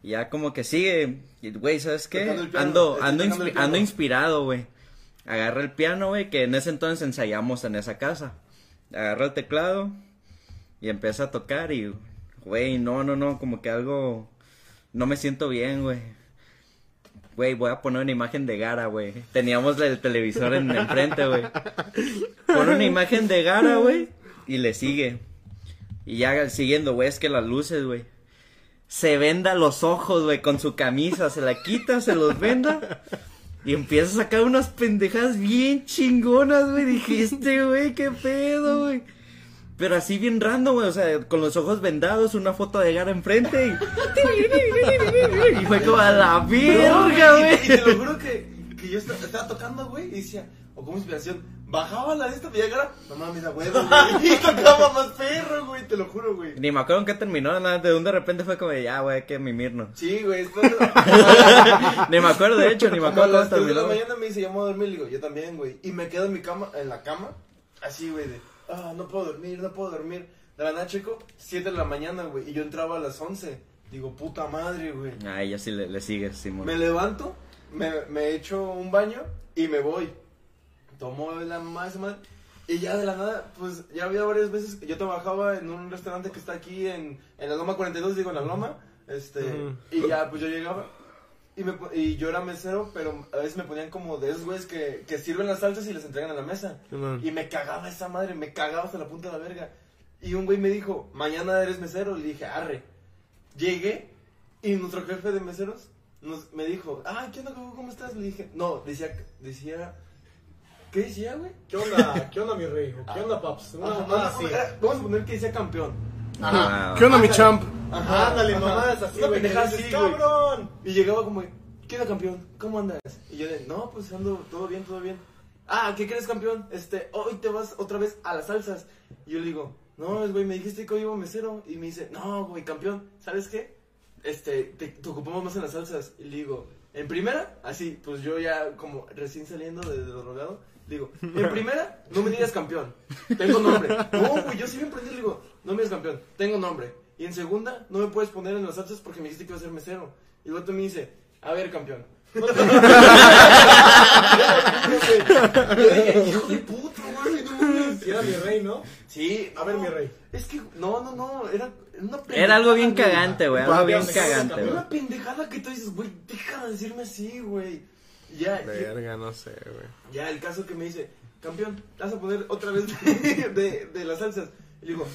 Speaker 1: Ya como que sigue. Güey, ¿sabes qué?
Speaker 3: Piano,
Speaker 1: Ando, ando, inspi- ando inspirado, güey. Agarra el piano, güey, que en ese entonces ensayamos en esa casa. Agarra el teclado y empieza a tocar y, güey, no, no, no, como que algo, no me siento bien, güey. Güey, voy a poner una imagen de Gara, güey. Teníamos el televisor en enfrente, güey. Pone una imagen de Gara, güey, y le sigue. Y ya siguiendo, güey, es que las luces, güey. Se venda los ojos, güey, con su camisa, se la quita, se los venda. Y empieza a sacar unas pendejadas bien chingonas, güey. Dijiste, güey, qué pedo, güey. Pero así bien random, güey, o sea, con los ojos vendados, una foto de Gara enfrente y... y fue como a la verga,
Speaker 3: y- Y te
Speaker 1: güey.
Speaker 3: lo juro que, que yo estaba, estaba tocando, güey, y decía, o como inspiración, bajaba la de esta Viagra, no mames, a huevo, güey. Y tocaba más perro, güey, te lo juro, güey.
Speaker 1: Ni me acuerdo en qué terminó, nada, de un de repente fue como, ya, güey, hay que mimirnos.
Speaker 3: Sí, güey, esto
Speaker 1: Ni me acuerdo, de hecho, ni me
Speaker 3: Como a
Speaker 1: acuerdo
Speaker 3: las
Speaker 1: cómo
Speaker 3: 3 de la mañana me dice, ya me voy a dormir, le digo, yo también, güey. Y me quedo en mi cama, en la cama, así, güey, de, ah, no puedo dormir, no puedo dormir. De la nada, checo, 7 de la mañana, güey, y yo entraba a las 11. Digo, puta madre, güey.
Speaker 1: Ay, ya sí le, le sigues, Simón.
Speaker 3: Me levanto, me, me echo un baño y me voy. Tomo la mamá de esa madre. Y ya de la nada, pues ya había varias veces. Yo trabajaba en un restaurante que está aquí en, en la Loma 42, digo en la Loma. Este, y ya, pues yo llegaba. Y, me, y yo era mesero, pero a veces me ponían como de esos güeyes que, que sirven las salsas y les entregan a la mesa. Y me cagaba esa madre, me cagaba hasta la punta de la verga. Y un güey me dijo, mañana eres mesero. Le dije, arre. Llegué y nuestro jefe de meseros nos, me dijo, ah, ¿qué onda, Coco? ¿Cómo estás? Le dije, no, decía, decía, ¿qué decía, güey?
Speaker 4: ¿Qué onda? ¿Qué onda, mi rey? ¿O ¿Qué onda, paps? Una así.
Speaker 3: Vamos a poner que decía campeón.
Speaker 1: Wow.
Speaker 2: ¿Qué onda, mi champ?
Speaker 3: Ajá,
Speaker 4: Ándale, mamadas así, güey.
Speaker 3: así, güey.
Speaker 4: ¡Cabrón!
Speaker 3: Y llegaba como, ¿qué onda, campeón? ¿Cómo andas? Y yo de, no, pues ando todo bien, todo bien. Ah, ¿qué crees, campeón? Este, hoy te vas otra vez a las salsas. Y yo le digo, no, güey, me dijiste que hoy iba mesero. Y me dice, no, güey, campeón, ¿sabes qué? Este, te, te ocupamos más en las salsas. Y le digo, en primera, así, pues yo ya como recién saliendo de, de lo drogado, digo, en primera, no me digas campeón, tengo nombre. No, güey, yo sí me prendí, le digo, no me digas campeón, tengo nombre. Y en segunda, no me puedes poner en las salsas porque me dijiste que iba a ser mesero. Y el otro me dice, a ver, campeón. no te- Yo dije, hijo de puta, güey, no mames".
Speaker 4: Si era mi rey, ¿no?
Speaker 3: Sí,
Speaker 4: A ver,
Speaker 3: no,
Speaker 4: mi rey.
Speaker 3: Es que, no, no, no, era una
Speaker 1: Era algo bien
Speaker 3: pendejada, güey.
Speaker 1: cagante, güey, algo bien cagante.
Speaker 3: Una pendejada que tú dices, güey, deja de decirme así, güey. Ya, ya,
Speaker 2: Verga, no sé, güey.
Speaker 3: ya, el caso que me dice, campeón, ¿te vas a poner otra vez de, de, de las salsas? Y le digo,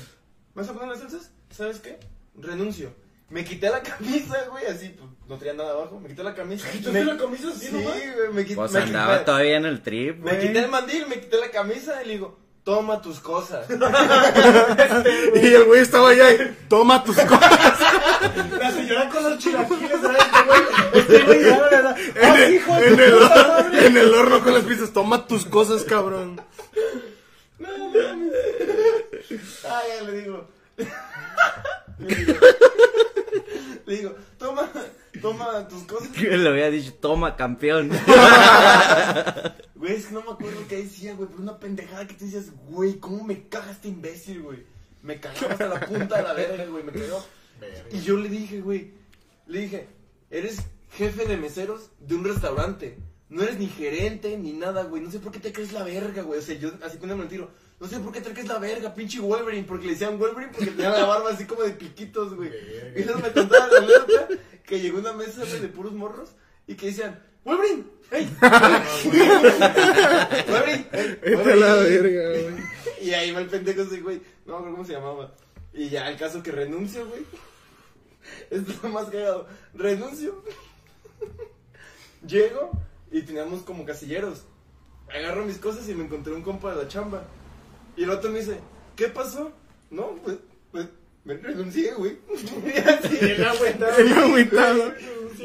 Speaker 3: ¿me vas a poner las salsas? ¿Sabes qué? Renuncio. Me quité la camisa, güey, así, pues, no tenía nada abajo, me quité la camisa.
Speaker 4: ¿Quitaste
Speaker 3: me,
Speaker 4: la camisa así
Speaker 3: Sí,
Speaker 4: nomás?
Speaker 3: güey, me quité,
Speaker 1: Pues
Speaker 3: me,
Speaker 1: andaba
Speaker 3: quité-
Speaker 1: todavía en el trip,
Speaker 3: me quité el
Speaker 1: güey.
Speaker 3: mandil, me quité la camisa y le digo, toma tus cosas.
Speaker 2: Y el güey estaba allá y toma tus cosas.
Speaker 4: La señora con los chilaquiles, ¿sabes? Este güey, este güey, ya, ¿verdad? ¡Ah, hijo
Speaker 2: En el, horno,
Speaker 4: madre!
Speaker 2: en el horno con las pizzas, toma tus cosas, cabrón.
Speaker 3: Ah, ya le digo. le digo, le digo, toma, toma tus cosas.
Speaker 1: Que le había dicho, toma, campeón.
Speaker 3: Güey, es que no me acuerdo qué decía, güey, pero una pendejada que te decías, güey, ¿cómo me caga este imbécil, güey? Me cagaba hasta la punta de la verga, güey, me Y yo le dije, güey, le dije, eres jefe de meseros de un restaurante. No eres ni gerente ni nada, güey. No sé por qué te crees la verga, güey. O sea, yo así con el tiro. No sé por qué te crees la verga, pinche Wolverine. Porque le decían Wolverine porque tenía la barba así como de piquitos, güey. Y entonces me contaba la alerta que llegó una mesa güey, de puros morros y que decían, Wolverine, hey. Wolverine, hey,
Speaker 2: la
Speaker 3: Wolverine".
Speaker 2: verga, güey.
Speaker 3: y ahí va el pendejo ese, güey. No me acuerdo cómo se llamaba. Y ya, el caso que renuncio, güey. Esto es lo más cagado. Renuncio. Llego y teníamos como casilleros. Agarro mis cosas y me encontré un compa de la chamba. Y el otro me dice, ¿qué pasó? No, pues, pues, me renuncié, güey. Y así,
Speaker 4: Bien agüitado.
Speaker 2: Bien agüitado.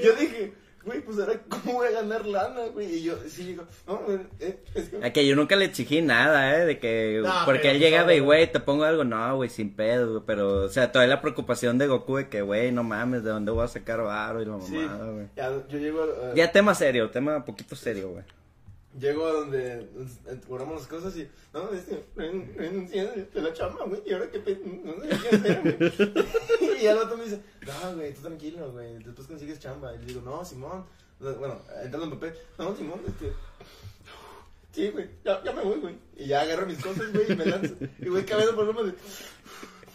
Speaker 3: Yo dije, güey, pues ahora, ¿cómo voy a ganar lana, güey? Y yo, sí, digo, no, eh, es que...
Speaker 1: A que yo nunca le exigí nada, ¿eh? De que.
Speaker 4: No,
Speaker 1: porque él llegaba y,
Speaker 4: solo-
Speaker 1: güey, te pongo algo. No, güey, sin pedo, güey. Pero, o sea, toda la preocupación de Goku de que, güey, no mames, ¿de dónde voy a sacar varo y la
Speaker 3: Sí,
Speaker 1: mamada, güey?
Speaker 3: ya, yo llego
Speaker 1: Ya tema serio, tema poquito serio, güey.
Speaker 3: Llego a donde cobramos las cosas y, no, este, ren- renuncié de la chamba, güey, y ahora qué pe... no sé qué hacer, güey. y el otro me dice, no, güey, tú tranquilo, güey, después consigues chamba. Y le digo, no, Simón, bueno, entrando en papel, no, Simón, este... Sí, güey, ya, ya me voy, güey. Y ya agarro mis cosas, güey, y me lanzo. Y voy caminando por lo de...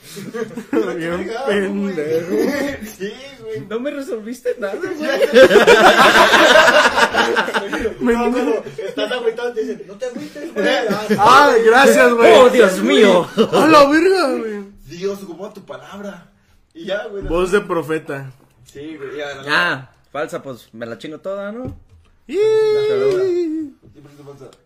Speaker 2: Bien
Speaker 3: Cagado, güey.
Speaker 2: pendejo.
Speaker 3: Sí, güey.
Speaker 1: No me resolviste nada, güey.
Speaker 4: No, pero estás agüitado y te dicen, no te agüites, güey.
Speaker 2: Ah, gracias, güey.
Speaker 1: ¡Oh, Dios mío!
Speaker 2: A la verga, güey.
Speaker 3: Dios, ocupó tu palabra. Y ya, güey.
Speaker 2: Voz de profeta.
Speaker 3: Sí, güey, ya.
Speaker 1: Ah, falsa, pues me la chingo toda, ¿no?
Speaker 2: Y-.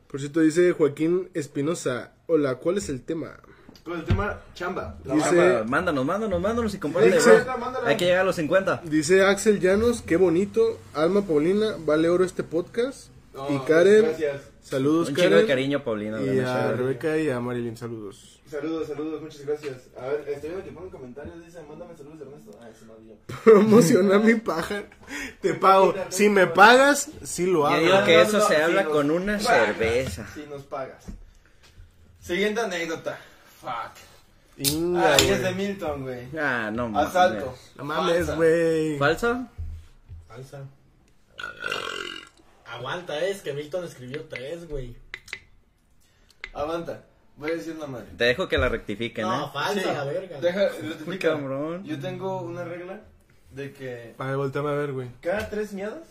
Speaker 3: Por
Speaker 2: cierto, dice Joaquín Espinosa. Hola, ¿cuál es el tema?
Speaker 3: Con el tema chamba.
Speaker 2: Dice-
Speaker 3: chamba.
Speaker 1: Mándanos, mándanos, mándanos y
Speaker 3: mándala.
Speaker 1: Hay que llegar a los 50.
Speaker 2: Dice Axel Llanos, qué bonito. Alma Paulina, vale oro este podcast.
Speaker 3: No,
Speaker 2: y Karen,
Speaker 3: Gracias.
Speaker 2: saludos
Speaker 1: Un
Speaker 2: Karen.
Speaker 1: de cariño, Paulina.
Speaker 2: y a. Rebeca y a Marilyn, saludos.
Speaker 3: Saludos, saludos, muchas gracias. A ver, estoy viendo que ponen comentarios. Dice, mándame saludos, Ernesto. Ah, ese no yo.
Speaker 2: Promociona mi paja. Te pago. Si me pagas, sí lo
Speaker 1: Yo
Speaker 2: hago.
Speaker 1: digo que eso se habla con una cerveza.
Speaker 3: Sí, nos pagas. Siguiente anécdota. Fuck.
Speaker 2: Inga,
Speaker 3: Ah, y es de Milton, güey.
Speaker 1: Ah, no mames.
Speaker 3: Asalto.
Speaker 2: No mames,
Speaker 3: Falsa.
Speaker 2: güey.
Speaker 1: ¿Falsa?
Speaker 4: Falsa. Aguanta, es que Milton escribió tres, güey.
Speaker 3: Aguanta. Voy a decir una madre.
Speaker 1: Te dejo que la rectifiquen,
Speaker 4: No,
Speaker 1: ¿eh?
Speaker 4: falsa,
Speaker 3: Sí,
Speaker 4: la verga.
Speaker 3: Deja, rectifica.
Speaker 1: cabrón.
Speaker 3: Yo tengo una regla de que
Speaker 2: A ver, volteame a ver, güey.
Speaker 3: cada tres miadas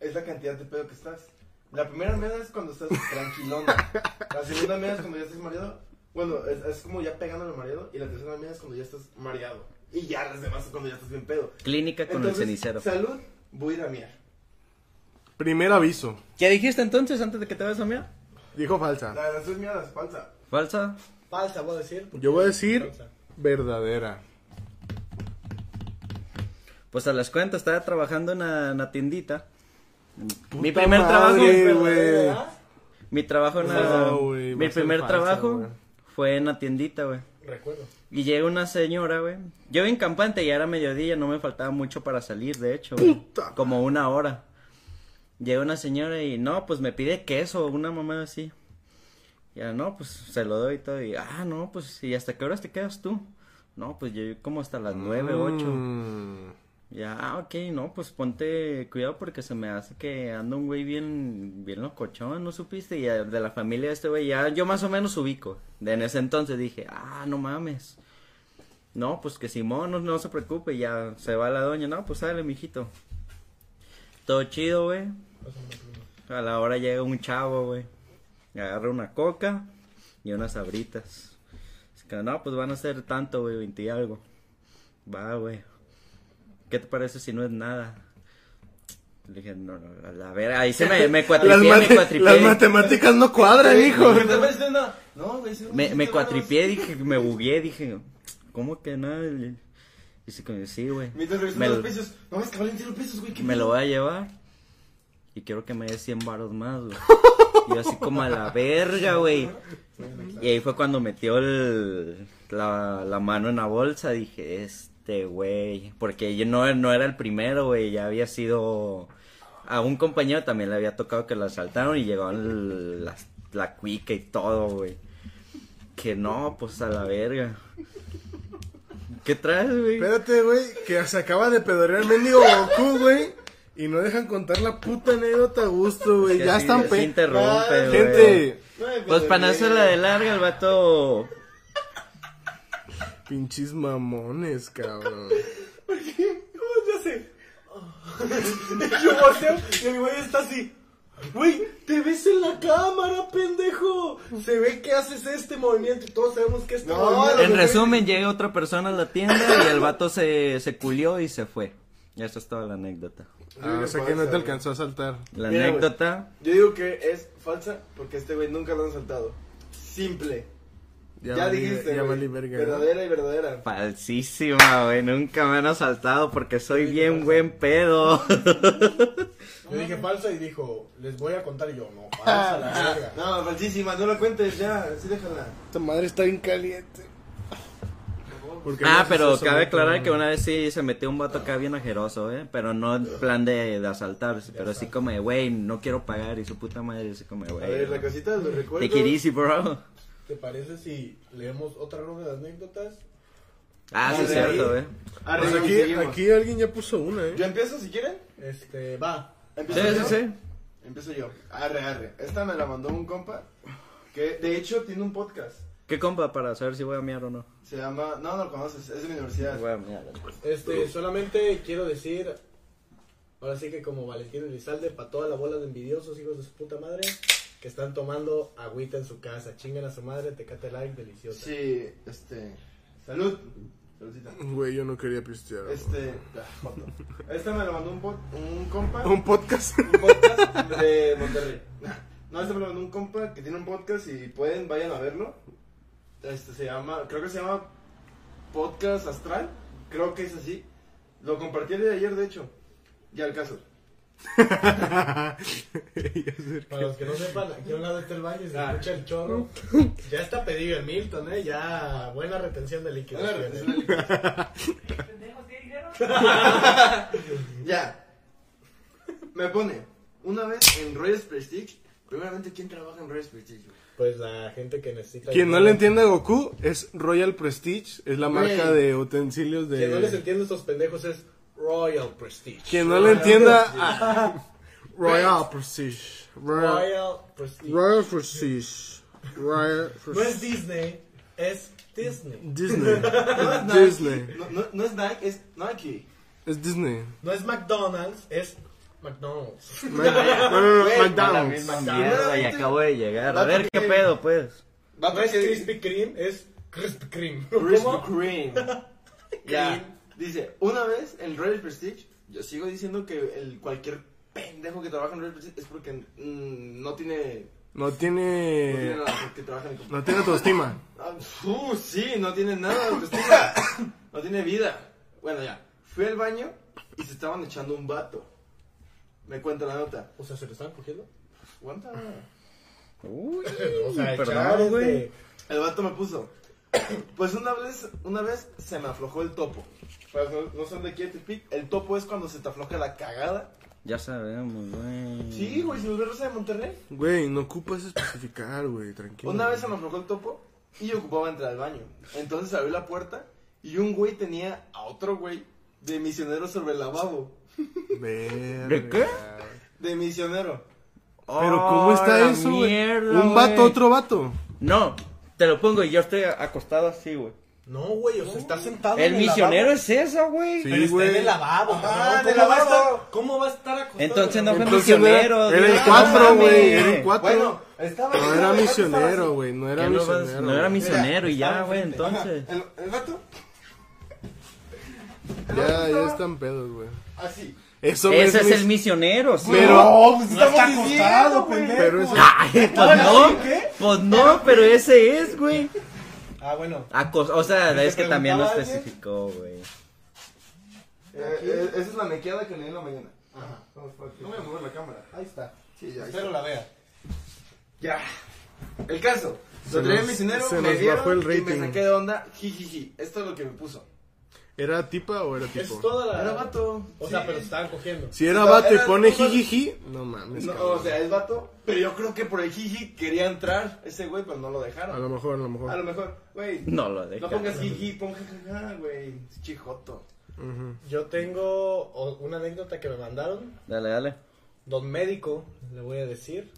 Speaker 3: es la cantidad de pedo que estás. La primera miada es cuando estás tranquilona. La segunda miada es cuando ya estás mareado. Bueno, es, es como ya pegándole al mareado. Y la tercera miada es cuando ya estás mareado. Y ya las demás es cuando ya estás bien pedo.
Speaker 1: Clínica con
Speaker 3: Entonces,
Speaker 1: el cenicero.
Speaker 3: Salud, voy a ir a miar.
Speaker 2: Primer aviso.
Speaker 1: ¿Qué dijiste entonces antes de que te vayas a mirar?
Speaker 2: Dijo falsa.
Speaker 3: La de las tres miadas, falsa.
Speaker 1: ¿Falsa?
Speaker 4: Falsa, voy a decir.
Speaker 2: Yo voy a decir
Speaker 4: falsa.
Speaker 2: verdadera.
Speaker 1: Pues a las cuentas, estaba trabajando en una, en una tiendita. mi primer trabajo.
Speaker 2: madre, güey.
Speaker 4: ¿Verdad?
Speaker 1: Mi trabajo en
Speaker 2: No,
Speaker 1: una. mi primer
Speaker 2: falsa,
Speaker 1: trabajo. Fue en una tiendita, güey.
Speaker 4: Recuerdo.
Speaker 1: Y llega una señora, güey. Yo en campante, ya era mediodía, no me faltaba mucho para salir, de hecho.
Speaker 2: Puta.
Speaker 1: Como una hora. Llega una señora y no, pues me pide queso, una mamá así. Ya, no, pues se lo doy y todo. Y, ah, no, pues, ¿y hasta qué horas te quedas tú? No, pues yo como hasta las nueve, ocho. Ya, ah, ok, no, pues ponte cuidado porque se me hace que anda un güey bien, bien locochón, ¿no supiste? Y de la familia de este güey, ya yo más o menos ubico. De en ese entonces dije, ah, no mames. No, pues que Simón, no, no se preocupe, ya se va la doña, no, pues sale, mijito. Todo chido, güey. A la hora llega un chavo, güey. Agarra una coca y unas sabritas. Es que, no, pues van a ser tanto, güey, 20 y algo. Va, güey. ¿Qué te parece si no es nada? Le dije, no, no, a ver, ahí se me, me
Speaker 2: Las,
Speaker 1: cuatripié, me
Speaker 2: mate-
Speaker 1: cuatripié.
Speaker 2: las matemáticas no cuadran, hijo.
Speaker 1: Me, me cuatripié, dije, me bugué, dije, ¿cómo que nada? Y dice, que sí, güey. Me,
Speaker 3: los
Speaker 1: lo-
Speaker 3: precios. No, es que valen 100 pesos, güey. ¿qué
Speaker 1: me lo voy a llevar. Y quiero que me dé 100 varos más, güey. Y yo así como a la verga, güey. Y ahí fue cuando metió el, la, la mano en la bolsa. Dije, este güey. Porque yo no, no era el primero, güey. Ya había sido. A un compañero también le había tocado que lo asaltaron y llegó el- la, la cuica y todo, güey. Que no, pues a la verga. ¿Qué traes, güey?
Speaker 2: Espérate, güey, que se acaba de pedorear el mendigo Goku, güey. Y no dejan contar la puta anécdota a gusto, güey.
Speaker 1: Que
Speaker 2: Ya
Speaker 1: así-
Speaker 2: están pe...
Speaker 1: interrumpe, güey.
Speaker 2: Gente,
Speaker 1: Pues para no hacerla de larga, el vato.
Speaker 2: Pinches mamones, cabrón.
Speaker 4: ¿Cómo se hace? Yo volteo y el güey está así. Güey, te ves en la cámara, pendejo. Se ve que haces este movimiento y todos sabemos que este
Speaker 3: No,
Speaker 4: movimiento.
Speaker 1: En resumen, llega otra persona a la tienda y el vato se, se culió y se fue. Ya esa es toda la anécdota.
Speaker 2: Ah, o sea que no te alcanzó a saltar.
Speaker 1: La
Speaker 3: Mira, güey.
Speaker 1: anécdota,
Speaker 3: Yo digo que es falsa porque este güey nunca lo han saltado. Simple. Ya,
Speaker 2: valí-
Speaker 3: dijiste,
Speaker 2: Ya
Speaker 3: güey.
Speaker 2: valí verga.
Speaker 3: Verdadera y verdadera.
Speaker 1: falsísima, güey. Nunca me han asaltado porque soy bien buen pedo.
Speaker 4: Yo dije falsa y dijo, les voy a contar y yo, no, falsa la verga.
Speaker 3: No, falsísima, no la cuentes ya, así déjala.
Speaker 2: Esta madre está bien caliente. ¿Por qué no
Speaker 1: Ah, pero cabe
Speaker 2: güey?
Speaker 1: aclarar que una vez sí se metió un vato acá bien ajeroso, ¿eh? Pero no en plan de, de asaltar, pero así como de, güey, no quiero pagar y su puta madre así como de,
Speaker 3: A ver, la
Speaker 1: güey.
Speaker 3: casita, los recuerdos.
Speaker 1: It easy, bro.
Speaker 4: ¿Te parece si leemos otra ronda de anécdotas?
Speaker 1: Ah, sí, es cierto,
Speaker 3: ahí.
Speaker 1: ¿eh?
Speaker 2: Pues aquí, alguien ya puso una,
Speaker 3: Yo
Speaker 2: eh.
Speaker 3: empiezo si quieren.
Speaker 4: Este, va.
Speaker 3: Empiezo
Speaker 1: Sí,
Speaker 3: yo?
Speaker 1: sí, sí.
Speaker 3: Empiezo yo. Arre, arre. Esta me la mandó un compa que de hecho tiene un podcast.
Speaker 1: ¿Qué compa para saber si voy a miar o no?
Speaker 3: Se llama, no, no lo conoces, es de mi universidad.
Speaker 1: Voy a miar.
Speaker 4: Este, solamente quiero decir, ahora sí que como Valentín Elizalde, para toda la bola de envidiosos hijos de su puta madre, que están tomando agüita en su casa, chingan a su madre, tecate like, deliciosa.
Speaker 3: Sí, este, salud. Saludcita.
Speaker 2: Güey, yo no quería pistear.
Speaker 3: Este, ah, joto. Esta me la mandó un, pod- un compa.
Speaker 2: Un podcast.
Speaker 3: un podcast de Monterrey. No, este me lo mandó un compa que tiene un podcast y pueden, vayan a verlo. Este se llama, creo que se llama Podcast Astral. Creo que es así. Lo compartí el día de ayer, de hecho. Ya el caso.
Speaker 4: Para los que no sepan, aquí a un lado está el baño y se escucha el chorro. Ya está pedido en Milton, ¿eh? Ya buena retención de líquidos.
Speaker 3: Ya. Me pone, una vez en Royals Prestige. Primeramente, ¿quién trabaja en Royals Prestige?
Speaker 4: Pues la gente que necesita...
Speaker 2: Quien no le entienda a Goku es Royal Prestige, es la marca de utensilios de...
Speaker 4: Quien no les entiende a estos pendejos es Royal Prestige.
Speaker 2: Quien no le entienda a Royal Prestige. Royal,
Speaker 4: Royal Prestige.
Speaker 2: Royal Prestige. Royal
Speaker 4: No es
Speaker 2: Prestige.
Speaker 4: Disney, es Disney.
Speaker 2: Disney.
Speaker 3: No es Nike.
Speaker 2: Disney.
Speaker 3: No, no, no es Nike, es Nike.
Speaker 2: Es Disney.
Speaker 4: No es McDonald's, es McDonald's.
Speaker 2: Ma- No, no, no,
Speaker 1: La
Speaker 2: McDonald's.
Speaker 1: misma mierda y acabo de llegar. A ver qué pedo, pues.
Speaker 3: Va
Speaker 4: No es Krispy Kreme, es Krispy Kreme.
Speaker 3: Krispy
Speaker 4: ¿Cómo?
Speaker 3: Kreme. ya. Dice, una vez en Royal Prestige, yo sigo diciendo que el, cualquier pendejo que trabaja en Royal Prestige es porque mm, no tiene...
Speaker 2: No
Speaker 3: No tiene
Speaker 2: tiene...
Speaker 3: nada, porque trabaja en...
Speaker 2: No tiene autoestima.
Speaker 3: Uh, sí, no tiene nada de autoestima. no tiene vida. Bueno, ya. Fui al baño y se estaban echando un vato. Me cuenta la nota.
Speaker 4: O sea, ¿se lo están cogiendo?
Speaker 3: Aguanta.
Speaker 1: Uy,
Speaker 4: O sea,
Speaker 1: perdón, güey.
Speaker 3: El vato me puso. Pues una vez, una vez se me aflojó el topo. Para no, no son de aquí de Tepic, el topo es cuando se te afloja la cagada.
Speaker 1: Ya sabemos, güey.
Speaker 3: Sí, güey, si nos ves Rosa de Monterrey.
Speaker 2: Güey, no ocupas especificar, güey, tranquilo.
Speaker 3: Una vez se me aflojó el topo y yo ocupaba entrar al baño. Entonces abrí la puerta y un güey tenía a otro güey de misionero sobre el lavabo.
Speaker 2: Verga.
Speaker 1: ¿De qué?
Speaker 3: De misionero.
Speaker 2: Pero ¿cómo está eso, güey?
Speaker 1: mierda,
Speaker 2: Un vato, otro vato.
Speaker 1: No, te lo pongo y yo estoy acostado así, güey.
Speaker 4: No, güey, o sea, está sentado
Speaker 1: El
Speaker 4: en
Speaker 1: misionero
Speaker 4: lavabo.
Speaker 1: es esa, güey.
Speaker 2: Sí,
Speaker 4: Pero está
Speaker 2: güey.
Speaker 4: en el lavabo,
Speaker 3: el
Speaker 4: ¿Cómo va a estar- ¿Cómo va a estar acostado?
Speaker 1: Entonces no fue
Speaker 2: Entonces
Speaker 1: misionero.
Speaker 2: Era, el cuatro,
Speaker 1: no
Speaker 2: güey. Era el cuatro.
Speaker 3: Bueno, estaba.
Speaker 2: No era
Speaker 3: el
Speaker 2: misionero, güey. No era misionero.
Speaker 1: no era misionero y ya, güey, entonces.
Speaker 3: El, el vato.
Speaker 2: Ya, ya están pedos, güey.
Speaker 3: Así.
Speaker 2: Eso
Speaker 1: Ese
Speaker 2: es
Speaker 1: es el misionero, sí.
Speaker 2: Pero-
Speaker 3: No, pues
Speaker 4: No está
Speaker 3: diciendo,
Speaker 4: acostado,
Speaker 3: güey.
Speaker 4: pendejo.
Speaker 2: Pero eso-
Speaker 1: Ay, pues no. Pues no, pero ese es, güey.
Speaker 4: Ah, bueno.
Speaker 1: Acos- o sea,
Speaker 4: ¿Te
Speaker 1: es que también lo especificó, güey.
Speaker 3: Eh, eh, esa es la mequeada que leí en la mañana.
Speaker 4: Ajá.
Speaker 3: No voy a mover la cámara.
Speaker 4: Ahí está.
Speaker 3: Sí, ya.
Speaker 4: Espero la vea.
Speaker 3: Ya. El caso.
Speaker 2: Se
Speaker 3: Lo traía
Speaker 2: nos-
Speaker 3: misionero,
Speaker 2: se
Speaker 3: me
Speaker 2: nos
Speaker 3: vieron
Speaker 2: bajó el
Speaker 3: y me
Speaker 2: rating.
Speaker 3: saqué de onda. Jijiji. Esto es lo que me puso.
Speaker 2: ¿Era tipa o era
Speaker 4: Es
Speaker 2: tipo?
Speaker 4: toda la...
Speaker 3: Era vato.
Speaker 4: O sea, pero se estaban cogiendo.
Speaker 2: Si era vato y pone
Speaker 3: no,
Speaker 2: jijiji, no mames.
Speaker 3: No,
Speaker 2: cabrón.
Speaker 3: o sea, es vato. Pero yo creo que por el jiji quería entrar ese güey, pero no lo
Speaker 2: A
Speaker 3: dejaron.
Speaker 2: lo mejor, a lo
Speaker 3: A lo
Speaker 2: mejor.
Speaker 3: mejor, güey.
Speaker 1: No lo
Speaker 3: No
Speaker 1: deja.
Speaker 3: pongas jiji, pon jajaja, güey. Es Chijoto.
Speaker 4: Yo tengo una anécdota que me mandaron.
Speaker 1: Dale, dale.
Speaker 4: Don Médico, le voy a decir.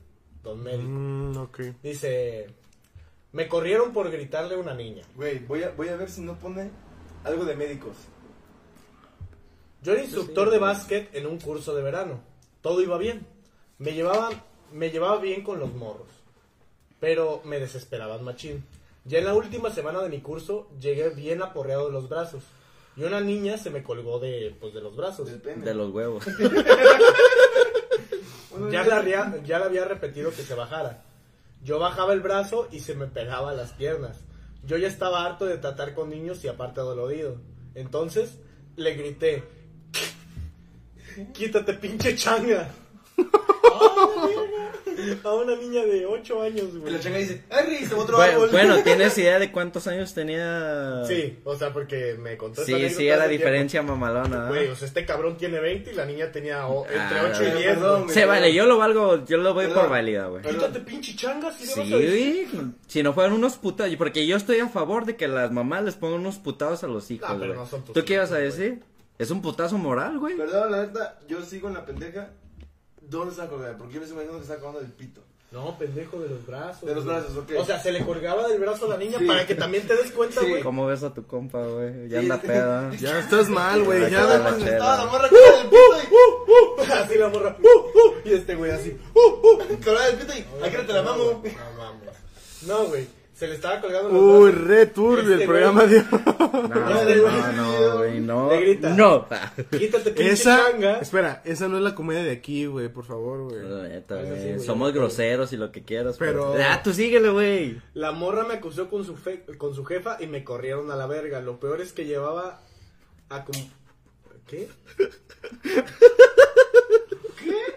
Speaker 4: Don Médico.
Speaker 2: Mm, ok.
Speaker 4: Dice... Me corrieron por gritarle a una niña.
Speaker 3: Güey, voy a, voy a ver si no pone algo de médicos.
Speaker 4: Yo era instructor de básquet en un curso de verano. Todo iba bien. Me llevaban me llevaba bien con los morros, pero me desesperaban machín. Ya en la última semana de mi curso llegué bien aporreado de los brazos. Y una niña se me colgó de, pues, de los brazos.
Speaker 3: Del pene.
Speaker 1: De los huevos.
Speaker 4: Ya le, había, ya le había repetido que se bajara. Yo bajaba el brazo y se me pegaba a las piernas. Yo ya estaba harto de tratar con niños y aparte dolorido. Entonces le grité, quítate pinche changa. A una niña de 8 años,
Speaker 3: Y
Speaker 4: güey.
Speaker 3: la changa dice, ¡Ay, se otro
Speaker 1: Bueno,
Speaker 3: árbol!
Speaker 1: bueno, ¿tienes idea de cuántos años tenía?
Speaker 4: Sí, o sea, porque me contó
Speaker 1: Sí, sí, era
Speaker 4: hace
Speaker 1: diferencia mamalona.
Speaker 4: tiempo.
Speaker 1: ¿ah?
Speaker 4: Güey, o sea, este cabrón tiene 20 y la niña tenía o- entre
Speaker 1: Ah,
Speaker 4: 8 y
Speaker 3: no,
Speaker 4: 10.
Speaker 3: perdón.
Speaker 1: Se vale, yo lo valgo, yo lo voy
Speaker 3: Perdón.
Speaker 1: por válida, güey.
Speaker 4: Quítate pinche changa, si le
Speaker 1: Sí,
Speaker 4: vas a decir.
Speaker 1: güey. Si no fueran unos putados, porque yo estoy a favor de que las mamás les pongan unos putados a los hijos,
Speaker 4: No, pero no son tus
Speaker 1: ¿Tú qué ibas a
Speaker 4: hijos,
Speaker 1: decir? Es un putazo moral, güey.
Speaker 3: Perdón, la neta, yo sigo en la pendeja. ¿Dónde está colgada? Porque yo me estoy imaginando que está colgando del pito.
Speaker 4: No, pendejo, de los brazos.
Speaker 3: De los brazos, ok.
Speaker 4: O sea, se le colgaba del brazo a la niña
Speaker 3: Sí.
Speaker 4: para que también te des cuenta,
Speaker 3: Sí.
Speaker 4: güey.
Speaker 1: ¿Cómo ves a tu compa, güey? Ya
Speaker 3: Sí,
Speaker 1: anda
Speaker 3: sí.
Speaker 1: peda.
Speaker 2: Ya estás mal, güey. Ya
Speaker 1: la.
Speaker 3: Estaba la morra colgada del pito y...
Speaker 4: Así la morra. uh, uh, y este güey así. uh, uh.
Speaker 3: Colgada del pito y... ¡Aquí te la mamo!
Speaker 4: No mames. No, güey. Se le estaba colgando los
Speaker 2: Uy,
Speaker 4: brazos.
Speaker 2: re turbio
Speaker 4: Este
Speaker 2: el programa de
Speaker 1: No,
Speaker 4: Ese güey.
Speaker 1: no, no, güey, no.
Speaker 4: Le grita.
Speaker 1: No.
Speaker 4: Quítate pinche
Speaker 2: Esa,
Speaker 4: changa.
Speaker 2: espera, esa no es la comedia de aquí, güey, por favor, güey.
Speaker 1: Neta,
Speaker 4: Eso sí,
Speaker 1: güey,
Speaker 4: güey,
Speaker 1: Somos groseros y lo que quieras.
Speaker 2: Pero-.
Speaker 1: Ah, tú síguele, güey.
Speaker 4: La morra me acusó con su, fe- con su jefa y me corrieron a la verga. Lo peor es que llevaba a... cum- ¿Qué?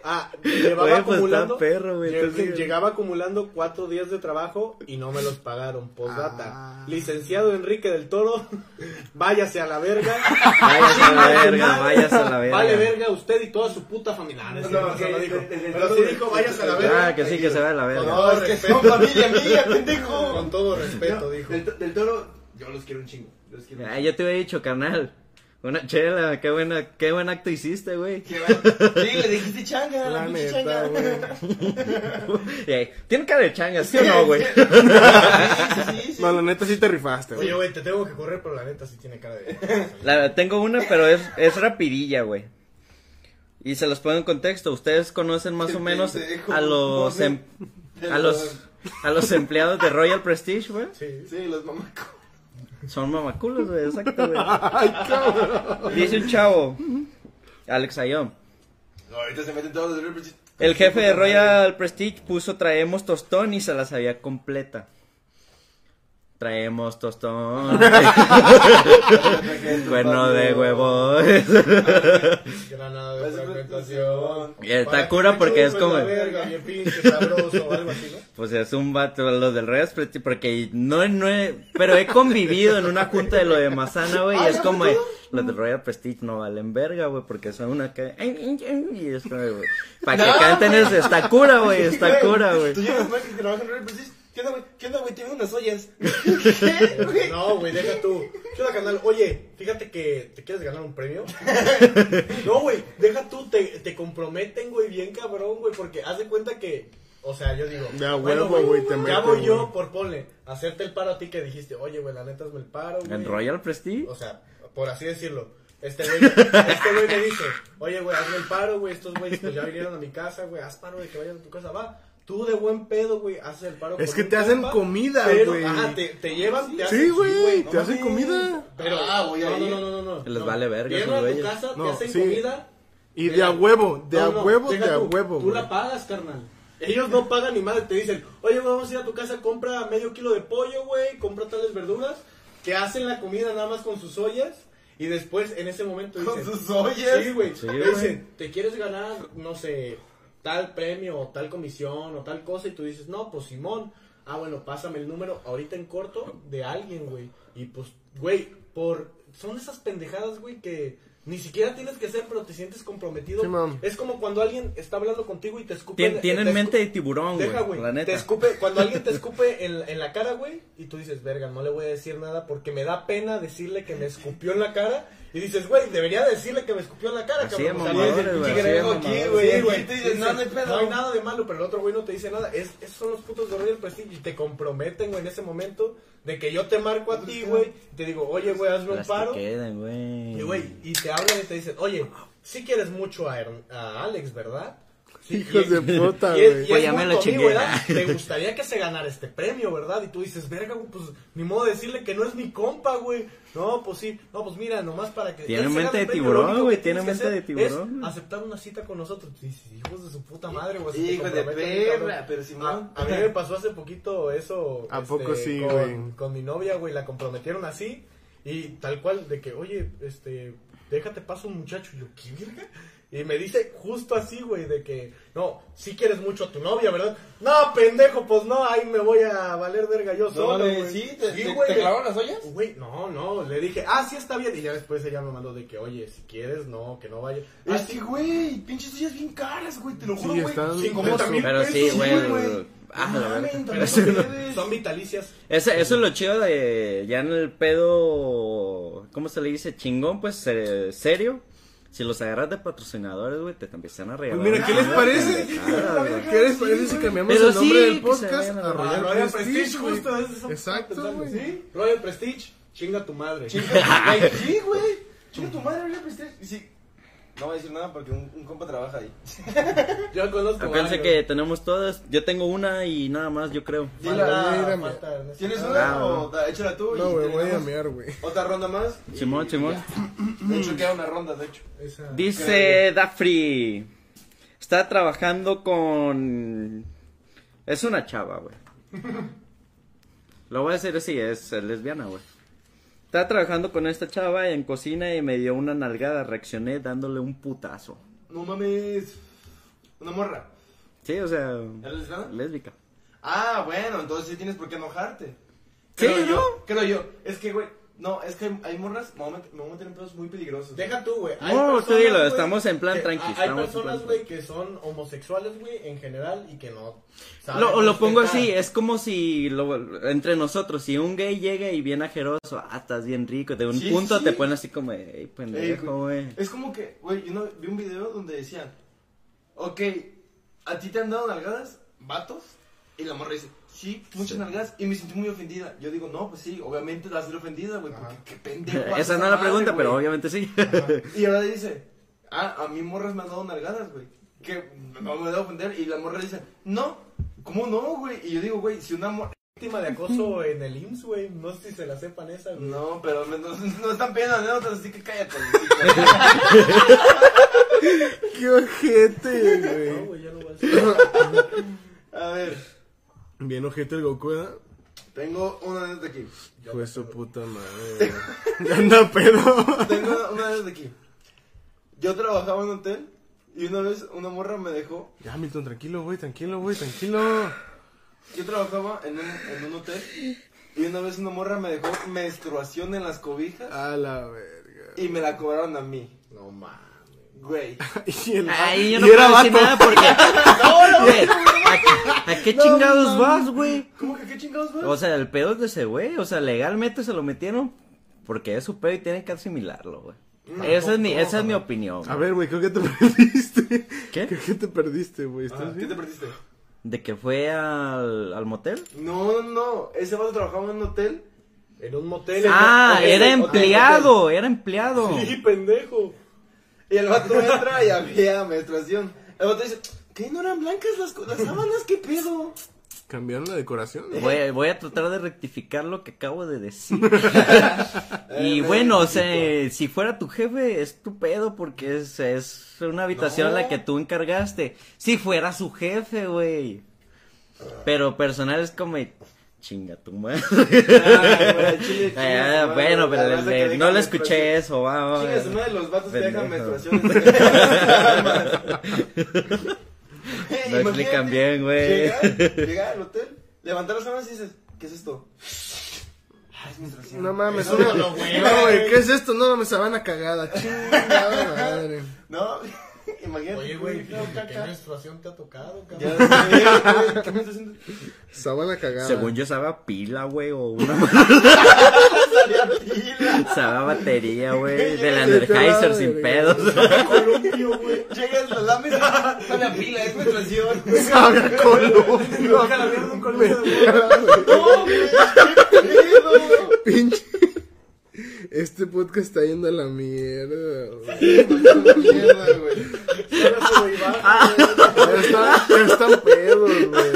Speaker 4: Ah, llevaba
Speaker 1: Güey, pues,
Speaker 4: acumulando...
Speaker 1: perro, güey,
Speaker 4: lle-
Speaker 1: tú síguele.
Speaker 4: llegaba acumulando cuatro días de trabajo y no me los pagaron. Postdata.
Speaker 2: Ah.
Speaker 4: Licenciado Enrique del Toro, váyase a la verga.
Speaker 1: Váyase a la verga, váyase a la verga.
Speaker 4: Vale verga usted y toda su puta familia. Ah, no,
Speaker 3: No,
Speaker 4: eso
Speaker 3: que-
Speaker 4: no dijo. Pero sí dijo váyase a la verga.
Speaker 1: Ah, que sí, que se vaya a la
Speaker 4: Con
Speaker 1: verga.
Speaker 4: todo
Speaker 3: No, es que
Speaker 4: respeto.
Speaker 3: son familia mía, pendejo.
Speaker 4: Con todo respeto, dijo.
Speaker 3: Del, del toro, yo los quiero un chingo. Los quiero un
Speaker 1: Ah, yo te había dicho, carnal. Una chela, qué buena, qué buen acto hiciste, güey.
Speaker 3: Sí, le dijiste changa, la,
Speaker 2: La
Speaker 3: pinche
Speaker 2: neta,
Speaker 3: changa.
Speaker 2: güey.
Speaker 1: Tiene cara de changa, ¿sí o no, güey?
Speaker 3: Sí, sí, sí.
Speaker 2: No, la neta sí te rifaste,
Speaker 4: Oye,
Speaker 2: güey.
Speaker 4: güey, te tengo que correr, pero la neta sí tiene cara de.
Speaker 1: La, tengo una, pero es, es rapidilla, güey. Y se los pongo en contexto. Ustedes conocen más o menos a los em- a los a los empleados de Royal Prestige, güey.
Speaker 4: Sí.
Speaker 3: Sí, los mamacos.
Speaker 1: Son mamaculos, güey, exacto, güey.
Speaker 2: Ay, cabrón.
Speaker 1: Dice un chavo, Alex Ayón.
Speaker 3: No, ahorita se meten todos los de
Speaker 1: El jefe de Royal Prestige puso traemos tostón y se la sabía completa. Traemos tostón. Cuerno de huevo.
Speaker 4: Granada de fragmentación.
Speaker 1: Y está
Speaker 4: Para que
Speaker 1: cura porque es como-
Speaker 4: verga, pinche sabroso algo así, ¿no?
Speaker 1: Pues es un vato, lo del Royal Prestige, porque no, no he, pero he convivido en una junta de lo de Mazana, güey, y es como, los del Royal Prestige no valen verga, güey, porque son una que, y es como, güey, para que canten es, está cura, güey, está cura, güey.
Speaker 3: Tú llegas, Mike, que en Royal Prestige. ¿Qué onda, güey? ¿Qué onda, güey? Tiene unas ollas. ¿Qué, güey?
Speaker 4: No, güey, deja tú. ¿Qué onda, canal? Oye, fíjate que te quieres ganar un premio. No, güey, deja tú, te, te comprometen, güey, bien cabrón, güey, porque haz de cuenta que, o sea, yo digo,
Speaker 2: De a
Speaker 4: bueno,
Speaker 2: huevo, güey, te
Speaker 4: ya
Speaker 2: meten,
Speaker 4: voy yo
Speaker 2: güey.
Speaker 4: por ponle, hacerte el paro a ti que dijiste, oye, güey, la neta hazme el paro, güey.
Speaker 1: ¿En Royal Prestige?
Speaker 4: O sea, por así decirlo. Este güey, este güey me dice, oye, güey, hazme el paro, güey, estos güeyes pues ya vinieron a mi casa, güey, haz paro de que vayan a tu casa, va. Tú de buen pedo, güey, haces el paro.
Speaker 2: Es que te hacen
Speaker 4: compa,
Speaker 2: comida, güey.
Speaker 4: Ajá, te, te llevan, te hacen,
Speaker 2: Sí, güey,
Speaker 3: no
Speaker 2: te hacen
Speaker 3: mames.
Speaker 2: comida.
Speaker 4: Pero,
Speaker 3: Ah, voy a
Speaker 4: no, no, no, no, no.
Speaker 1: Les
Speaker 4: no.
Speaker 1: vale verga esos
Speaker 4: a tu casa,
Speaker 2: No,
Speaker 4: te hacen
Speaker 2: sí.
Speaker 4: comida.
Speaker 2: Y de a huevo, de a huevo, de a huevo,
Speaker 4: Tú
Speaker 2: güey.
Speaker 4: la pagas, carnal. Ellos no pagan ni madre, te dicen, oye, güey, vamos a ir a tu casa, compra medio kilo de pollo, güey, compra tales verduras, que hacen la comida nada más con sus ollas, y después en ese momento dicen,
Speaker 3: Con sus ollas.
Speaker 4: Sí, güey.
Speaker 1: Sí, güey.
Speaker 4: dicen, ¿te quieres ganar, no sé, tal premio o tal comisión o tal cosa? Y tú dices, no, pues Simón. Ah, bueno, pásame el número ahorita en corto de alguien, güey. Y pues, güey, por... Son esas pendejadas, güey, que ni siquiera tienes que ser, pero te sientes comprometido.
Speaker 2: Sí,
Speaker 4: es como cuando alguien está hablando contigo y te escupe...
Speaker 1: Tien- Tienen
Speaker 4: te escu-
Speaker 1: mente de tiburón,
Speaker 4: Deja,
Speaker 1: güey,
Speaker 4: Te escupe, cuando alguien te escupe en, en la cara, güey, y tú dices, verga, no le voy a decir nada porque me da pena decirle que me escupió en la cara. Y dices, güey, debería decirle que me escupió en la cara,
Speaker 1: Así
Speaker 4: cabrón. O sea,
Speaker 1: mamadores,
Speaker 4: dices,
Speaker 1: güey,
Speaker 4: "Pinche
Speaker 1: así de
Speaker 4: grejo aquí,
Speaker 1: mamadores".
Speaker 4: güey,
Speaker 3: Sí,
Speaker 4: güey.
Speaker 3: te
Speaker 4: Dices,
Speaker 3: "No, no hay pedo".
Speaker 4: No hay nada de malo, pero el otro güey no te dice nada. Es, esos son los putos de Royal Prestige y te comprometen, güey, en ese momento de que yo te marco a ti, güey, y te digo, oye, güey, hazme un
Speaker 1: Las que
Speaker 4: paro.
Speaker 1: güey.
Speaker 4: Y, güey, y te hablan y te dicen, oye, si quieres mucho a, a Alex, ¿verdad?
Speaker 2: Hijos de puta, güey.
Speaker 1: Pues
Speaker 4: es
Speaker 1: ya me lo chingué.
Speaker 4: Me gustaría que se ganara este premio, ¿verdad? Y tú dices, verga, güey, pues ni modo de decirle que no es mi compa, güey. No, pues sí. No, pues mira, nomás para que.
Speaker 1: Tiene mente de tiburón, güey, tiene mente de tiburón.
Speaker 4: Es aceptar una cita con nosotros. Y dices, hijos de su puta madre, güey. se te
Speaker 3: Hijo de perra, pero Simón.
Speaker 4: A, a mí me pasó hace poquito eso. este,
Speaker 2: ¿A poco sí,
Speaker 4: con,
Speaker 2: güey?
Speaker 4: Con mi novia, güey, la comprometieron así. Y tal cual, de que, oye, este, déjate paso un muchacho. Y yo, ¿qué verga? Y me dice justo así, güey, de que, no, si quieres mucho a tu novia, ¿verdad? No, pendejo, pues no, ahí me voy a valer verga yo
Speaker 3: No,
Speaker 4: solo, güey.
Speaker 3: ¿sí? ¿Te, te,
Speaker 4: güey,
Speaker 3: te
Speaker 4: de-
Speaker 3: clavaron las ollas?
Speaker 4: Güey, no, no, le dije, ah, sí está bien. Y ya después ella me mandó de que, oye, si quieres, no, que no vaya. Ah,
Speaker 3: Es que, güey, pinches ollas bien caras, güey, te lo juro,
Speaker 2: Sí,
Speaker 3: güey.
Speaker 2: están
Speaker 3: 50
Speaker 2: pesos.
Speaker 3: mil
Speaker 1: Pero sí, güey.
Speaker 3: güey.
Speaker 1: Ah,
Speaker 3: No
Speaker 1: la verga.
Speaker 3: también ustedes.
Speaker 4: son vitalicias.
Speaker 1: Ese- eso es lo chido de ya en el pedo, ¿cómo se le dice? Chingón, pues eh, serio. Si los agarras de patrocinadores, güey, te empiezan a
Speaker 2: Pues
Speaker 1: regalar.
Speaker 2: mira, ¿qué les parece? ¿Qué les parece si cambiamos
Speaker 1: Pero
Speaker 2: el nombre
Speaker 1: sí,
Speaker 2: del podcast
Speaker 1: a
Speaker 2: Royal,
Speaker 4: Royal
Speaker 2: Prestige,
Speaker 4: Prestige, justo, eso estaba
Speaker 2: Exacto, güey.
Speaker 4: ¿sí? Royal Prestige, chinga tu madre.
Speaker 3: Ay, sí, güey. Chinga tu madre, güey, presté. Y sí. No voy a decir nada porque un, un compa trabaja ahí.
Speaker 4: Yo conozco
Speaker 1: Acuérdense que tenemos todas. Yo tengo una y nada más, yo creo.
Speaker 3: Dila.
Speaker 4: Ernesto.
Speaker 3: ¿Tienes una
Speaker 1: Ah,
Speaker 3: o da- échala tú?
Speaker 2: No, güey, voy a mear, güey.
Speaker 3: Otra ronda más.
Speaker 1: Simón, Simón.
Speaker 3: De hecho, queda una ronda, de hecho.
Speaker 4: esa-
Speaker 1: Dice Dafri. Está trabajando con. Es una chava, güey. Lo voy a decir así, es lesbiana, güey. Estaba trabajando con esta chava en cocina y me dio una nalgada. Reaccioné dándole un putazo.
Speaker 3: No mames. Una morra.
Speaker 1: Sí, o sea. Lésbica.
Speaker 3: Ah, bueno, entonces sí tienes por qué enojarte.
Speaker 1: Sí,
Speaker 3: Creo
Speaker 1: ¿no?
Speaker 3: yo, creo yo. Es que, güey, no, es que hay, hay morras, me voy a meter- me voy a meter en pedos muy peligrosos.
Speaker 4: Deja tú, güey. Hay
Speaker 1: No, tú
Speaker 4: personas,
Speaker 1: dilo,
Speaker 4: güey,
Speaker 1: estamos en plan
Speaker 4: que-
Speaker 1: tranqui,
Speaker 4: Hay
Speaker 1: estamos en
Speaker 4: personas,
Speaker 1: plan
Speaker 4: güey, que son homosexuales, güey, en general y que no. saben
Speaker 1: Lo, lo pongo
Speaker 4: respetar.
Speaker 1: así, es como si lo- entre nosotros, si un gay llega y bien ajeroso, ah, estás bien rico, de un
Speaker 3: Sí,
Speaker 1: punto
Speaker 3: sí.
Speaker 1: te ponen así como, ey,
Speaker 3: Ey,
Speaker 1: pendejo, güey.
Speaker 3: Es como que, güey, yo no, vi un video donde decían, ok, ¿a ti te han dado nalgadas, vatos? Y la morra dice, sí, muchas nalgadas, y me sentí muy ofendida. Yo digo, no, pues sí, obviamente vas a ser ofendida, güey, porque qué pendejo.
Speaker 1: Esa no es la pregunta, pero obviamente sí.
Speaker 3: Y ahora dice, ah, a mí morras me han dado nalgadas, güey. Que no me debo ofender. Y la morra dice, no, ¿cómo no, güey? Y yo digo, güey, si una morra.
Speaker 4: Víctima de acoso en el IMSS, güey. No sé si se la sepan esa, güey.
Speaker 3: No, pero me- no, no están pidiendo anécdotas, así que cállate.
Speaker 2: Qué ojete,
Speaker 4: No,
Speaker 2: güey.
Speaker 4: güey, ya no voy a decir.
Speaker 3: A ver,
Speaker 2: Bien ojete el Goku, ¿verdad?
Speaker 3: tengo una anécdota aquí.
Speaker 2: Hijo de su puta madre. Ya anda pedo.
Speaker 3: Tengo una, una anécdota aquí. Yo trabajaba en un hotel y una vez una morra me dejó.
Speaker 2: Ya, Milton, tranquilo, güey, tranquilo, güey, tranquilo.
Speaker 3: Yo trabajaba en un, en un hotel y una vez una morra me dejó menstruación en las cobijas
Speaker 2: A la verga.
Speaker 3: y me la cobraron a mí.
Speaker 4: No mames.
Speaker 3: Güey.
Speaker 2: Y, el-
Speaker 1: Ahí yo
Speaker 2: y
Speaker 1: no
Speaker 2: era
Speaker 1: puedo decir
Speaker 2: vato.
Speaker 1: nada porque... Güey, ¿a, a qué chingados vas, güey?
Speaker 3: ¿Cómo que qué chingados, güey?
Speaker 1: O sea, el pedo es de ese güey, o sea, legalmente se lo metieron porque es su pedo y tienen que asimilarlo, güey. Esa es mi, esa es mi opinión.
Speaker 2: A
Speaker 1: güey.
Speaker 2: ver, güey, creo que te perdiste.
Speaker 1: ¿Qué?
Speaker 2: Creo que te perdiste, güey. ¿Estás
Speaker 3: ¿Qué
Speaker 2: bien?
Speaker 3: te perdiste?
Speaker 1: ¿De que fue al, al motel?
Speaker 3: No, no, no. Ese vato trabajaba en un hotel.
Speaker 4: En un motel.
Speaker 1: Ah,
Speaker 4: en-
Speaker 1: era
Speaker 4: hotel, hotel,
Speaker 1: empleado, era empleado.
Speaker 4: Sí, pendejo.
Speaker 3: Y el vato entra y había menstruación. El vato dice, ¿qué? ¿No eran blancas las, las sábanas? ¿Qué pedo?
Speaker 2: ¿Cambiaron la decoración?
Speaker 1: Voy, voy a tratar de rectificar lo que acabo de decir.
Speaker 3: Eh,
Speaker 1: y bueno, o sea, si fuera tu jefe, es tu pedo porque es, es una habitación a la que tú encargaste. Si fuera su jefe, güey. Pero personal es como, chinga tu madre.
Speaker 3: Ah, chile,
Speaker 1: Ah,
Speaker 3: madre,
Speaker 1: bueno,
Speaker 3: la
Speaker 1: pero
Speaker 3: que deja
Speaker 1: no le escuché eso, va, va.
Speaker 3: Chinga su madre, los vatos que dejan
Speaker 1: Pendejo.
Speaker 3: menstruaciones.
Speaker 1: No explican bien, güey.
Speaker 3: Llegar, llegar al hotel, levantar las sábanas y dices, ¿qué es esto? Ah, es menstruación.
Speaker 2: No mames,
Speaker 4: no güey.
Speaker 2: No, güey, ¿qué es esto? No mames, sabana cagada. Chingada madre.
Speaker 3: No, imagínate.
Speaker 4: Oye, güey, ¿qué menstruación te ha tocado,
Speaker 3: Ya sé, güey, ¿qué menstruación?
Speaker 2: Sabana cagada.
Speaker 1: Según yo sabe a pila, güey, o una
Speaker 3: Salía pila.
Speaker 1: sabe a batería, güey, de la Energizer
Speaker 2: la
Speaker 1: sin pedos.
Speaker 3: Columpio, güey. Llegas, lo lames, sale a pila, es menstruación.
Speaker 2: Sabe a columpio.
Speaker 4: Nunca la vieron un columpio de
Speaker 3: No, güey, qué pedo.
Speaker 2: Pinche. Este podcast está yendo a la mierda. güey.
Speaker 3: Güey.
Speaker 4: Güey.
Speaker 2: Están pedos, güey.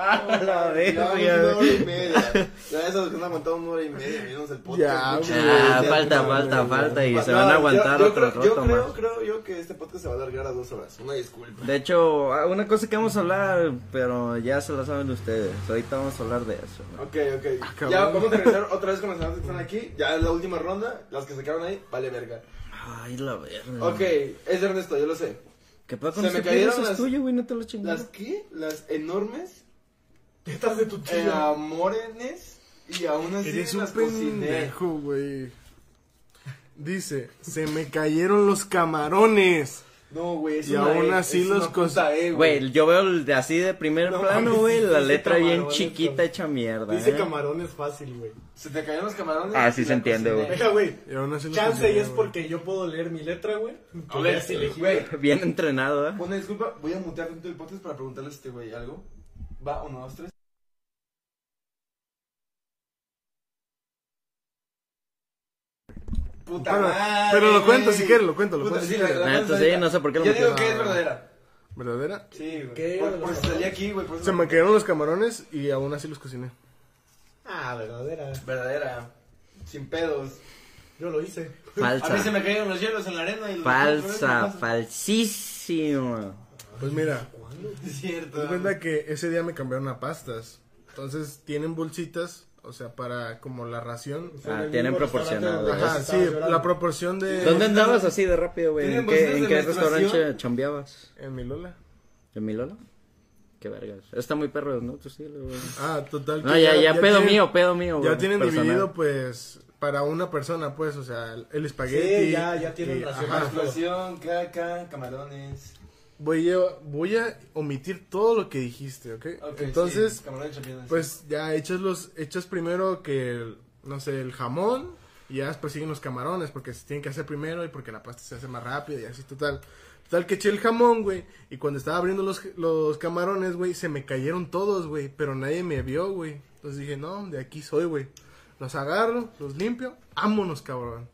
Speaker 1: A la verga,
Speaker 3: una hora y media. Ya eso nos aguantado una hora y media. Miramos el podcast.
Speaker 2: Ya.
Speaker 1: Ah,
Speaker 3: Ya,
Speaker 1: falta, falta, falta. Y se van a aguantar
Speaker 3: yo
Speaker 1: otro
Speaker 3: creo- Yo
Speaker 1: rato
Speaker 3: creo,
Speaker 1: más.
Speaker 3: creo yo que este podcast se va a alargar a dos horas. Una disculpa.
Speaker 1: De hecho, ah, una cosa que vamos a hablar, pero ya se la saben ustedes. Ahorita vamos a hablar de eso. ¿no?
Speaker 3: Ok, ok.
Speaker 2: cabrón.
Speaker 3: ya vamos a regresar otra vez con las personas que están aquí. Ya es la última ronda. Las que se quedaron ahí, vale verga.
Speaker 1: Ay, la verga.
Speaker 3: Ok, es de Ernesto, yo lo sé.
Speaker 1: ¿Qué pasa con
Speaker 3: Se me cayeron las-
Speaker 1: tuyo, güey, no te lo chingas.
Speaker 3: ¿Las qué? Las enormes
Speaker 4: De tu
Speaker 3: eh, amórenes y aún así
Speaker 2: Eres un
Speaker 3: las
Speaker 2: pendejo, güey. Dice, se me cayeron los camarones.
Speaker 3: No, güey, es
Speaker 2: Y
Speaker 3: una
Speaker 2: aún
Speaker 3: E,
Speaker 2: así
Speaker 3: es
Speaker 2: los
Speaker 3: una
Speaker 2: cos-
Speaker 3: puta E,
Speaker 1: Güey, yo veo el de así de primer
Speaker 4: No
Speaker 1: plano,
Speaker 4: mames,
Speaker 1: güey, la
Speaker 4: dice
Speaker 1: letra bien
Speaker 4: camarones,
Speaker 1: chiquita hecha mierda.
Speaker 4: Dice
Speaker 1: ¿eh?
Speaker 4: camarones fácil, güey.
Speaker 3: Se te cayeron los camarones.
Speaker 1: Ah, sí
Speaker 3: y
Speaker 1: se
Speaker 3: la
Speaker 1: entiende,
Speaker 3: cociné.
Speaker 1: güey.
Speaker 4: Venga, güey.
Speaker 2: Y aún así los
Speaker 4: Chance y
Speaker 2: cociné,
Speaker 4: es
Speaker 2: güey.
Speaker 4: porque yo puedo leer mi letra, güey.
Speaker 1: Bien entrenado, ¿eh?
Speaker 3: Una disculpa, voy a mutear dentro del podcast para preguntarle a este güey algo. Va, uno, dos, tres. Puta
Speaker 2: Bueno,
Speaker 3: madre,
Speaker 2: pero lo cuento si quieres, lo cuento, lo
Speaker 3: Puta,
Speaker 2: cuento
Speaker 3: sí,
Speaker 2: si
Speaker 3: la-
Speaker 2: quieres.
Speaker 3: la
Speaker 1: Ah, entonces,
Speaker 3: ahorita.
Speaker 1: no sé por qué lo
Speaker 3: Yo digo que es verdadera.
Speaker 2: ¿Verdadera?
Speaker 3: Sí, güey. Por, por aquí, güey. por eso
Speaker 2: Se me cayeron los camarones y aún así los cociné.
Speaker 4: Ah, verdadera.
Speaker 3: Verdadera. Sin pedos.
Speaker 4: Yo lo hice.
Speaker 3: A mí se
Speaker 1: Falsa.
Speaker 3: me cayeron los hielos en la arena y los
Speaker 1: Falsa, falsísima.
Speaker 2: Pues mira,
Speaker 3: Es cierto.
Speaker 2: cuenta que ese día me cambiaron a pastas. Entonces tienen bolsitas, o sea, para como la ración.
Speaker 4: Fue en
Speaker 1: Ah, tienen proporcionado.
Speaker 2: Ajá, sí,
Speaker 4: llorando.
Speaker 2: la proporción de...
Speaker 1: ¿Dónde andabas así de rápido, güey?
Speaker 3: ¿Tienen
Speaker 1: ¿En qué, en qué restaurante chambeabas?
Speaker 2: En mi Lola.
Speaker 1: ¿En mi Lola? Qué vergas. Está muy perro, ¿no? Tú sí, güey.
Speaker 2: Ah, total.
Speaker 1: No,
Speaker 2: que
Speaker 1: ya, ya, pedo
Speaker 2: tienen-
Speaker 1: mío, pedo mío,
Speaker 2: Ya tienen
Speaker 1: personal.
Speaker 2: dividido, pues, para una persona, pues, o sea, el- espagueti.
Speaker 4: Sí, ya- ya tienen
Speaker 2: y-
Speaker 4: ración.
Speaker 2: ajá.
Speaker 3: Explosión, caca, camarones.
Speaker 2: Voy a, voy a omitir todo lo que dijiste, ¿ok?
Speaker 3: Ok,
Speaker 2: Entonces,
Speaker 3: sí,
Speaker 2: pues, ya echas los, echas primero que, el- no sé, el jamón, y ya después siguen los camarones, porque se tienen que hacer primero y porque la pasta se hace más rápido y así, total. Total que eché el jamón, güey, y cuando estaba abriendo los, los camarones, güey, se me cayeron todos, güey, pero nadie me vio, güey. Entonces dije, no, de aquí soy, güey. Los agarro, los limpio, vámonos, cabrón.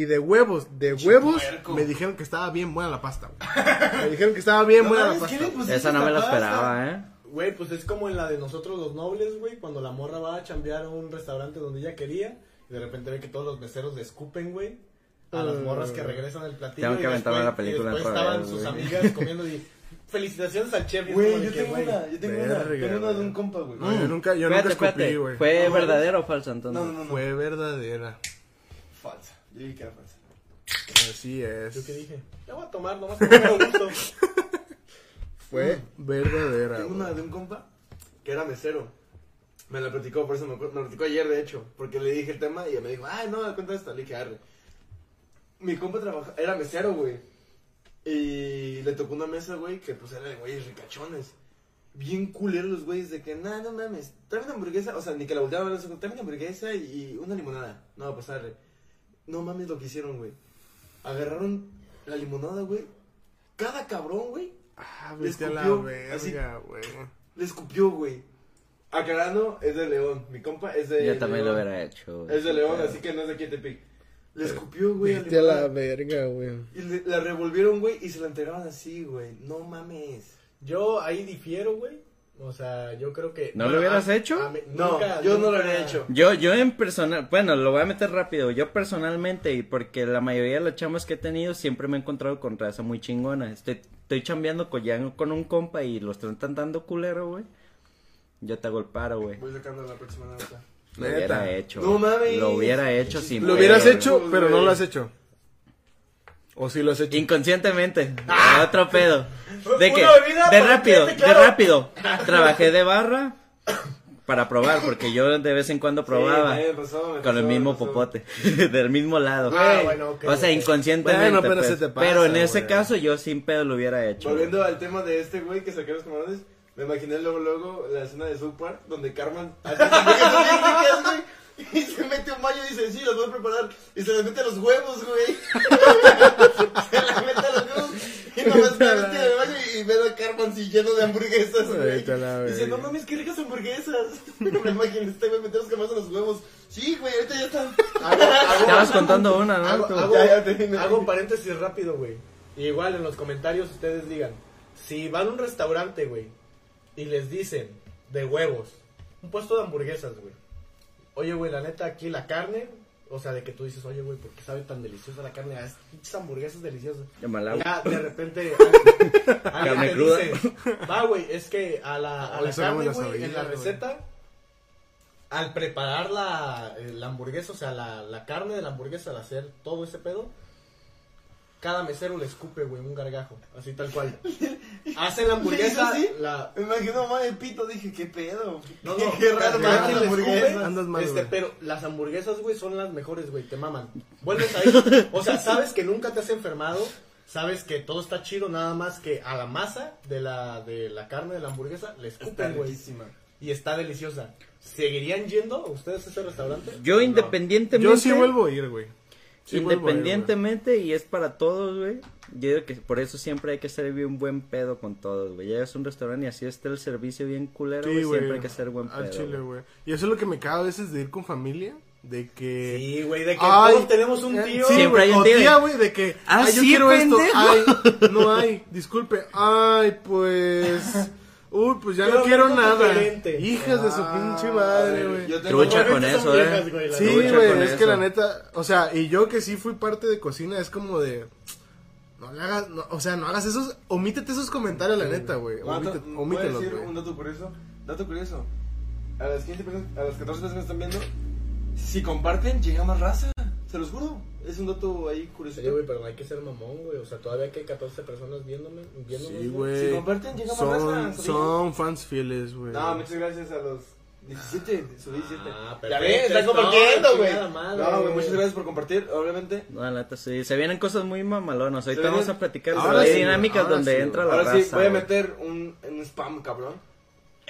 Speaker 2: Y de huevos, de huevos,
Speaker 3: puerco.
Speaker 2: me dijeron que estaba bien buena la pasta, güey. Me dijeron que estaba bien
Speaker 3: No
Speaker 2: buena la
Speaker 3: mames, ¿qué le
Speaker 2: pasta.
Speaker 1: Esa no me la esperaba, ¿eh?
Speaker 4: Güey, pues es como en la de nosotros los nobles, güey, cuando la morra va a chambear a un restaurante donde ella quería y de repente ve que todos los meseros le escupen, güey, a las
Speaker 2: Mm.
Speaker 4: morras que regresan al platillo.
Speaker 1: Tengo que
Speaker 4: y
Speaker 1: aventarme
Speaker 4: después-
Speaker 1: la película
Speaker 4: y después
Speaker 1: otra
Speaker 4: estaban
Speaker 1: vez,
Speaker 4: sus
Speaker 1: güey.
Speaker 4: amigas comiendo y felicitaciones al chef. y es como
Speaker 3: Güey,
Speaker 4: de
Speaker 3: yo
Speaker 4: que,
Speaker 3: tengo
Speaker 4: güey,
Speaker 3: una, yo tengo una.
Speaker 2: Verga,
Speaker 3: Tengo una de
Speaker 2: güey.
Speaker 3: un compa, güey.
Speaker 2: No, yo nunca, yo
Speaker 1: Espérate,
Speaker 2: nunca escupí,
Speaker 1: espérate.
Speaker 2: güey.
Speaker 1: ¿Fue
Speaker 3: No,
Speaker 1: verdadero o falso
Speaker 3: no, no, no.
Speaker 2: Fue verdadera.
Speaker 3: Falsa. Yo dije que era falsa.
Speaker 2: Así es.
Speaker 4: ¿Yo qué dije? Ya voy a tomar, nomás que me gusto.
Speaker 2: Fue verdadera.
Speaker 3: Tengo una de un compa que era mesero. Me la platicó, por eso me, la platicó ayer, de hecho. Porque le dije el tema y me dijo, ay, no, cuenta esto. Le dije, arre. Mi compa trabaja, era mesero, güey. Y le tocó una mesa, güey, que pues era de güeyes ricachones. Bien culeros los güeyes de que, nah, no mames, tráeme una hamburguesa. O sea, ni que la volteaban a ver, tráeme una hamburguesa y una limonada. No, pues arre. No mames lo que hicieron, güey. Agarraron la limonada, güey. Cada cabrón, güey,
Speaker 2: Ah,
Speaker 3: Le
Speaker 2: vete a la
Speaker 3: escupió,
Speaker 2: verga, güey.
Speaker 3: le escupió, güey. Aclarando, es de León. Mi compa es de
Speaker 1: Yo también lo
Speaker 3: León.
Speaker 1: hubiera hecho. güey.
Speaker 3: Es de León, así que no es de aquí de Tepic. Le escupió, güey.
Speaker 2: Vete a la verga, güey.
Speaker 3: Y le- la revolvieron, güey, y se la entregaban así, güey. No mames.
Speaker 4: Yo ahí difiero, güey. O sea, yo creo que.
Speaker 1: ¿No lo hubieras
Speaker 4: a-
Speaker 1: hecho?
Speaker 4: a mí-
Speaker 3: No,
Speaker 4: nunca-
Speaker 3: yo no lo habría hecho.
Speaker 1: Yo, yo en personal, bueno, lo voy a meter rápido. Yo personalmente, y porque la mayoría de las chamas que he tenido siempre me he encontrado con raza muy chingona. Estoy, estoy chambeando con, ya con un compa y los están dando culero, güey. Yo te hago el paro, güey.
Speaker 3: Voy sacando la próxima nota.
Speaker 1: Lo hubiera hecho.
Speaker 3: No mames.
Speaker 1: Lo hubiera hecho sin
Speaker 2: Lo hubieras
Speaker 1: pedo,
Speaker 2: hecho,
Speaker 3: güey.
Speaker 2: pero no lo has hecho. O sí lo has hecho.
Speaker 1: Inconscientemente. Otro pedo. De que, de rápido, de
Speaker 4: quede claro.
Speaker 1: rápido. Trabajé de barra para probar, porque yo de vez en cuando probaba.
Speaker 3: Sí, me pasó, me
Speaker 1: Con
Speaker 3: pasó,
Speaker 1: el
Speaker 3: me
Speaker 1: mismo popote, del mismo lado.
Speaker 4: Ah, bueno, ok.
Speaker 1: o sea, inconscientemente.
Speaker 2: Bueno, pero
Speaker 1: pues.
Speaker 2: se te pasa,
Speaker 1: Pero en ese
Speaker 2: güey.
Speaker 1: caso yo sin pedo lo hubiera hecho.
Speaker 3: Volviendo al tema de este güey que saqué los camarones, me imaginé luego, luego la escena de South Park donde Carmen y se mete un baño y dice, sí, las voy a preparar, y se las mete a los huevos, güey. se las mete a los huevos, y nomás está metido en el baño y y ve a Carmen si lleno de hamburguesas, güey. Dice, no mames, qué ricas hamburguesas. Me imagino, este güey meter los camarones en los huevos. Sí, güey, ahorita ya están.
Speaker 4: Hago, hago-
Speaker 1: Estabas contando una, ¿no?
Speaker 4: Hago,
Speaker 3: Ya, ya
Speaker 4: hago paréntesis rápido, güey. Igual en los comentarios ustedes digan, si van a un restaurante, güey, y les dicen de huevos, un puesto de hamburguesas, güey. Oye, güey, la neta, aquí la carne, o sea, de que tú dices, oye, güey, ¿por qué sabe tan deliciosa la carne? Ah, es pinches hamburguesas deliciosas. Ya, de repente,
Speaker 1: Carne cruda.
Speaker 4: dice, va, güey, es que a la, a carne, en la receta, al preparar la, la hamburguesa, o sea, la, la carne de la hamburguesa, al hacer todo ese pedo, cada mesero le escupe, güey, un gargajo, así tal cual. Hacen la hamburguesa,
Speaker 3: ¿Sí?
Speaker 4: la...
Speaker 3: Me imagino mamá de pito, dije, qué pedo.
Speaker 4: No,
Speaker 3: qué,
Speaker 4: no,
Speaker 3: qué raro,
Speaker 4: cada
Speaker 3: hamburguesa.
Speaker 4: escupe,
Speaker 2: Andas mal,
Speaker 4: este, pero las hamburguesas, güey, son las mejores, güey, te maman. Vuelves ahí, o sea, sabes que nunca te has enfermado, sabes que todo está chido, nada más que a la masa de la, de la carne de la hamburguesa le escupen, güey. Y está deliciosa. ¿Seguirían yendo ustedes a ese restaurante?
Speaker 1: Yo independientemente.
Speaker 2: Yo sí vuelvo a ir, güey. Sí güey.
Speaker 1: Independientemente, y es para todos, güey. Yo digo que por eso siempre hay que ser bien buen pedo con todos, güey. Llegas a un restaurante y así está el servicio bien culero,
Speaker 2: Sí,
Speaker 1: siempre hay que ser buen
Speaker 2: Al
Speaker 1: pedo.
Speaker 2: chile,
Speaker 1: güey.
Speaker 2: Y eso es lo que me caga a veces de ir con familia. De que.
Speaker 4: Sí, güey, de que
Speaker 2: Ay,
Speaker 4: todos tenemos un
Speaker 2: eh,
Speaker 4: tío.
Speaker 2: Sí,
Speaker 1: Siempre
Speaker 2: güey,
Speaker 1: hay un tío
Speaker 2: güey, de que.
Speaker 1: Ah,
Speaker 2: ay, yo
Speaker 1: sí,
Speaker 2: quiero esto. Ay, no hay. Disculpe. Ay, pues. Uy, pues ya no quiero nada. Hijas de su
Speaker 3: Ah,
Speaker 2: pinche madre, güey.
Speaker 3: yo tengo-
Speaker 1: Trucha con eso, eh.
Speaker 4: viejas, güey, la
Speaker 2: Sí, güey, es
Speaker 1: eso.
Speaker 2: que la neta, o sea, y yo que sí fui parte de cocina, es como de, no le hagas, no, o sea, no hagas esos, omítete esos comentarios, la neta, güey, omítete-
Speaker 3: ¿puedo
Speaker 2: omítelos,
Speaker 3: decir un dato curioso? Dato curioso. A las 15 personas, a las 14 personas que están viendo, si comparten, llega más raza. Se los juro. Es un dato ahí curioso.
Speaker 4: Sí, güey, pero no hay que ser mamón, güey. O sea, todavía que hay 14 personas viéndome, viéndonos,
Speaker 2: Sí,
Speaker 3: Si
Speaker 2: güey,
Speaker 3: comparten, llega más
Speaker 2: son,
Speaker 3: raza. ¿sabías?
Speaker 2: son fans fieles, güey.
Speaker 3: No, muchas gracias a los 17, subí 17.
Speaker 4: Ah,
Speaker 3: ya
Speaker 4: perfecto,
Speaker 3: ves, están compartiendo, güey. No, güey, muchas gracias por compartir, obviamente.
Speaker 1: No, la neta, sí. Se vienen cosas muy mamalonas. Ahorita vamos a platicar.
Speaker 2: Ahora sí,
Speaker 1: dinámicas
Speaker 2: ahora
Speaker 1: donde
Speaker 2: sí,
Speaker 1: entra la
Speaker 3: Ahora
Speaker 1: raza.
Speaker 3: sí, voy a meter un, un spam, cabrón.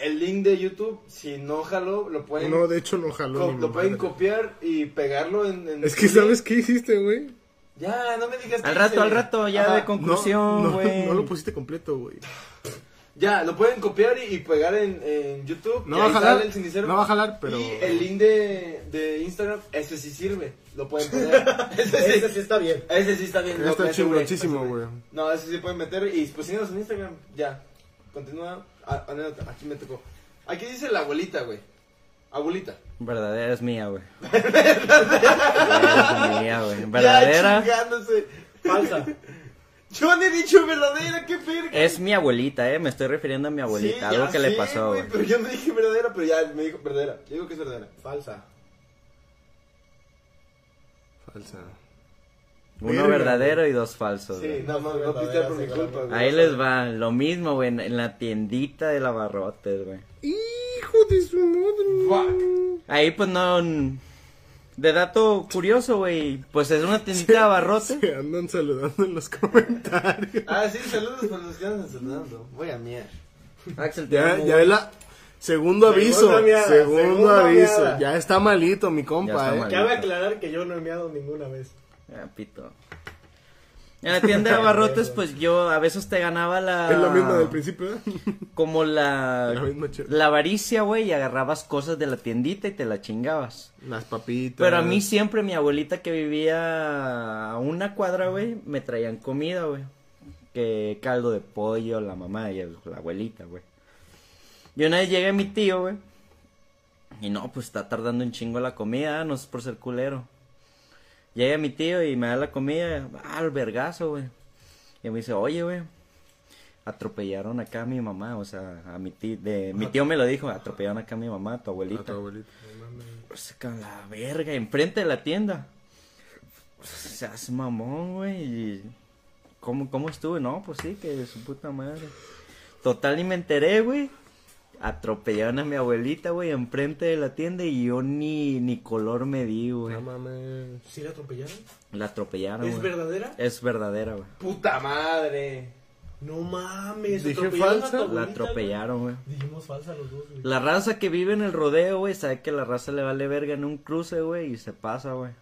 Speaker 3: El link de YouTube, si no jalo, lo pueden,
Speaker 2: No, de hecho no jaló
Speaker 3: lo pueden
Speaker 2: madre.
Speaker 3: copiar y pegarlo en... en
Speaker 2: Es que,
Speaker 3: link.
Speaker 2: ¿sabes qué hiciste, güey?
Speaker 3: Ya, no me digas
Speaker 1: Al rato,
Speaker 3: hice.
Speaker 1: al rato, ya
Speaker 3: Ajá.
Speaker 1: de conclusión,
Speaker 2: no,
Speaker 1: güey.
Speaker 2: no lo pusiste completo, güey.
Speaker 3: Ya, lo pueden copiar y, y pegar en, en YouTube.
Speaker 2: No va a jalar,
Speaker 3: el cenicero.
Speaker 2: no va a jalar, pero...
Speaker 3: Y el link de, de Instagram, ese sí sirve. Lo pueden poner. ese, sí,
Speaker 4: Ese sí está bien.
Speaker 3: ese sí está bien.
Speaker 2: Está chingoncísimo, güey.
Speaker 3: No, ese sí pueden meter y pues síganos en Instagram. Ya. Continúa. Anécdota, aquí me tocó. Aquí dice la abuelita, güey. Abuelita.
Speaker 1: Verdadera es mía, güey. Verdadera es mía, güey. Verdadera.
Speaker 4: Falsa.
Speaker 3: Yo no he dicho verdadera, qué verga.
Speaker 1: es mi abuelita, eh. Me estoy refiriendo a mi abuelita.
Speaker 3: Sí,
Speaker 1: algo
Speaker 3: ya
Speaker 1: que le pasó, güey.
Speaker 3: Pero yo no dije verdadera, pero ya me dijo verdadera. Yo digo que es verdadera.
Speaker 4: Falsa.
Speaker 2: Falsa.
Speaker 1: Uno verdadero y dos falsos,
Speaker 3: Sí,
Speaker 1: güey.
Speaker 3: no, no, no pistear por mi culpa, güey.
Speaker 1: Ahí les va. Lo mismo, güey. En la tiendita de lavarrotes, güey.
Speaker 2: Hijo de su madre.
Speaker 3: Fuck.
Speaker 1: Ahí, pues no. De dato curioso, güey. Pues es una tiendita de abarrotes.
Speaker 2: Se andan saludando en los comentarios.
Speaker 3: Ah, sí, saludos para los que andan saludando. Voy a miar.
Speaker 1: Axel, te
Speaker 2: Ya,
Speaker 1: amo,
Speaker 2: ya la segundo aviso.
Speaker 4: Segunda miada,
Speaker 2: segundo
Speaker 4: segunda
Speaker 2: aviso.
Speaker 4: miada.
Speaker 2: Ya está malito mi compa,
Speaker 1: Ya está
Speaker 2: eh.
Speaker 1: mal.
Speaker 4: Cabe aclarar que yo no he meado ninguna vez.
Speaker 1: Ah, pito. En la tienda de abarrotes, pues yo a veces te ganaba la.
Speaker 2: Es lo mismo del principio, ¿eh?
Speaker 1: Como la.
Speaker 2: La misma.
Speaker 1: La avaricia, güey, y agarrabas cosas de la tiendita y te la chingabas.
Speaker 2: Las papitas.
Speaker 1: Pero a mí siempre mi abuelita que vivía a una cuadra, güey, me traían comida, güey. Que caldo de pollo, la mamá y la abuelita, güey. Y una vez llega mi tío, güey. Y no, pues está tardando un chingo la comida, no es por ser culero. Llega mi tío y me da la comida, ah, al vergazo, güey. Y me dice, oye, güey, atropellaron acá a mi mamá, o sea, a mi tío, de, mi tío me lo dijo, atropellaron acá a mi mamá, a tu abuelita.
Speaker 2: A tu abuelita.
Speaker 1: Pues con la verga, enfrente de la tienda. Se hace mamón, güey. y ¿Cómo, ¿Cómo estuve? No, pues sí, que de su puta madre. Total, y me enteré, güey. Atropellaron a mi abuelita, güey, enfrente de la tienda y yo ni, ni color me di, güey.
Speaker 2: No mames.
Speaker 4: ¿Sí la atropellaron?
Speaker 1: La atropellaron,
Speaker 4: ¿Es
Speaker 1: güey.
Speaker 4: verdadera?
Speaker 1: Es verdadera, güey.
Speaker 3: Puta madre.
Speaker 4: No mames.
Speaker 2: Dije
Speaker 4: ¿atropellaron a
Speaker 2: falsa.
Speaker 1: La atropellaron, güey.
Speaker 4: güey? Dijimos falsa los dos, güey.
Speaker 1: La raza que vive en el rodeo, güey, sabe que la raza le vale verga en un cruce, güey, y se pasa, güey.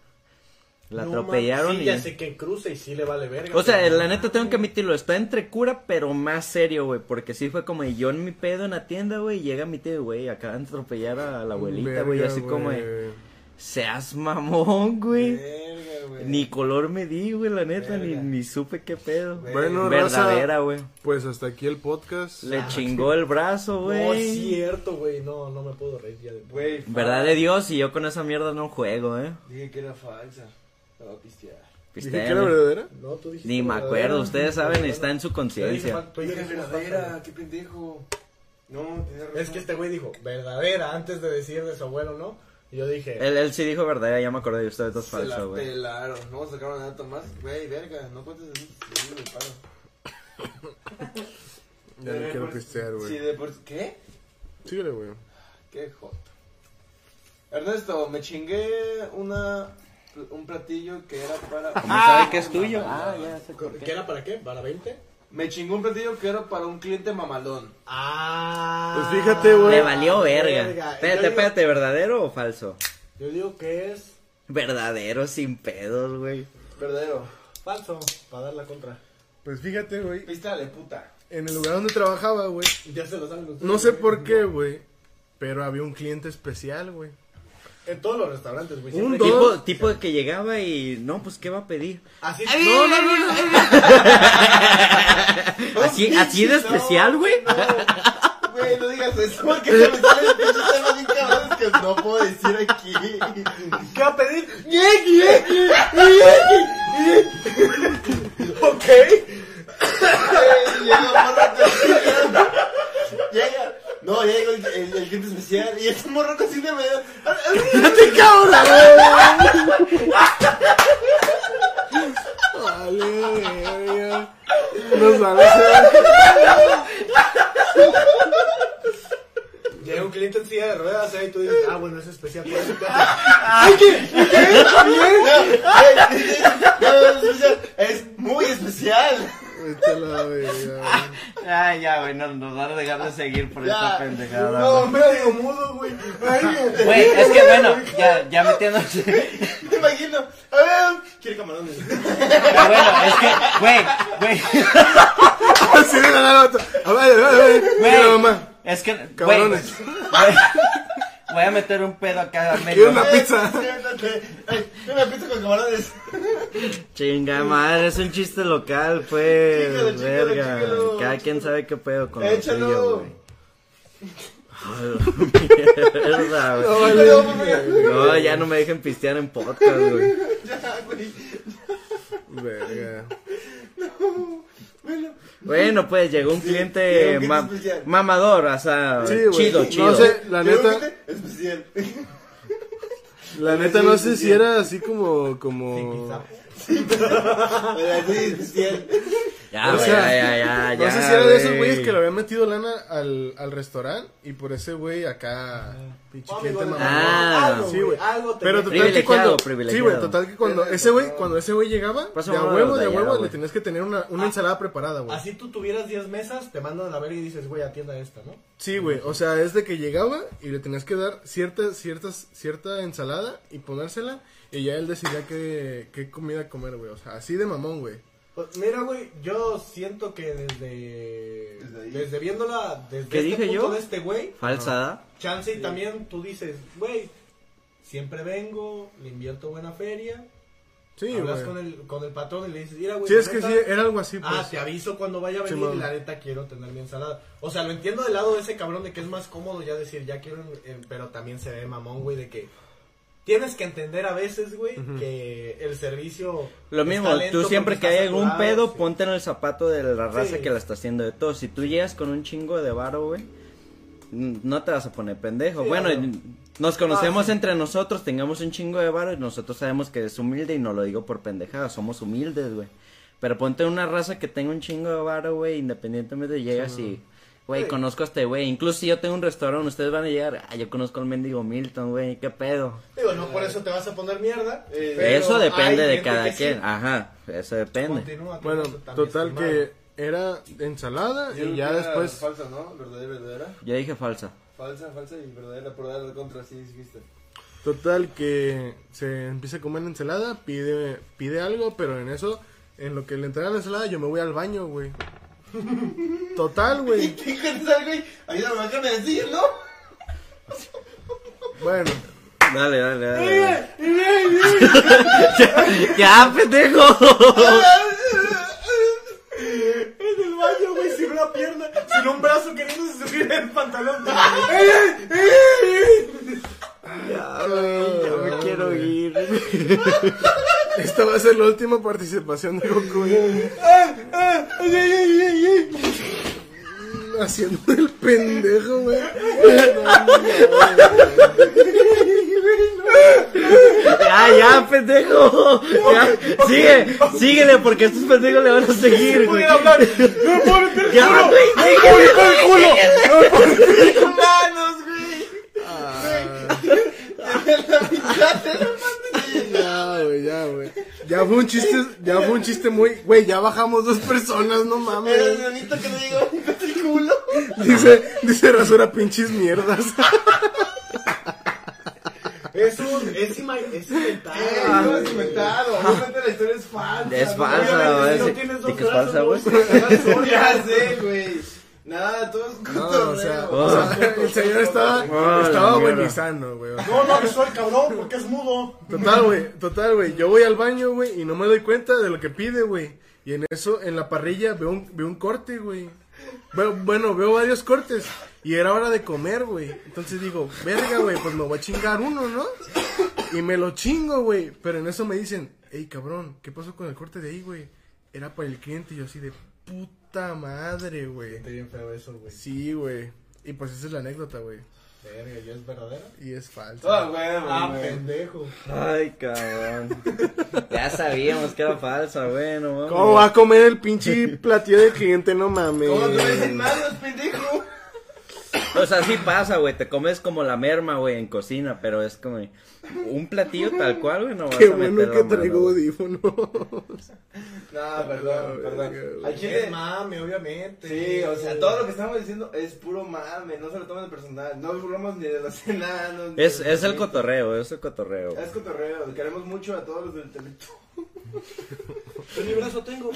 Speaker 1: La
Speaker 4: No
Speaker 1: atropellaron
Speaker 4: mames, sí,
Speaker 1: y...
Speaker 4: ya sé que cruza y sí le vale verga.
Speaker 1: O sea,
Speaker 4: pero
Speaker 1: la neta tengo que admitirlo, está entre cura, pero más serio, güey, porque sí fue como de yo en mi pedo en la tienda, güey, y llega mi tío, güey, acaban de atropellar a la abuelita, güey, así como de,
Speaker 2: güey.
Speaker 1: seas mamón, güey.
Speaker 3: Verga, güey.
Speaker 1: Ni color me di, güey, la neta, ni, ni supe qué pedo.
Speaker 2: Bueno,
Speaker 1: Verdadera, güey.
Speaker 2: pues hasta aquí el podcast.
Speaker 1: Le chingó el brazo,
Speaker 4: No, es
Speaker 1: güey.
Speaker 4: cierto, güey. No, no me puedo reír ya de
Speaker 3: Güey,
Speaker 1: Verdad de Dios, y yo con esa mierda no juego, eh.
Speaker 3: Dije que era falsa. Voy a pistear.
Speaker 2: Dije que era verdadera.
Speaker 4: No, tú dijiste.
Speaker 1: Ni me
Speaker 4: verdadera.
Speaker 1: acuerdo, ustedes saben,
Speaker 4: No,
Speaker 1: está en su conciencia.
Speaker 4: tú
Speaker 3: Dije
Speaker 4: dijiste
Speaker 3: verdadera, qué pendejo. No.
Speaker 4: Es que este güey dijo verdadera antes de decir de su abuelo, ¿no? Y yo dije.
Speaker 1: Él, él sí dijo verdadera, ya me acordé de ustedes dos falso, güey.
Speaker 3: pelaron. No vamos a sacar una nota más. Güey, verga, no cuentes así. Sí, me paro.
Speaker 2: Ya
Speaker 3: De
Speaker 2: no quiero pistear, güey.
Speaker 3: Sí, de por... ¿Qué?
Speaker 2: Síguele, güey.
Speaker 3: Qué joto. Ernesto, me chingué una... Un platillo que era para...
Speaker 1: ¿Cómo sabe que es tuyo? Ah, ya sé por
Speaker 4: ¿Qué
Speaker 1: qué.
Speaker 4: era para qué? ¿Para 20?
Speaker 3: Me chingó un platillo que era para un cliente mamalón.
Speaker 4: Ah.
Speaker 2: Pues fíjate, güey.
Speaker 1: Le valió verga.
Speaker 4: verga.
Speaker 1: Espérate,
Speaker 4: digo-
Speaker 1: espérate, ¿verdadero o falso?
Speaker 4: Yo digo que es
Speaker 1: Verdadero, sin pedos, güey.
Speaker 3: Verdadero.
Speaker 4: falso, para dar la contra.
Speaker 2: Pues fíjate, güey.
Speaker 3: Pístale, puta.
Speaker 2: En el lugar donde trabajaba, güey.
Speaker 4: Ya se lo saben ustedes.
Speaker 2: No sé por qué, güey. Pero había un cliente especial, güey.
Speaker 4: En todos los restaurantes, güey.
Speaker 2: Un.
Speaker 1: Tipo, tipo de que llegaba y, no, pues, ¿qué va a pedir?
Speaker 4: Así.
Speaker 2: No, no, no, no.
Speaker 1: Así, así de especial, güey.
Speaker 3: Güey, no digas eso porque se me salen pinches temas bien cabrones que no puedo decir aquí.
Speaker 4: ¿Qué va a pedir? ok.
Speaker 3: Güey, Llega Llega. No, llega el, el, el cliente especial y es un morro así de medio.
Speaker 2: Vale, verga. No sabes.
Speaker 4: Llega un cliente en silla de ruedas ¿eh? y tú dices, ah, bueno, es especial. eso te-
Speaker 3: Es muy especial.
Speaker 2: La verga.
Speaker 1: Ay, ya, güey, no, nos van a dejar de seguir por esta pendejada.
Speaker 3: No,
Speaker 1: güey.
Speaker 3: medio mudo, güey.
Speaker 1: Güey, es que bueno, ya, ya metiéndose.
Speaker 3: Me imagino. A ver, quiere camarones.
Speaker 1: Pero bueno, es que, güey, güey,
Speaker 2: Así de la nota. A ver, a ver, a ver.
Speaker 1: Güey.
Speaker 2: mamá.
Speaker 1: Es que, güey, voy a meter un pedo acá
Speaker 2: Quiero
Speaker 1: medio.
Speaker 2: una pizza.
Speaker 3: Ay, una pizza con camarones.
Speaker 1: Chinga madre, es un chiste local, pues.
Speaker 3: Chícalo, chícalo,
Speaker 1: verga.
Speaker 3: chícalo.
Speaker 1: Cada quien sabe qué pedo con lo
Speaker 3: Échalo.
Speaker 1: A mierda, güey. No, ya no me dejen pistear en podcast, güey.
Speaker 3: ya, güey.
Speaker 2: Verga.
Speaker 3: Bueno,
Speaker 1: Bueno, pues llegó un
Speaker 3: Sí,
Speaker 1: cliente
Speaker 3: un cliente
Speaker 1: ma-
Speaker 3: especial.
Speaker 1: mamador, o sea,
Speaker 2: Sí, güey.
Speaker 1: chido,
Speaker 2: No
Speaker 1: chido.
Speaker 2: sé, la
Speaker 3: ¿qué
Speaker 2: neta.
Speaker 3: Especial.
Speaker 2: La neta no sé si era así como, como.
Speaker 1: Ya,
Speaker 2: O sea,
Speaker 1: ya, ya, ya,
Speaker 2: No sé si era de esos
Speaker 1: güey.
Speaker 2: güeyes que le habían metido lana al, al restaurante y por ese güey acá. Pinche
Speaker 4: Amigo,
Speaker 2: mamón.
Speaker 1: Ah.
Speaker 4: algo,
Speaker 2: Sí, güey. Pero total que
Speaker 1: Privilegiado,
Speaker 2: cuando.
Speaker 1: privilegiado.
Speaker 2: Sí, güey, total que cuando ese güey, cuando ese güey llegaba, de a huevo, de
Speaker 1: allá,
Speaker 2: huevo, le tenías que tener una, una ensalada preparada, güey.
Speaker 4: Así tú tuvieras 10 mesas, te mandan a la verga y dices, güey, atienda esta, ¿no?
Speaker 2: Sí, güey, o sea, es de que llegaba y le tenías que dar cierta, ciertas, cierta ensalada y ponérsela y ya él decidía qué, qué comida comer, güey. O sea, así de mamón, güey.
Speaker 4: Pues, mira, güey, yo siento que desde.
Speaker 3: Desde ahí.
Speaker 4: Desde, viéndola. Desde
Speaker 1: ¿Qué
Speaker 4: este
Speaker 1: dije
Speaker 4: punto
Speaker 1: yo?
Speaker 4: de este güey.
Speaker 1: Falsada.
Speaker 4: Chance y también tú dices, güey, siempre vengo, le invierto buena feria.
Speaker 2: Sí,
Speaker 4: hablas
Speaker 2: güey.
Speaker 4: con el, con el patrón y le dices, mira, güey.
Speaker 2: Sí, es que sí, era algo así, pues.
Speaker 4: Ah, te aviso cuando vaya a
Speaker 2: Sí,
Speaker 4: venir y la neta quiero tener mi ensalada. O sea, lo entiendo del lado de ese cabrón de que es más cómodo ya decir, ya quiero, eh, pero también se ve mamón, güey, de que tienes que entender a veces, güey, que el servicio...
Speaker 1: Lo mismo, tú siempre que hay algún pedo,
Speaker 4: sí.
Speaker 1: ponte en el zapato de la raza
Speaker 4: Sí.
Speaker 1: que la está haciendo de todo. Si tú llegas con un chingo de varo, güey, no te vas a poner pendejo.
Speaker 4: Sí,
Speaker 1: bueno, nos conocemos
Speaker 4: Ah, sí.
Speaker 1: entre nosotros, tengamos un chingo de varo y nosotros sabemos que es humilde y no lo digo por pendejada, somos humildes, güey. Pero ponte una raza que tenga un chingo de varo, güey, independientemente llegas y... Güey, conozco a este güey. Incluso si yo tengo un restaurante, ustedes van a llegar. Ah, yo conozco al mendigo Milton, güey. ¿Qué pedo?
Speaker 4: Digo, no por eso te vas a poner mierda.
Speaker 3: Eh,
Speaker 4: pero
Speaker 1: eso depende de cada
Speaker 4: que sí.
Speaker 1: quien. Ajá, eso depende.
Speaker 4: Continúa,
Speaker 2: Bueno, total que era ensalada y ya después.
Speaker 3: Falsa, ¿no? Verdadera, verdadera.
Speaker 1: Yo dije falsa.
Speaker 3: Falsa, falsa y verdadera por dar la contra, sí dijiste.
Speaker 2: Total que se empieza a comer la ensalada, pide, pide algo, pero en eso, en lo que le entrega la ensalada, yo me voy al baño, güey. Total, güey.
Speaker 3: ¿Qué tal, güey? Ayúdame, déjame decir, ¿no?
Speaker 2: Bueno,
Speaker 1: Dale, dale, dale. ya, ya, pendejo.
Speaker 4: En el baño, güey, sin una pierna, sin un brazo queriéndose subir el pantalón.
Speaker 1: Ya, güey, ya me quiero ir.
Speaker 2: esta va a ser la última participación de Goku. güey. Haciendo el pendejo, güey.
Speaker 1: Ya, ya, pendejo. Ya, sigue, síguele porque estos pendejos le van a seguir, güey.
Speaker 4: hablar. ¡No me puedo meter el culo! ¡No puedo meter el culo! ¡No me puedo meter el culo!
Speaker 2: Ya, güey, ya, güey. Ya fue un chiste, ya fue un chiste muy, güey, ya bajamos dos personas, no
Speaker 3: Era el
Speaker 2: mames.
Speaker 3: que le digo, "Métete el culo.
Speaker 2: Dice, dice rasura pinches mierdas.
Speaker 4: Es un. Es, ima- es inventado.
Speaker 3: Eh, no es inventado. Obviamente la historia es falsa.
Speaker 1: Es
Speaker 3: ¿no?
Speaker 1: falsa,
Speaker 3: Obviamente,
Speaker 1: güey.
Speaker 3: si no
Speaker 1: sí.
Speaker 4: tienes
Speaker 1: ¿Y
Speaker 4: dos
Speaker 1: que es falsa, güey?
Speaker 4: no
Speaker 3: Ya sé, güey. Nada, todo es
Speaker 2: No,
Speaker 3: cotorreo.
Speaker 2: o sea,
Speaker 1: Oh.
Speaker 2: o sea, el señor estaba,
Speaker 1: Oh,
Speaker 2: estaba güey.
Speaker 4: No, no avisó el cabrón porque es mudo.
Speaker 2: Total, güey, total, güey. Yo voy al baño, güey, y no me doy cuenta de lo que pide, güey. Y en eso, en la parrilla, veo un, veo un corte, güey. Bueno, veo varios cortes. Y era hora de comer, güey. Entonces digo, verga, güey, pues me voy a chingar uno, ¿no? Y me lo chingo, güey. Pero en eso me dicen, hey, cabrón, ¿qué pasó con el corte de ahí, güey? Era para el cliente. Y yo así de puta madre, güey.
Speaker 4: Está bien feo eso, güey.
Speaker 2: Sí, güey. Y pues esa es la anécdota, güey.
Speaker 4: Verga, ¿ya es verdadera?
Speaker 2: Y es falsa.
Speaker 3: Huevo,
Speaker 4: Ah,
Speaker 3: güey.
Speaker 4: pendejo.
Speaker 1: Ay, cabrón. Ya sabíamos que era falsa, güey, no mames.
Speaker 2: ¿Cómo va a comer el pinche platillo de cliente? No mames.
Speaker 3: ¿Cómo te dicen manos, pendejo?
Speaker 1: O sea, sí pasa, güey. Te comes como la merma, güey, en cocina, pero es como un platillo tal cual, güey. No vas
Speaker 2: bueno que
Speaker 1: la
Speaker 2: traigo audífonos.
Speaker 3: No, perdón, perdón. Al
Speaker 4: Es
Speaker 3: chile.
Speaker 4: mame, obviamente.
Speaker 3: Sí, o sea, todo lo que estamos diciendo es puro mame, no se lo tomen de personal, no burlamos ni de los enanos. ni
Speaker 1: Es,
Speaker 3: de
Speaker 1: es el cotorreo, es el cotorreo.
Speaker 3: Es cotorreo, queremos mucho a todos los del Teletón.
Speaker 4: Ni brazo tengo.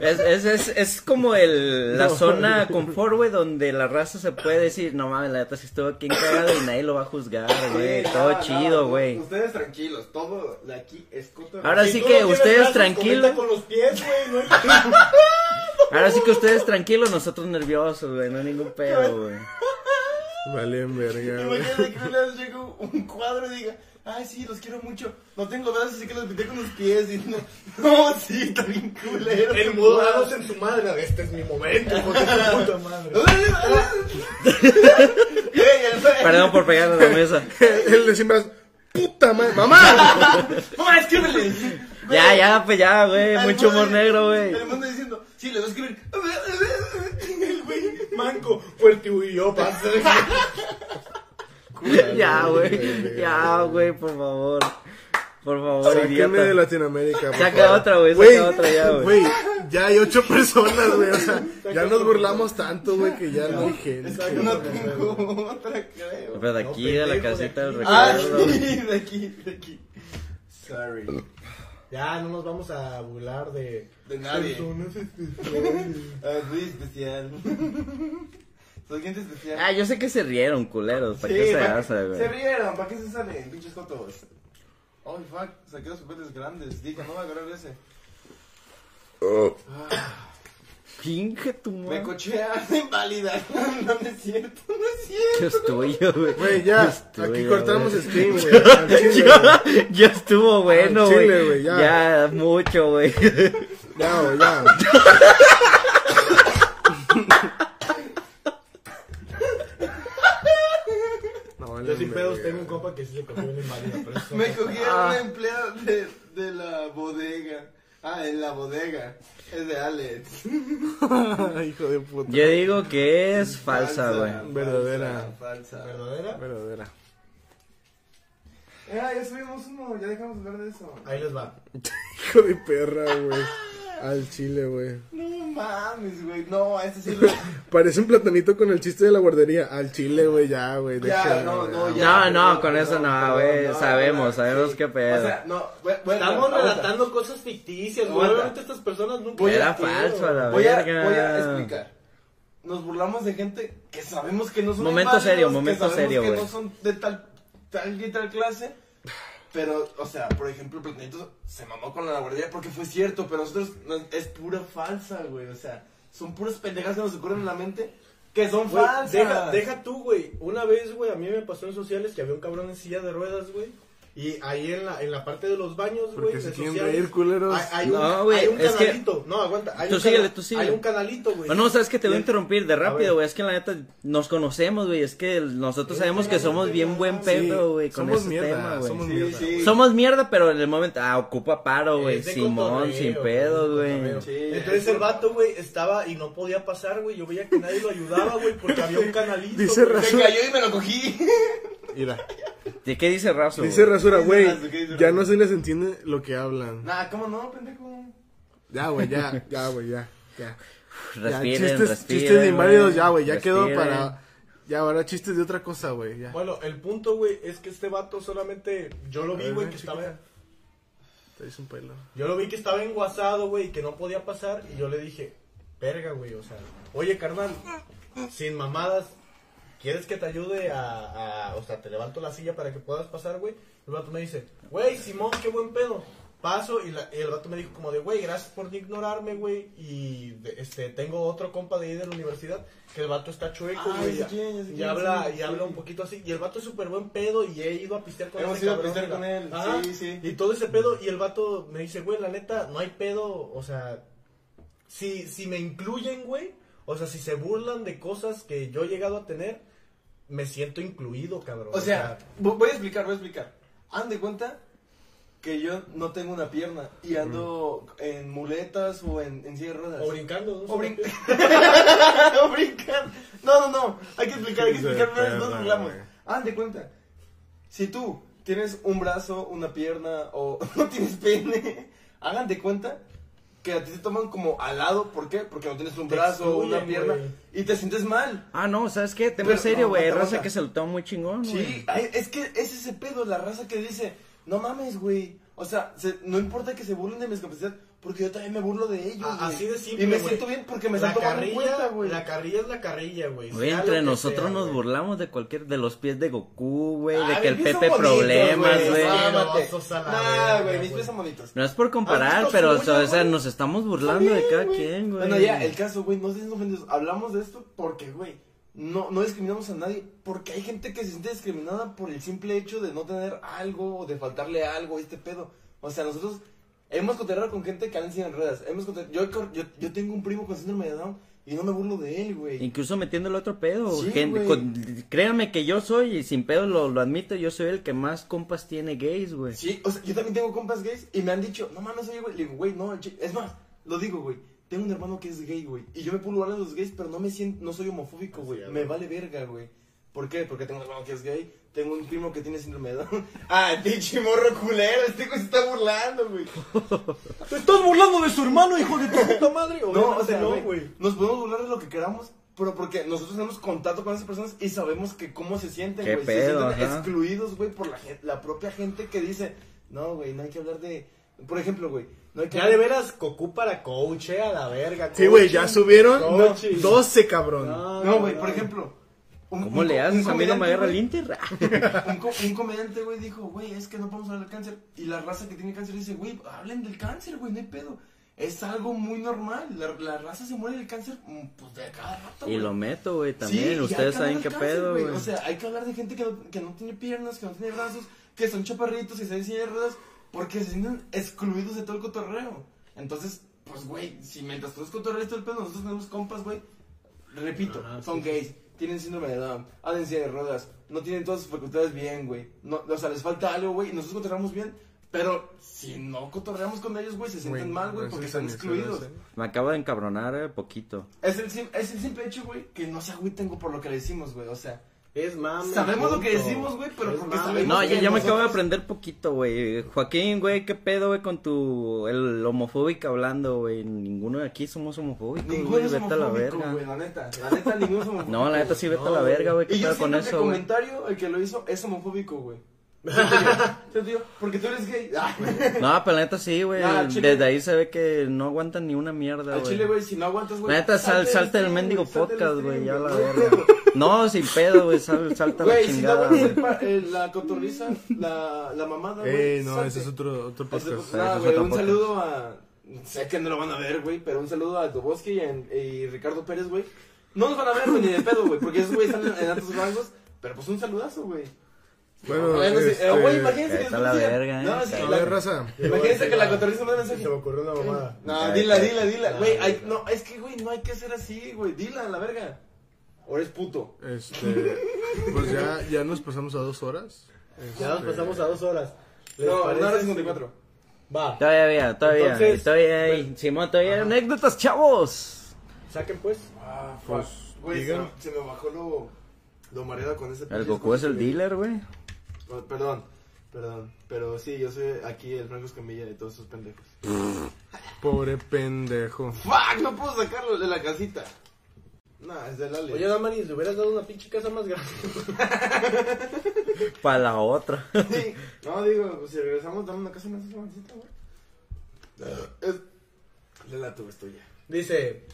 Speaker 1: Es, es, es, es como el, la zona confort, güey, donde la raza se puede decir, no mames, la neta si estuvo aquí en cagado y nadie lo va a juzgar, güey.
Speaker 3: Sí,
Speaker 1: Todo
Speaker 3: no,
Speaker 1: chido,
Speaker 3: no,
Speaker 1: güey.
Speaker 3: Ustedes tranquilos, todo de aquí es cotorreo.
Speaker 1: Ahora sí que ustedes tranquilos.
Speaker 4: con los pies, güey. No
Speaker 1: Ahora sí que ustedes tranquilos, nosotros nerviosos, güey. No hay ningún pedo, güey.
Speaker 2: Vale, verga.
Speaker 3: Imagínate que una vez un cuadro y diga, ay sí, los quiero mucho, no tengo brazos así que los pinté con los pies y no, no, sí, está bien culero.
Speaker 4: El mudo en su madre. Este es mi momento, de tu puta madre.
Speaker 1: Perdón por pegarle a la mesa.
Speaker 2: De sin brazos. Puta madre. ¡Mamá!
Speaker 3: Mamá, escríbele.
Speaker 1: Ya, ya, pues ya, güey. Mucho humor negro, güey.
Speaker 3: El mundo diciendo, sí, le voy a escribir.
Speaker 4: El güey manco fue el tío y yo, pasa.
Speaker 1: Ya, güey. Ya, güey, por favor. Por favor,
Speaker 2: Sáquenme
Speaker 1: idiota.
Speaker 2: de Latinoamérica. por
Speaker 1: Saca
Speaker 2: favor.
Speaker 1: otra, güey. Saca otra ya, güey.
Speaker 2: Ya hay ocho personas, güey. O sea, ya nos burlamos tanto, güey, que ya no hay gente.
Speaker 3: No tengo otra, creo.
Speaker 1: Pero de
Speaker 4: No,
Speaker 1: aquí, de la casita del.
Speaker 3: Ah,
Speaker 1: recuerdo.
Speaker 3: sí, de aquí, de aquí. Sorry.
Speaker 4: Ya, no nos vamos a burlar de.
Speaker 3: De nadie.
Speaker 4: Personas especiales.
Speaker 3: Ah, soy especial. Soy gente especial.
Speaker 1: Ah, yo sé que se rieron, culeros. ¿Para
Speaker 3: Sí,
Speaker 1: qué se
Speaker 3: ¿para
Speaker 1: hace,
Speaker 3: Se
Speaker 1: güey?
Speaker 3: rieron, ¿para qué se salen, pinches cotos? Oh, fuck, saqué los papeles grandes. Dije, no voy a agarrar ese.
Speaker 1: Finge tu
Speaker 3: Me
Speaker 1: madre.
Speaker 3: cochea, inválida. No, no es cierto, no es cierto.
Speaker 1: Yo estoy yo, güey.
Speaker 2: Güey, ya. Aquí cortamos
Speaker 1: güey.
Speaker 2: stream, güey.
Speaker 1: Ya estuvo bueno, güey.
Speaker 2: chile, güey, ya.
Speaker 1: Ya, mucho, güey.
Speaker 2: Ya, güey, ya. No, vale,
Speaker 4: Yo sin pedos tengo un compa que sí se cogió una inválida, pero eso
Speaker 3: Me
Speaker 4: no-
Speaker 3: cogí a una empleada de, de la bodega. Ah, en la bodega. Es de Alex.
Speaker 2: Hijo de puta.
Speaker 1: Yo digo que es falsa, güey.
Speaker 2: Verdadera.
Speaker 3: Falsa.
Speaker 4: ¿Verdadera?
Speaker 2: Verdadera.
Speaker 3: Ah, ya subimos uno, ya dejamos de hablar de eso.
Speaker 4: Ahí les va.
Speaker 2: Hijo de perra, güey. Al chile, güey.
Speaker 3: No mames, güey. No, este sí lo...
Speaker 2: Parece un platanito con el chiste de la guardería. Al chile, güey, ya, güey.
Speaker 3: Ya, no, no, ya.
Speaker 1: No, no, con eso no, güey. Sabemos, sabemos qué pedo.
Speaker 3: O sea, no, bueno,
Speaker 4: Estamos relatando cosas ficticias, güey. Obviamente estas personas nunca.
Speaker 1: Era falso, la
Speaker 3: Voy a,
Speaker 1: verga.
Speaker 3: voy a explicar. Nos burlamos de gente que sabemos que no son
Speaker 1: Momento serio,
Speaker 3: que
Speaker 1: momento
Speaker 3: sabemos
Speaker 1: serio,
Speaker 3: que
Speaker 1: güey.
Speaker 3: no son de tal, tal y tal clase. Pero, o sea, por ejemplo, Platanito se mamó con la guardería porque fue cierto, pero nosotros no- es pura falsa, güey. O sea, son puras pendejas que nos ocurren en la mente que son
Speaker 4: Güey,
Speaker 3: falsas.
Speaker 4: deja, deja tú, güey. Una vez, güey, a mí me pasó en sociales que había un cabrón en silla de ruedas, güey. Y ahí en la, en la parte de los baños, güey, de
Speaker 2: se quieren
Speaker 4: sociales,
Speaker 2: reír, culeros.
Speaker 4: Hay, hay
Speaker 1: No,
Speaker 4: un,
Speaker 1: güey,
Speaker 4: hay un
Speaker 1: es que-
Speaker 4: canalito. No, aguanta. Hay
Speaker 1: Tú
Speaker 4: un
Speaker 1: síguele, tú síguele.
Speaker 4: Hay un canalito, güey.
Speaker 1: Bueno, sabes que te voy a interrumpir de rápido, güey. Es que la neta nos conocemos, güey. Es que nosotros sabemos que somos bien buen pedo, güey, con
Speaker 2: somos
Speaker 1: ese
Speaker 2: mierda,
Speaker 1: tema, güey.
Speaker 2: somos
Speaker 3: Sí,
Speaker 2: mierda.
Speaker 3: sí.
Speaker 1: Somos mierda, pero en el momento, ah, ocupa paro, güey. Simón, sin pedo, güey.
Speaker 4: Entonces el vato, güey, estaba y no podía pasar, güey. Yo veía que nadie lo ayudaba, güey, porque había un canalito.
Speaker 2: Dice. Razo-
Speaker 3: Se cayó y me lo cogí.
Speaker 2: Mira,
Speaker 1: ¿De qué dice Razo?
Speaker 2: dice
Speaker 1: güey?
Speaker 2: Rasura,
Speaker 3: ¿Qué
Speaker 2: güey,
Speaker 3: dice Razo? ¿Qué dice
Speaker 2: ya no se les entiende lo que hablan.
Speaker 3: Nah, ¿cómo no, pendejo?
Speaker 2: Ya, güey, ya, ya, güey, ya, ya. Ya,
Speaker 1: Respiren,
Speaker 2: chistes,
Speaker 1: respiren,
Speaker 2: chistes de inválidos, ya, güey, ya quedó para... Ya, ahora chistes de otra cosa, güey, ya.
Speaker 4: Bueno, el punto, güey, es que este vato solamente. Yo lo vi, güey, que estaba.
Speaker 2: Te hice un pelo.
Speaker 4: Yo lo vi que estaba enguasado, güey, y que no podía pasar. Y yo le dije, verga, güey, o sea, oye, carnal, sin mamadas, ¿quieres que te ayude a, a- O sea, te levanto la silla para que puedas pasar, güey? El vato me dice, güey, Simón, qué buen pedo. Paso y, la- y el vato me dijo como de, güey, gracias por no ignorarme, güey. Y de- este tengo otro compa de ahí de la universidad que el vato está chueco,
Speaker 3: Ah,
Speaker 4: güey.
Speaker 3: sé
Speaker 4: y
Speaker 3: quién,
Speaker 4: habla, y habla un poquito así. Y el vato es súper buen pedo y he ido a pistear con
Speaker 3: Hemos
Speaker 4: ese
Speaker 3: ido a
Speaker 4: cabrón,
Speaker 3: pistear
Speaker 4: la-
Speaker 3: con él,
Speaker 4: Ajá.
Speaker 3: sí, sí.
Speaker 4: Y todo ese pedo, y el vato me dice, güey, la neta, no hay pedo, o sea, si, si me incluyen, güey, o sea, si se burlan de cosas que yo he llegado a tener, me siento incluido, cabrón.
Speaker 3: O sea, vo- voy a explicar, voy a explicar. Hagan de cuenta que yo no tengo una pierna y ando en muletas o en, en silla de ruedas.
Speaker 4: o brincando, ¿no?
Speaker 3: O brin- o brincar. No, no, no. Hay que explicar, hay que explicar. No, no
Speaker 2: perra,
Speaker 3: burlamos.
Speaker 2: güey.
Speaker 3: Hagan de cuenta. Si tú tienes un brazo, una pierna o no tienes pene, hagan de cuenta que a ti te toman como al lado. ¿Por qué? Porque no tienes un
Speaker 4: Te
Speaker 3: brazo o una pierna y te sientes mal.
Speaker 1: Ah, no, ¿sabes qué? Tema
Speaker 3: Pero,
Speaker 1: serio,
Speaker 3: no,
Speaker 1: güey.
Speaker 3: aguanta,
Speaker 1: Raza que se lo toma muy chingón, güey.
Speaker 3: Sí, ay, es que es ese pedo, la raza que dice, no mames, güey. O sea, se- no importa que se burlen de mi discapacidad, porque yo también me burlo de ellos.
Speaker 4: A-
Speaker 3: güey.
Speaker 4: así de simple,
Speaker 3: Y me siento bien porque me
Speaker 4: la
Speaker 3: están tomando en
Speaker 4: carrilla,
Speaker 3: cuenta, güey.
Speaker 4: la carrilla es la carrilla, güey.
Speaker 1: Güey, entre nosotros
Speaker 4: sea,
Speaker 1: nos burlamos de cualquier, de los pies de Goku, güey,
Speaker 3: Ah,
Speaker 1: de que el Pepe
Speaker 3: bonitos,
Speaker 1: problemas, güey.
Speaker 3: Mámate.
Speaker 4: Asquerosos a la
Speaker 3: Nah,
Speaker 4: verga,
Speaker 3: güey, mis pies son bonitos.
Speaker 1: No es por comparar,
Speaker 4: ¿Has visto
Speaker 1: pero, o
Speaker 4: suya,
Speaker 1: sea, o sea,
Speaker 4: güey?
Speaker 1: nos estamos burlando de cada quien, güey.
Speaker 3: Bueno, ya, el caso, güey, no se sienten ofendidos. Hablamos de esto porque, güey, no, no discriminamos a nadie. Porque hay gente que se siente discriminada por el simple hecho de no tener algo o de faltarle algo, este pedo. O sea, nosotros hemos cotorreado con gente que anda en ruedas. Hemos yo, yo, yo tengo un primo con síndrome de Down y no me burlo de él, güey.
Speaker 1: Incluso metiéndole otro pedo.
Speaker 3: Sí,
Speaker 1: gente,
Speaker 3: güey.
Speaker 1: con- créanme que yo soy, y sin pedo lo, lo admito, yo soy el que más compas tiene gays, güey.
Speaker 3: Sí, o sea, yo también tengo compas gays y me han dicho, no mames, oye, güey. Le digo, güey, no, es más, lo digo, güey. Tengo un hermano que es gay, güey. Y yo me puedo hablar de los gays, pero no me siento, no soy homofóbico, güey. Me
Speaker 4: güey.
Speaker 3: vale verga, güey. ¿Por qué? Porque tengo un hermano que es gay, tengo un primo que tiene síndrome de Down. ah, pinche morro culero, este güey se está burlando, güey.
Speaker 4: Te estás burlando de su hermano, hijo de tu puta madre.
Speaker 3: No, o sea,
Speaker 4: no,
Speaker 3: güey, nos podemos burlar de lo que queramos, pero porque nosotros tenemos contacto con esas personas y sabemos que cómo se sienten, güey. Se sienten
Speaker 1: ajá.
Speaker 3: excluidos, güey, por la, la propia gente que dice, no, güey, no hay que hablar de... Por ejemplo, güey, no hay que
Speaker 4: Ya de veras, Cocu para coach, eh, a la verga.
Speaker 2: Sí, güey, ya
Speaker 4: coaching.
Speaker 2: subieron
Speaker 4: Coaching.
Speaker 2: 12, cabrón.
Speaker 3: No, güey, por ejemplo... un-
Speaker 1: ¿Cómo
Speaker 3: un
Speaker 1: le haces? A mí no me
Speaker 3: comediante,
Speaker 1: agarra el Inter.
Speaker 3: un, un comediante, güey, dijo, güey, es que no podemos hablar del cáncer. Y la raza que tiene cáncer dice, güey, hablen del cáncer, güey, no hay pedo. Es algo muy normal. La, la raza se muere del cáncer, mm, pues de cada rato.
Speaker 1: Y lo meto, güey,
Speaker 3: Sí,
Speaker 1: también.
Speaker 3: hay
Speaker 1: Ustedes
Speaker 3: que
Speaker 1: saben qué
Speaker 3: del cáncer,
Speaker 1: pedo, güey.
Speaker 3: O sea, hay que hablar de gente que no, que no tiene piernas, que no tiene brazos, que son chaparritos, que se en ruedas, porque se sienten excluidos de todo el cotorreo. Entonces, pues, güey, si mientras tú cotorreas todo el pedo, nosotros tenemos compas, güey, repito,
Speaker 4: Ajá,
Speaker 3: son gays, tienen síndrome de Down, andan de ruedas, no tienen todas sus facultades bien, güey. No, o sea, les falta algo, güey, y nosotros cotorreamos bien, pero si no cotorreamos con ellos, güey, se sienten mal, güey,
Speaker 2: no
Speaker 3: porque están excluidos.
Speaker 2: se hace.
Speaker 1: Me acabo de encabronar, eh, poquito.
Speaker 3: Es el, es el simple hecho, güey, que no se agüiten por lo que le decimos, güey, o sea...
Speaker 4: Es mame.
Speaker 3: Sabemos lo que decimos, güey, pero
Speaker 4: Es
Speaker 3: porque
Speaker 4: mame.
Speaker 3: sabemos
Speaker 1: No, ya, ya me acabo de aprender poquito, güey. Joaquín, güey, qué pedo, güey, con tu. El homofóbico hablando, güey. Ninguno de aquí somos homofóbicos,
Speaker 3: Ninguno
Speaker 1: güey.
Speaker 3: es
Speaker 1: Vete a la verga.
Speaker 3: güey, la neta. La neta, ninguno es homofóbico.
Speaker 1: No, la neta sí, vete
Speaker 4: No,
Speaker 1: a la verga, güey.
Speaker 3: Y
Speaker 1: ¿Qué
Speaker 3: yo
Speaker 1: pedo con eso,
Speaker 3: el comentario, el que lo hizo, es homofóbico, güey. Siento yo, Porque tú eres gay. Ah.
Speaker 1: No, pero la neta sí, güey.
Speaker 3: Nah,
Speaker 1: Desde ahí se ve que no aguantan ni una mierda,
Speaker 3: Al
Speaker 1: güey.
Speaker 3: chile, güey, si no aguantas, güey.
Speaker 1: La neta, sal,
Speaker 3: salte
Speaker 1: salta el
Speaker 3: stream,
Speaker 1: mendigo
Speaker 3: salte del
Speaker 1: podcast, güey, ya la verga. No, sin pedo, güey, sal, salta la
Speaker 3: Güey, si no
Speaker 1: chingada, güey.
Speaker 3: el pa- eh, la cotorriza, la, la mamada, güey.
Speaker 2: Ey, no,
Speaker 3: salte.
Speaker 2: ese es otro, otro podcast.
Speaker 3: nada,
Speaker 1: ese es
Speaker 3: güey,
Speaker 1: otro
Speaker 3: un
Speaker 1: podcast.
Speaker 3: saludo a. Sé que no lo van a ver, güey, pero un saludo a Duboski y, en- y Ricardo Pérez, güey. No nos van a ver, güey, ni de pedo, güey, porque esos güeyes están en, en altos rangos. Pero pues un saludazo, güey.
Speaker 2: Bueno,
Speaker 3: Bueno, sí,
Speaker 2: este,
Speaker 3: eh, güey, imagínense que
Speaker 1: la verga, eh.
Speaker 3: No, sí,
Speaker 2: A
Speaker 3: la-
Speaker 2: raza.
Speaker 3: Imagínense que la cotorriza me da mensaje.
Speaker 4: Se me ocurrió una mamada.
Speaker 3: No, dila, dila, dila. Güey, hay- no, es que, güey, no hay que ser así, güey. Dila, la verga. O eres puto.
Speaker 2: Este, pues ya, ya nos pasamos a dos horas.
Speaker 4: Ya nos
Speaker 2: Este,
Speaker 4: pasamos a dos horas. ¿Les
Speaker 3: No,
Speaker 4: parece
Speaker 3: una hora cincuenta y cuatro.
Speaker 4: Va,
Speaker 1: Todavía todavía,
Speaker 4: Entonces,
Speaker 1: todavía hay. Simón, todavía hay anécdotas, chavos.
Speaker 4: saquen pues.
Speaker 3: Ah,
Speaker 2: Pues,
Speaker 3: Güey, se,
Speaker 2: digan.
Speaker 3: me- se me bajó lo, lo mareado con ese
Speaker 1: El Goku es el dealer, güey.
Speaker 3: güey. Oh, Perdón, perdón. Pero sí, yo soy aquí el Franco Escamilla de todos esos pendejos.
Speaker 2: Pobre pendejo.
Speaker 3: ¡Fuck! No puedo sacarlo de la casita. Nah, es de Lali.
Speaker 4: Oye, Damaris, le hubieras dado una pinche casa más grande.
Speaker 1: Para la otra.
Speaker 3: Sí. No, digo, pues si regresamos, dame una casa más grandecita, güey. Es... Lela, tú, es tuya.
Speaker 4: Dice,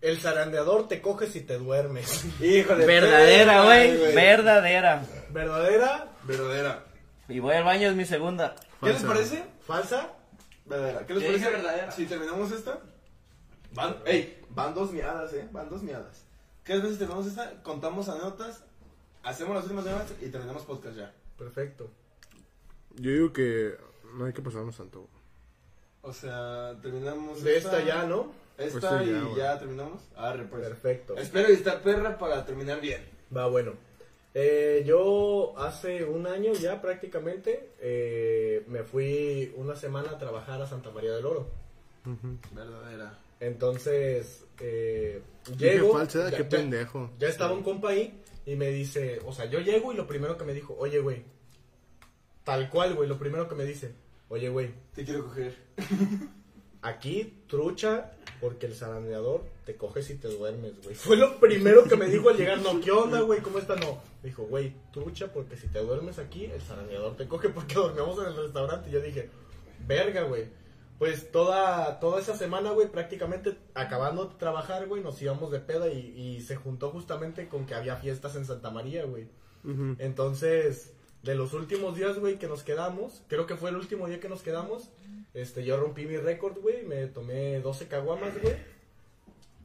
Speaker 4: el zarandeador te coge si te duermes.
Speaker 3: Hijo de
Speaker 1: Verdadera, güey. Verdadera.
Speaker 4: ¿Verdadera?
Speaker 3: Verdadera.
Speaker 1: Y voy al baño, es mi segunda.
Speaker 3: ¿Qué les parece?
Speaker 4: ¿Falsa?
Speaker 3: Verdadera. ¿Qué les parece?
Speaker 6: verdadera.
Speaker 3: Si terminamos esta, van, ey, van dos miadas, eh, van dos miadas. ¿Qué si terminamos esta? Contamos anécdotas, hacemos las últimas llamadas y terminamos podcast ya.
Speaker 4: Perfecto.
Speaker 2: Yo digo que no hay que pasarnos tanto.
Speaker 3: O sea, terminamos
Speaker 4: De esta ya, ¿no?
Speaker 3: Esta
Speaker 2: Pues sí, ya,
Speaker 3: y
Speaker 2: güey.
Speaker 3: ya terminamos. Arre, pues.
Speaker 4: Perfecto.
Speaker 3: Espero y esta perra para terminar bien.
Speaker 4: Va, bueno. Eh, yo hace un año ya prácticamente eh, me fui una semana a trabajar a Santa María del Oro.
Speaker 3: Verdadera.
Speaker 4: Entonces, eh, llego.
Speaker 2: falsa,
Speaker 4: ya-
Speaker 2: qué pendejo.
Speaker 4: Ya estaba un compa ahí y me dice, o sea, yo llego y lo primero que me dijo, oye, güey, tal cual, güey, lo primero que me dice, oye, güey,
Speaker 3: Te quiero coger.
Speaker 4: aquí trucha porque el zarandeador te coge si te duermes, güey. Fue lo primero que me dijo al llegar, no, ¿qué onda, güey? ¿Cómo está? No, me dijo, güey, trucha porque si te duermes aquí, el zarandeador te coge porque dormimos en el restaurante. Y yo dije, verga, güey. Pues toda, toda esa semana, güey, prácticamente acabando de trabajar, güey, nos íbamos de peda y, y se juntó justamente con que había fiestas en Santa María, güey. Entonces, de los últimos días, güey, que nos quedamos, creo que fue el último día que nos quedamos, este, yo rompí mi récord, güey, me tomé 12 caguamas, güey,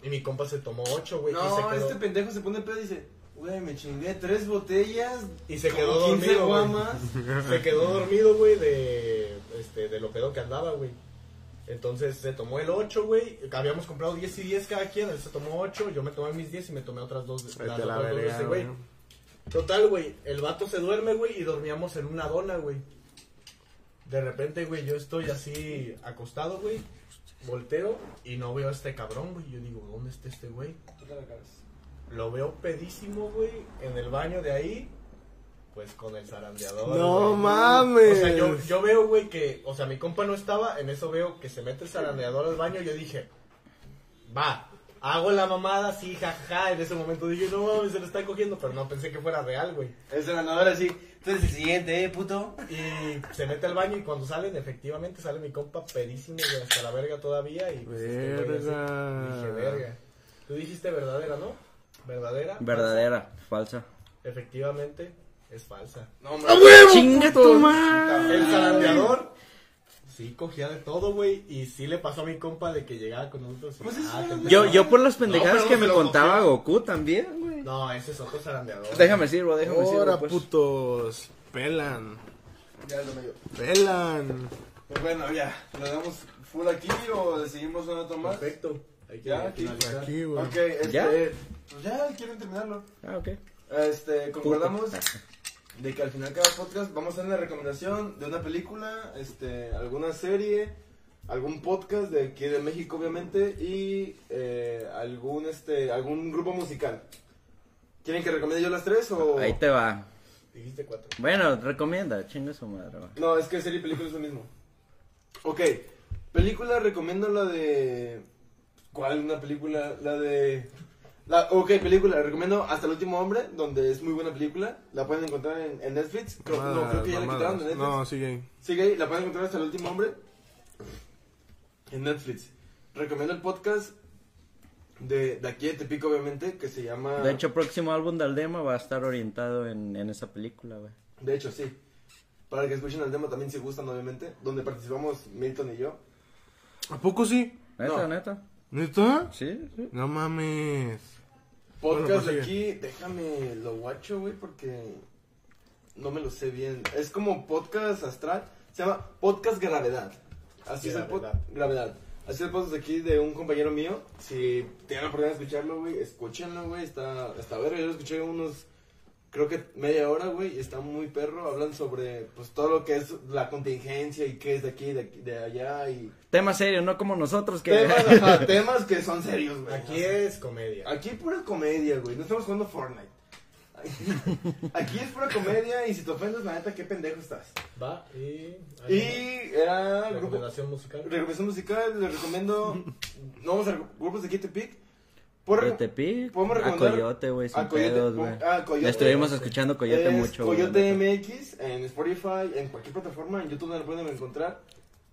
Speaker 4: y mi compa se tomó 8, güey, y
Speaker 3: No,
Speaker 4: se quedó,
Speaker 3: este pendejo se pone pedo y dice, güey, me chingué tres botellas.
Speaker 4: y se quedó
Speaker 3: 15
Speaker 4: dormido, güey. se quedó dormido, güey, de, este, de lo pedo que andaba, güey. Entonces se tomó el 8, güey. Habíamos comprado 10 y 10 cada quien. Él se tomó 8. Yo me tomé mis 10 y me tomé otras dos.
Speaker 2: Vete
Speaker 4: las
Speaker 2: a la
Speaker 4: otras dos güey. Total, güey, el vato se duerme, güey, y dormíamos en una dona, güey. De repente, güey, yo estoy así acostado, güey, volteo y no veo a este cabrón, güey. Yo digo, ¿dónde está este güey? Lo veo pedísimo, güey, en el baño de ahí, pues con el zarandeador.
Speaker 2: No
Speaker 4: güey.
Speaker 2: mames.
Speaker 4: O sea, yo, yo veo, güey, que, o sea, mi compa no estaba, en eso veo que se mete el zarandeador al baño y yo dije, va, hago la mamada, sí, jajaja. En ese momento dije, no mames, se lo está cogiendo, pero no pensé que fuera real, güey.
Speaker 3: El senador así, tú eres el siguiente, eh, puto.
Speaker 4: Y se mete al baño y cuando salen, efectivamente sale mi compa pedísimo, güey, hasta la verga todavía. Y pues, este güey así,
Speaker 2: Verga.
Speaker 4: dije, verga. Tú dijiste verdadera, ¿no? ¿Verdadera?
Speaker 1: Verdadera, falsa.
Speaker 4: Efectivamente, es falsa.
Speaker 3: No, hombre.
Speaker 1: ¡Chinga tu madre!
Speaker 4: El zarandeador sí cogía de todo, güey. Y sí le pasó a mi compa de que llegaba con nosotros.
Speaker 3: Pues es
Speaker 4: ah,
Speaker 1: Yo, yo por las pendejadas que me contaba Goku también, güey.
Speaker 4: No, ese es otro zarandeador.
Speaker 1: Déjame sirvo, déjame
Speaker 2: Ahora,
Speaker 1: sirvo, pues.
Speaker 2: putos. Pelan.
Speaker 3: Ya lo medio.
Speaker 2: Pelan.
Speaker 3: Pues bueno, ya. ¿Lo damos full aquí o le seguimos una más?
Speaker 4: Perfecto. Hay que
Speaker 3: Ya. Aquí,
Speaker 2: güey.
Speaker 3: Ok, este.
Speaker 1: ¿Ya?
Speaker 3: Pues ya, quieren terminarlo.
Speaker 1: Ah, ok.
Speaker 3: Este, concordamos de que al final cada podcast vamos a hacer una recomendación de una película, este, alguna serie, algún podcast de aquí de México obviamente y eh, algún este algún grupo musical. ¿Quieren que recomiende yo las tres o...?
Speaker 1: Ahí te va.
Speaker 4: Dijiste cuatro.
Speaker 1: Bueno, recomienda, chinga su madre. va.
Speaker 3: No, es que serie y película es lo mismo. Ok, película recomiendo la de... ¿Cuál? Una película, la de... La, ok, película, recomiendo Hasta el último hombre, donde es muy buena película. La pueden encontrar en, en Netflix. Creo, no, creo que ya la
Speaker 2: Mamadas.
Speaker 3: quitaron de Netflix.
Speaker 2: No, sigue ahí.
Speaker 3: Sigue ahí, la pueden encontrar Hasta el último hombre en Netflix. Recomiendo el podcast de, de aquí de Tepico, obviamente, que se llama...
Speaker 1: De hecho, próximo álbum de Aldema va a estar orientado en, en esa película, güey.
Speaker 3: De hecho, sí. Para que escuchen el demo también si gustan, obviamente. Donde participamos Milton y yo.
Speaker 2: ¿A poco sí?
Speaker 1: Neta,
Speaker 3: No.
Speaker 1: neta.
Speaker 2: ¿Neta?
Speaker 1: Sí, sí.
Speaker 2: No mames.
Speaker 3: Podcast
Speaker 2: Bueno,
Speaker 3: de
Speaker 2: pues
Speaker 3: aquí, déjame lo guacho, güey, porque no me lo sé bien. Es como podcast astral. Se llama Podcast Gravedad. Así es el podcast. Gravedad. Así es el podcast de aquí de un compañero mío. Si tienen la oportunidad de escucharlo, güey, escúchenlo, güey. Está, está verga. Yo lo escuché unos, creo que media hora, güey, y está muy perro. Hablan sobre, pues, todo lo que es la contingencia y qué es de aquí, de, aquí, de allá y...
Speaker 1: Tema serio, no como nosotros que...
Speaker 3: Temas, ajá, temas que son serios, güey.
Speaker 4: Aquí es comedia.
Speaker 3: Aquí pura comedia, güey. No estamos jugando Fortnite. Aquí es pura comedia y si te ofendes, la neta, qué pendejo estás.
Speaker 4: Va y...
Speaker 3: Y era grupo,
Speaker 4: Recomendación musical.
Speaker 3: recomendación musical, les recomiendo. No vamos a grupos de Kitty Pick. Por
Speaker 1: Tepic,
Speaker 3: podemos
Speaker 1: a Coyote, güey, sin
Speaker 3: a Coyote,
Speaker 1: pedos, güey.
Speaker 3: ah, Coyote.
Speaker 1: Estuvimos escuchando Coyote
Speaker 3: es
Speaker 1: mucho, güey,
Speaker 3: Coyote. MX en Spotify, en cualquier plataforma, en YouTube no lo pueden encontrar.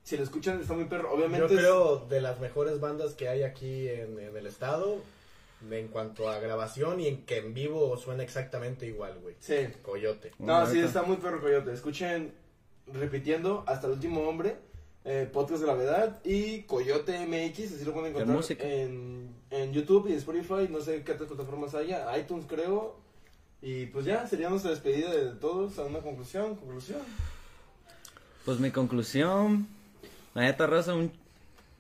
Speaker 3: Si lo escuchan, está muy perro.
Speaker 4: Yo
Speaker 3: Obviamente, es-
Speaker 4: creo de las mejores bandas que hay aquí en, en el estado en cuanto a grabación y en que en vivo suena exactamente igual, güey.
Speaker 3: Sí.
Speaker 4: Coyote.
Speaker 3: No, sí, está muy perro Coyote. Escuchen, repitiendo, hasta el último hombre, eh, Podcast de la Verdad y Coyote MX, así lo pueden
Speaker 1: De
Speaker 3: encontrar en, en YouTube y Spotify, no sé qué otras plataformas haya, iTunes creo. Y pues ya, sería nuestra despedida de todos, a una conclusión, conclusión.
Speaker 1: Pues mi conclusión, la neta raza, un,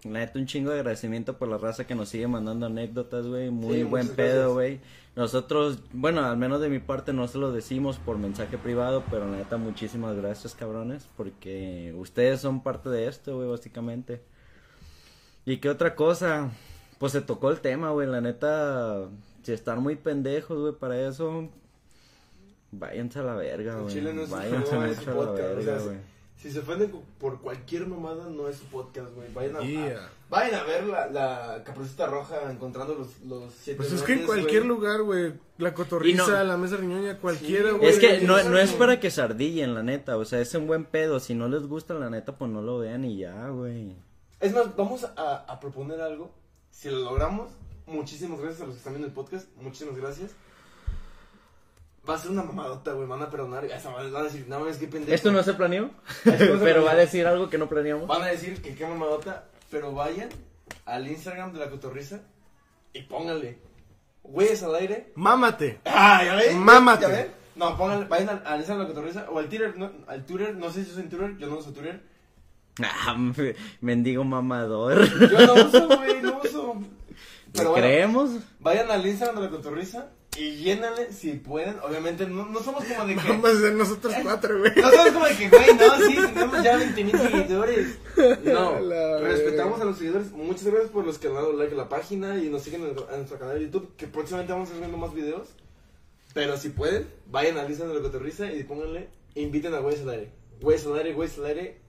Speaker 1: la neta un chingo de agradecimiento por la raza que nos sigue mandando anécdotas, güey, muy
Speaker 3: Sí,
Speaker 1: buen pedo, güey. Nosotros, bueno, al menos de mi parte no se lo decimos por mensaje privado, pero la neta muchísimas gracias, cabrones, porque ustedes son parte de esto, güey, básicamente. ¿Y qué otra cosa? Pues se tocó el tema, güey, la neta, si están muy pendejos, güey, para eso, váyanse a la verga, güey.
Speaker 3: Chile no
Speaker 1: Váyanse mucho a la
Speaker 3: podcast. o sea,
Speaker 1: verga, güey.
Speaker 3: Si se ofenden por cualquier mamada, no es su podcast, güey. Vayan a,
Speaker 2: Yeah.
Speaker 3: a- vayan a ver la, la caperucita roja encontrando los, los siete
Speaker 2: Pues es que en cualquier
Speaker 3: güey.
Speaker 2: lugar, güey. La cotorriza,
Speaker 1: no-
Speaker 2: la mesa riñoña, cualquiera,
Speaker 3: Sí,
Speaker 2: güey.
Speaker 1: Es que no, no es para que se ardillen, la neta, o sea, es un buen pedo, si no les gusta, la neta, pues no lo vean y ya, güey.
Speaker 3: Es más, vamos a, a proponer algo. Si lo logramos, muchísimas gracias a los que están viendo el podcast. Muchísimas gracias. Va a ser una mamadota, güey. Van a perdonar. Van a decir, no mames, qué pendejo.
Speaker 1: Esto no se planeó,
Speaker 3: Esto no se
Speaker 1: pero va a decir algo que no planeamos.
Speaker 3: Van a decir que qué mamadota. Pero vayan al Instagram de la cotorriza y pónganle. Güeyes al aire.
Speaker 2: Mámate.
Speaker 3: Ah, ¿ya ven?
Speaker 2: Mámate.
Speaker 3: ¿Ya ven? No, pónganle, vayan al, al Instagram de la cotorriza o al Twitter. No, al Twitter, no sé si usan Twitter. Yo no uso Twitter.
Speaker 1: Ah, me- mendigo mamador.
Speaker 3: Yo no uso, güey, no uso. Pero
Speaker 1: ¿Lo
Speaker 3: bueno,
Speaker 1: creemos?
Speaker 3: Vayan al Instagram de la cotorriza y llénale si pueden. Obviamente, no, no somos como de que.
Speaker 2: Vamos a ser nosotros cuatro, güey.
Speaker 3: No somos como de que, güey, no, sí, tenemos ya 20 mil seguidores. No,
Speaker 2: La
Speaker 3: respetamos a los seguidores. Muchas gracias por los que han dado like a la página y nos siguen en, en nuestro canal de YouTube. Que próximamente vamos a estar viendo más videos. Pero si pueden, vayan al Instagram de la cotorriza y pónganle, inviten a aire, Güeyes al aire.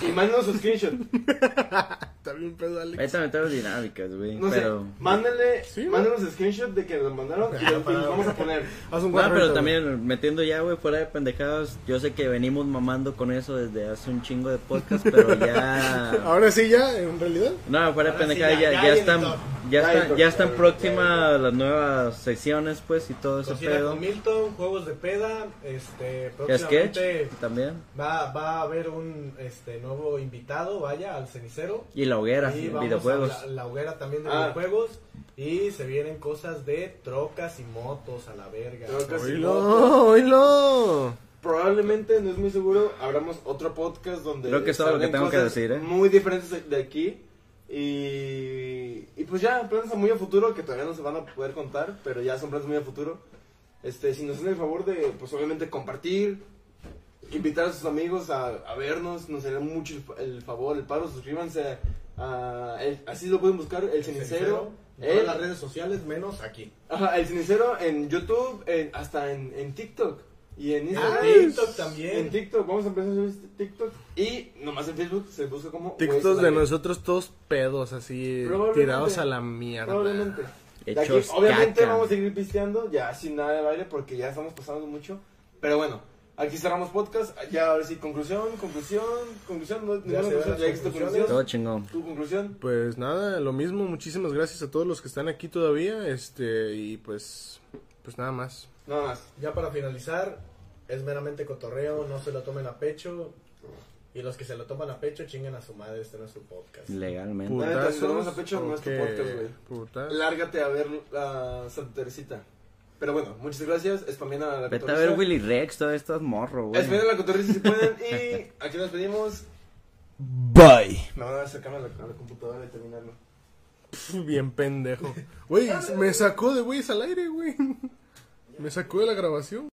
Speaker 3: Y mándenos su screenshot.
Speaker 2: Está bien pedo, Alex.
Speaker 1: Ahí también tengo dinámicas, güey,
Speaker 3: No
Speaker 1: pero...
Speaker 3: sé, mándenle,
Speaker 2: Sí,
Speaker 3: mándenos screenshot de que nos mandaron y los, los vamos a poner.
Speaker 2: Haz un
Speaker 1: No, pero también metiendo ya, güey, fuera de pendejadas, yo sé que venimos mamando con eso desde hace un chingo de podcast, pero ya...
Speaker 2: Ahora sí, ya, en realidad.
Speaker 1: No, fuera de
Speaker 4: sí,
Speaker 1: pendejadas,
Speaker 4: ya-
Speaker 1: ya,
Speaker 4: ya
Speaker 1: ya
Speaker 4: hay
Speaker 1: están, ya están, ya próximas las nuevas secciones, pues, y todo ese
Speaker 4: Cocina
Speaker 1: pedo.
Speaker 4: con Milton, juegos de peda, este,
Speaker 1: Sketch
Speaker 4: próximamente
Speaker 1: también.
Speaker 4: va, va a haber un este nuevo invitado, vaya, al cenicero.
Speaker 1: Y la hoguera,
Speaker 4: Y vamos
Speaker 1: videojuegos.
Speaker 4: a la, la hoguera también de
Speaker 3: Ah.
Speaker 4: videojuegos. Y se vienen cosas de trocas y motos a la verga.
Speaker 3: Trocas y
Speaker 2: Oílo, oílo.
Speaker 3: Probablemente, no es muy seguro, abramos otro podcast donde
Speaker 1: Creo que es todo lo que tengo que decir, ¿eh?
Speaker 3: Muy diferentes de, de aquí. Y, y pues ya, planes a muy a futuro que todavía no se van a poder contar, pero ya son planes muy a futuro. Este, si nos hacen el favor de, pues obviamente compartir, invitar a sus amigos a, a vernos, nos haría mucho el, el favor, el paro, suscríbanse ah, el- así lo pueden buscar, el cenicero.
Speaker 4: En todas
Speaker 3: el-
Speaker 4: las redes sociales, menos aquí.
Speaker 3: Ajá, el cenicero en YouTube, en- hasta en, en TikTok. Y en
Speaker 4: Ah,
Speaker 3: Instagram.
Speaker 4: TikTok también.
Speaker 3: En TikTok, vamos a empezar a subir TikTok. Y nomás en Facebook se busca como. Al
Speaker 2: de nosotros todos pedos, así, tirados a la mierda.
Speaker 3: Probablemente. De aquí,
Speaker 1: Hechos
Speaker 3: obviamente
Speaker 1: caca.
Speaker 3: vamos a seguir pisteando, ya sin nada de baile, porque ya estamos pasando mucho. Pero bueno, aquí cerramos podcast. Ya ahora sí, conclusión, conclusión, conclusión. No, ninguna
Speaker 4: se
Speaker 3: conclusión, ya existe.
Speaker 1: Todo chingón.
Speaker 3: Tu conclusión.
Speaker 2: Pues nada, lo mismo, muchísimas gracias a todos los que están aquí todavía, este, y pues, pues nada más.
Speaker 3: Nada más.
Speaker 4: Ya para finalizar, es meramente cotorreo, no se lo tomen a pecho. Y los que se lo toman a pecho, chinguen a su madre, este no es su podcast.
Speaker 1: Legalmente.
Speaker 3: Si lo
Speaker 2: Putazos,
Speaker 3: tomas a pecho, no es tu podcast, güey. Lárgate a ver la Santa Teresita. Pero bueno, muchas gracias. Spamien a la
Speaker 1: Vete a ver Willy Rex, todo esto es morro, güey.
Speaker 3: Spamien a la cotorriza si pueden. Y aquí nos pedimos.
Speaker 1: Bye.
Speaker 3: Me van a acercarme a la, a la computadora y terminarlo.
Speaker 2: Bien pendejo. Güey, me sacó de güeyes al aire, güey. Me sacó de la grabación.